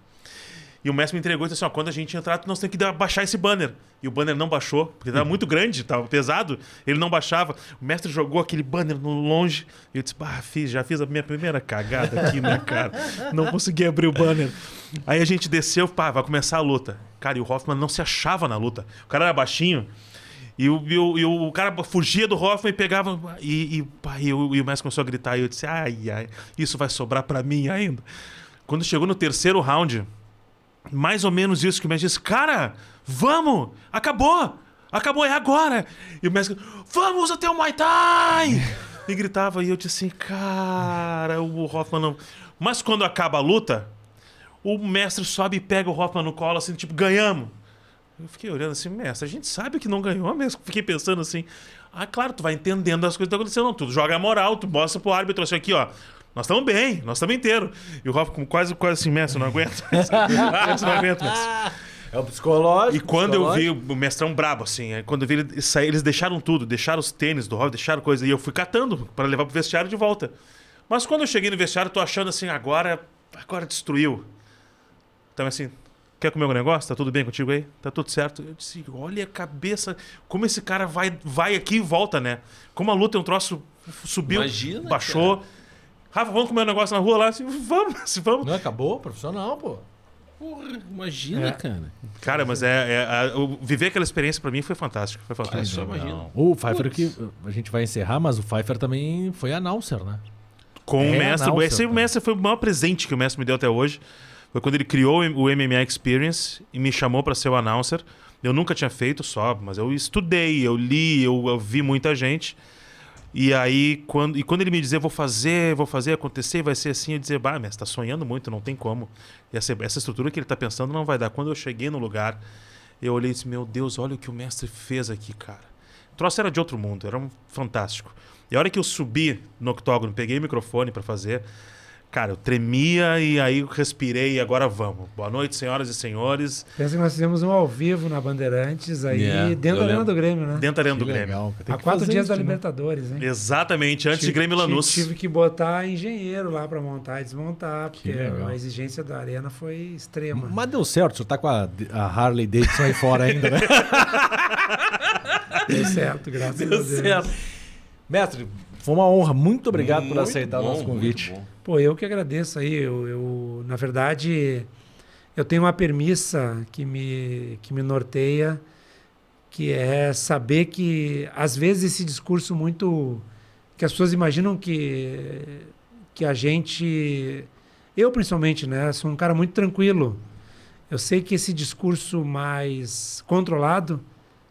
E o mestre me entregou e disse assim: ó, quando a gente entrar, nós temos que baixar esse banner. E o banner não baixou, porque estava muito grande, estava pesado, ele não baixava. O mestre jogou aquele banner no longe. E eu disse: bah, fiz, já fiz a minha primeira cagada aqui, né, cara? Não consegui abrir o banner. Aí a gente desceu, pá, vai começar a luta. Cara, e o Hoffman não se achava na luta. O cara era baixinho. E o, e o, e o cara fugia do Hoffman e pegava. E, e, e, o, e o mestre começou a gritar. E eu disse: ai, ai, isso vai sobrar pra mim ainda. Quando chegou no terceiro round, mais ou menos isso que o mestre disse: Cara, vamos! Acabou! Acabou, é agora! E o mestre, vamos até o Muay Thai! E gritava, e eu disse assim, cara, o Hoffman não. Mas quando acaba a luta, o mestre sobe e pega o Hoffman no colo, assim, tipo, ganhamos. Eu fiquei olhando assim, mestre, a gente sabe que não ganhou mesmo. Fiquei pensando assim, ah, claro, tu vai entendendo as coisas que estão acontecendo. Não, tu joga a moral, tu mostra pro árbitro assim, aqui, ó. Nós estamos bem, nós estamos inteiros. E o Hoffman com quase, quase assim, mestre, eu não aguento. mestre, não aguento, mestre. É o psicológico. E quando eu vi psicológico. o mestrão brabo, assim, quando eu vi ele sair, eles deixaram tudo, deixaram os tênis do Hobbit, deixaram coisa, e eu fui catando para levar pro vestiário de volta. Mas quando eu cheguei no vestiário, eu tô achando assim, agora, agora destruiu. Então assim, quer comer algum negócio? Tá tudo bem contigo aí? Tá tudo certo? Eu disse, olha a cabeça, como esse cara vai, vai aqui e volta, né? Como a luta é um troço, subiu, Imagina, baixou. Rafa, vamos comer um negócio na rua lá? Assim, vamos, vamos. Não acabou? Profissional, pô. Porra, imagina, É. cara. Cara, mas é, é- o- viver aquela experiência pra mim foi fantástico. Foi fantástico. só imagina. O Pfeiffer que a gente vai encerrar, mas o Pfeiffer também foi announcer, né? Com É, o mestre. não, esse mestre foi o maior presente que o mestre me deu até hoje. Foi quando ele criou o MMA Experience e me chamou para ser o announcer. Eu nunca tinha feito só, mas eu estudei, eu li, eu, eu vi muita gente. E aí, quando, e quando ele me dizia, vou fazer, vou fazer acontecer, vai ser assim, eu dizia, bah, mestre, tá sonhando muito, não tem como. E essa, essa estrutura que ele tá pensando não vai dar. Quando eu cheguei no lugar, eu olhei e disse, meu Deus, olha o que o mestre fez aqui, cara. O troço era de outro mundo, era um fantástico. E a hora que eu subi no octógono, peguei o microfone para fazer, cara, eu tremia e aí eu respirei e agora vamos. Boa noite, senhoras e senhores. Pensa que nós fizemos um ao vivo na Bandeirantes, aí Yeah, dentro eu da Arena do Grêmio, né? Dentro da arena Que do Grêmio. legal. Há quatro dias isso da de novo. Libertadores, hein? Exatamente, antes de Tive- Grêmio e tive- Lanús. Tive que botar engenheiro lá para montar e desmontar, porque legal. a exigência da arena foi extrema. Mas deu certo, o senhor tá com a, a Harley Davidson aí fora ainda, né? Deu certo, graças a Deus. Mestre, foi uma honra. Muito obrigado por Muito aceitar o bom, nosso convite. Pô, eu que agradeço aí. Eu, eu, na verdade, eu tenho uma premissa que me, que me norteia, que é saber que, às vezes, esse discurso muito. que as pessoas imaginam que, que a gente. Eu, principalmente, né? Sou um cara muito tranquilo. Eu sei que esse discurso mais controlado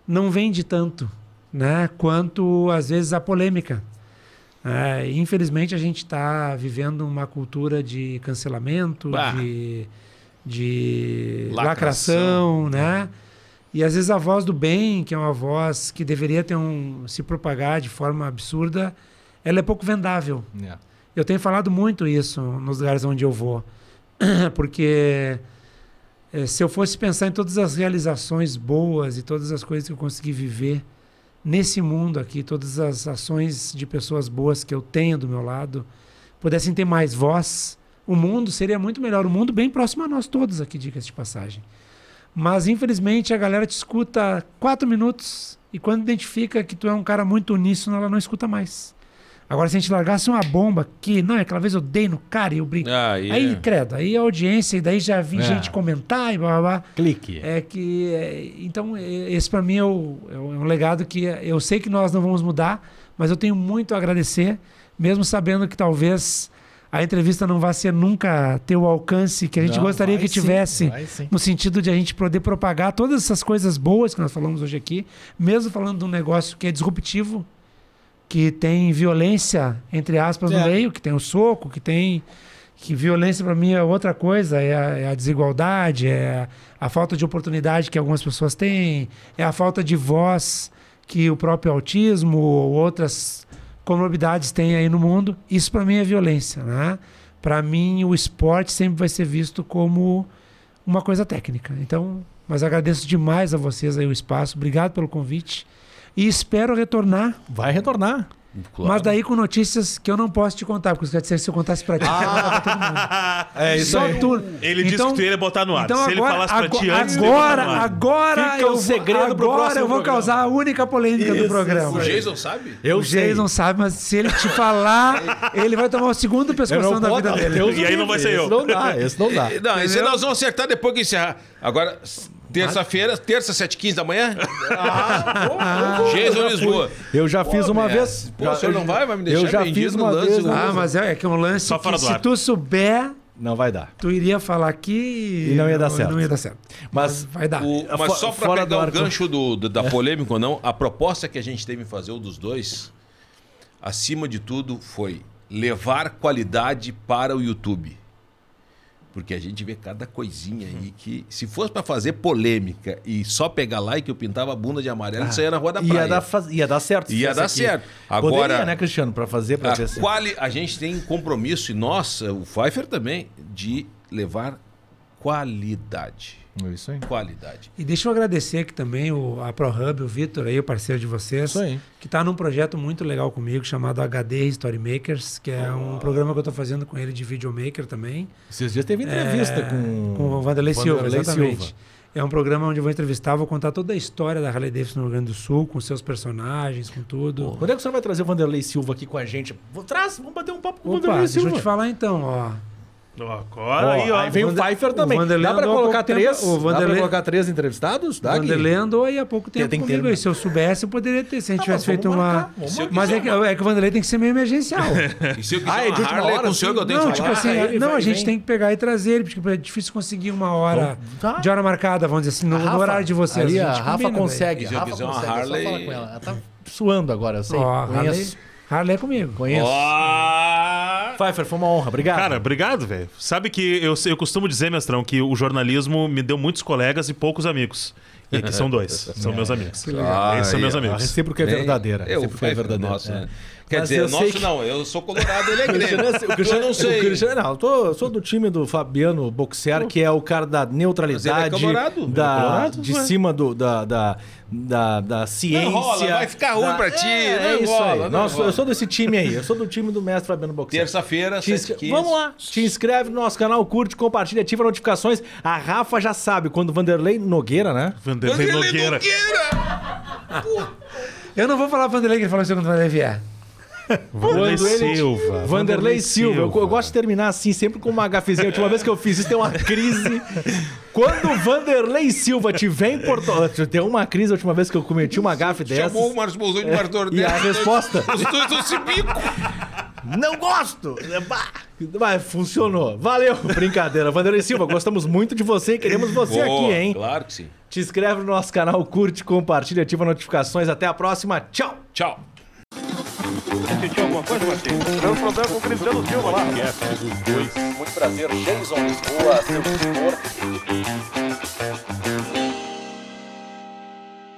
não vende tanto, né? Quanto, às vezes, a polêmica. É, infelizmente a gente está vivendo uma cultura de cancelamento, Bah. de, de Lacração. lacração, né? E às vezes a voz do bem, que é uma voz que deveria ter um, se propagar de forma absurda, ela é pouco vendável. É. Eu tenho falado muito isso nos lugares onde eu vou, porque eh, se eu fosse pensar em todas as realizações boas e todas as coisas que eu consegui viver nesse mundo aqui, todas as ações de pessoas boas que eu tenho do meu lado, pudessem ter mais voz, o mundo seria muito melhor. O mundo bem próximo a nós todos aqui, diga-se de passagem. Mas infelizmente a galera te escuta quatro minutos e quando identifica que tu é um cara muito uníssono, ela não escuta mais. Agora, se a gente largasse uma bomba aqui, não, é aquela vez eu dei no cara e eu brinquei. Ah, e Aí, é. credo, aí a audiência, e daí já vi É. gente comentar e blá blá blá. Clique. É que. é, então, esse para mim é, o- é um é um legado que eu sei que nós não vamos mudar, mas eu tenho muito a agradecer mesmo sabendo que talvez a entrevista não vai ser nunca ter o alcance que a gente Não, gostaria que sim, tivesse, no sentido de a gente poder propagar todas essas coisas boas que nós falamos hoje aqui, mesmo falando de um negócio que é disruptivo, que tem violência, entre aspas, no É. meio, que tem o soco, que tem. Que violência para mim é outra coisa, é a, é a desigualdade, é a, a falta de oportunidade que algumas pessoas têm, é a falta de voz que o próprio autismo ou outras comorbidades têm aí no mundo. Isso para mim é violência, né? Para mim o esporte sempre vai ser visto como uma coisa técnica. Então, mas agradeço demais a vocês aí o espaço. Obrigado pelo convite. E espero retornar, Vai retornar. mas daí com notícias que eu não posso te contar, porque quer dizer, se eu contasse pra ti, eu contava pra todo mundo. É isso Só aí. tu. Ele disse que tu ia botar no ar. Então Se ele agora, falasse pra agora, ti antes, agora, agora Fica eu o segredo pro agora próximo eu vou programa. causar a única polêmica do Isso, programa. O Jason sabe? Eu o sei. Jason sabe, mas se ele te falar, ele vai tomar o segundo pescoção da vida dele. Deus E aí não vai ser esse eu. não dá, esse não dá. Não, esse nós vamos acertar depois que encerrar. Agora, terça-feira, terça, 7h15 da manhã? Jason Lisboa. Eu já fiz uma vez. pô, o senhor não vai? Vai me deixar Eu já vendido fiz no uma lance vez. do- Ah, mas é, é que é um lance Só fora que do se ar. tu souber, Não vai dar. tu iria falar aqui E não ia dar certo. Não ia dar certo. Mas vai dar. O- mas Fo- só pra fora pegar o arco. gancho do, do- da polêmica ou não, a proposta que a gente teve em fazer o dos dois, acima de tudo, foi levar qualidade para o YouTube. Porque a gente vê cada coisinha aí que, se fosse pra fazer polêmica e só pegar like, eu pintava a bunda de amarelo e saía na rua da praia. Ia dar, ia dar certo. Ia dar aqui. certo. Poderia, Agora- né, Cristiano, pra fazer, pra A, ver quali... a gente tem compromisso, e nossa, o Pfeiffer também, de levar qualidade. Isso aí. Qualidade. E deixa eu agradecer aqui também o, a ProHub, o Vitor aí, o parceiro de vocês. Isso aí. Que está num projeto muito legal comigo, chamado HD Storymakers, que é um programa que eu estou fazendo com ele de videomaker também. Esses dias teve entrevista É, com... com o Vanderlei Silva, Vanderlei exatamente. Silva. É um programa onde eu vou entrevistar, vou contar toda a história da Harley Davidson no Rio Grande do Sul, com seus personagens, com tudo. Quando é que o senhor vai trazer o Vanderlei Silva aqui com a gente? Vou- Traz, vamos bater um papo com o Opa, Vanderlei deixa eu Silva. te falar então, ó. Agora aí, ó. aí vem o Vander- Pfeiffer o também. Vanderlei Dá pra colocar três? tempo- o Dá pra Vanderlei- colocar três entrevistados? Dá, O? Vanderlei andou aí há pouco tempo tem que comigo ter-. Se eu soubesse, eu poderia ter. Se a gente Tá, tivesse feito uma. marcar, eu Mas é que, é que o Vanderlei tem que ser meio emergencial. E se eu quiser Ah, é de uma última Harley hora, com o senhor que eu tenho Não, que tipo falar? assim, ele não, vai a gente vem. tem que pegar e trazer ele, porque é difícil conseguir uma hora Tá. de hora marcada, vamos dizer assim, no, A no Rafa, horário de vocês. A gente Rafa consegue. Se eu Rafa quiser uma Harley- falar com ela. Ela tá suando agora, eu sei. Ó, Harley, é comigo. Conheço. Ó! Pfeiffer, foi uma honra. Obrigado. Cara, obrigado, velho. Sabe que eu, eu costumo dizer, mestrão, que o jornalismo me deu muitos colegas e poucos amigos. E aqui são dois. São meus amigos. Ah, Esses são meus aí, a amigos. recíproca é verdadeira. Eu, Recíproca é verdadeira. Nosso, é. né? Quer Mas dizer, nosso que- não, eu sou colorado, ele é O Cristiano, grego. o Cristiano, eu não sei. O Cristiano, não, eu, tô, eu sou do time do Fabiano Boxer, que é o cara da neutralidade, Mas ele é colorado? da, Ele é colorado? de Ué. cima do, da, da, da, da ciência. rola, vai ficar ruim da- pra ti, É, não é isso rola, aí. não Nossa, rola. eu sou desse time aí. Eu sou do time do mestre Fabiano Boxer. Terça-feira, Te inscre- 7h15. Vamos lá. Te inscreve no nosso canal, curte, compartilha, ativa notificações. A Rafa já sabe, quando o Vanderlei Nogueira, né? Vanderlei Vanderlei Nogueira. Eu não vou falar Vanderlei que ele falou isso quando o Vanderlei vier. Vanderlei Silva. Vanderlei Silva. Eu, eu gosto de terminar assim, sempre com uma gafezinha. A última vez que eu fiz isso, tem uma crise. Quando o Vanderlei Silva tiver em Porto Deu uma crise a última vez que eu cometi uma gafe dessa. Chamou o Márcio Bolsonaro de Martor E a resposta? Os dois estão se bico. Não gosto! Mas funcionou. Valeu! Brincadeira. Vanderlei Silva, gostamos muito de você e queremos você Boa, aqui, hein? Claro que sim. Te inscreve no nosso canal, curte, compartilha, ativa notificações. Até a próxima. Tchau! Tchau. Sentiu alguma coisa, Marcinho? Deu problema com o Cristiano Silva lá. Muito prazer, Jason Lisboa, seu tutor.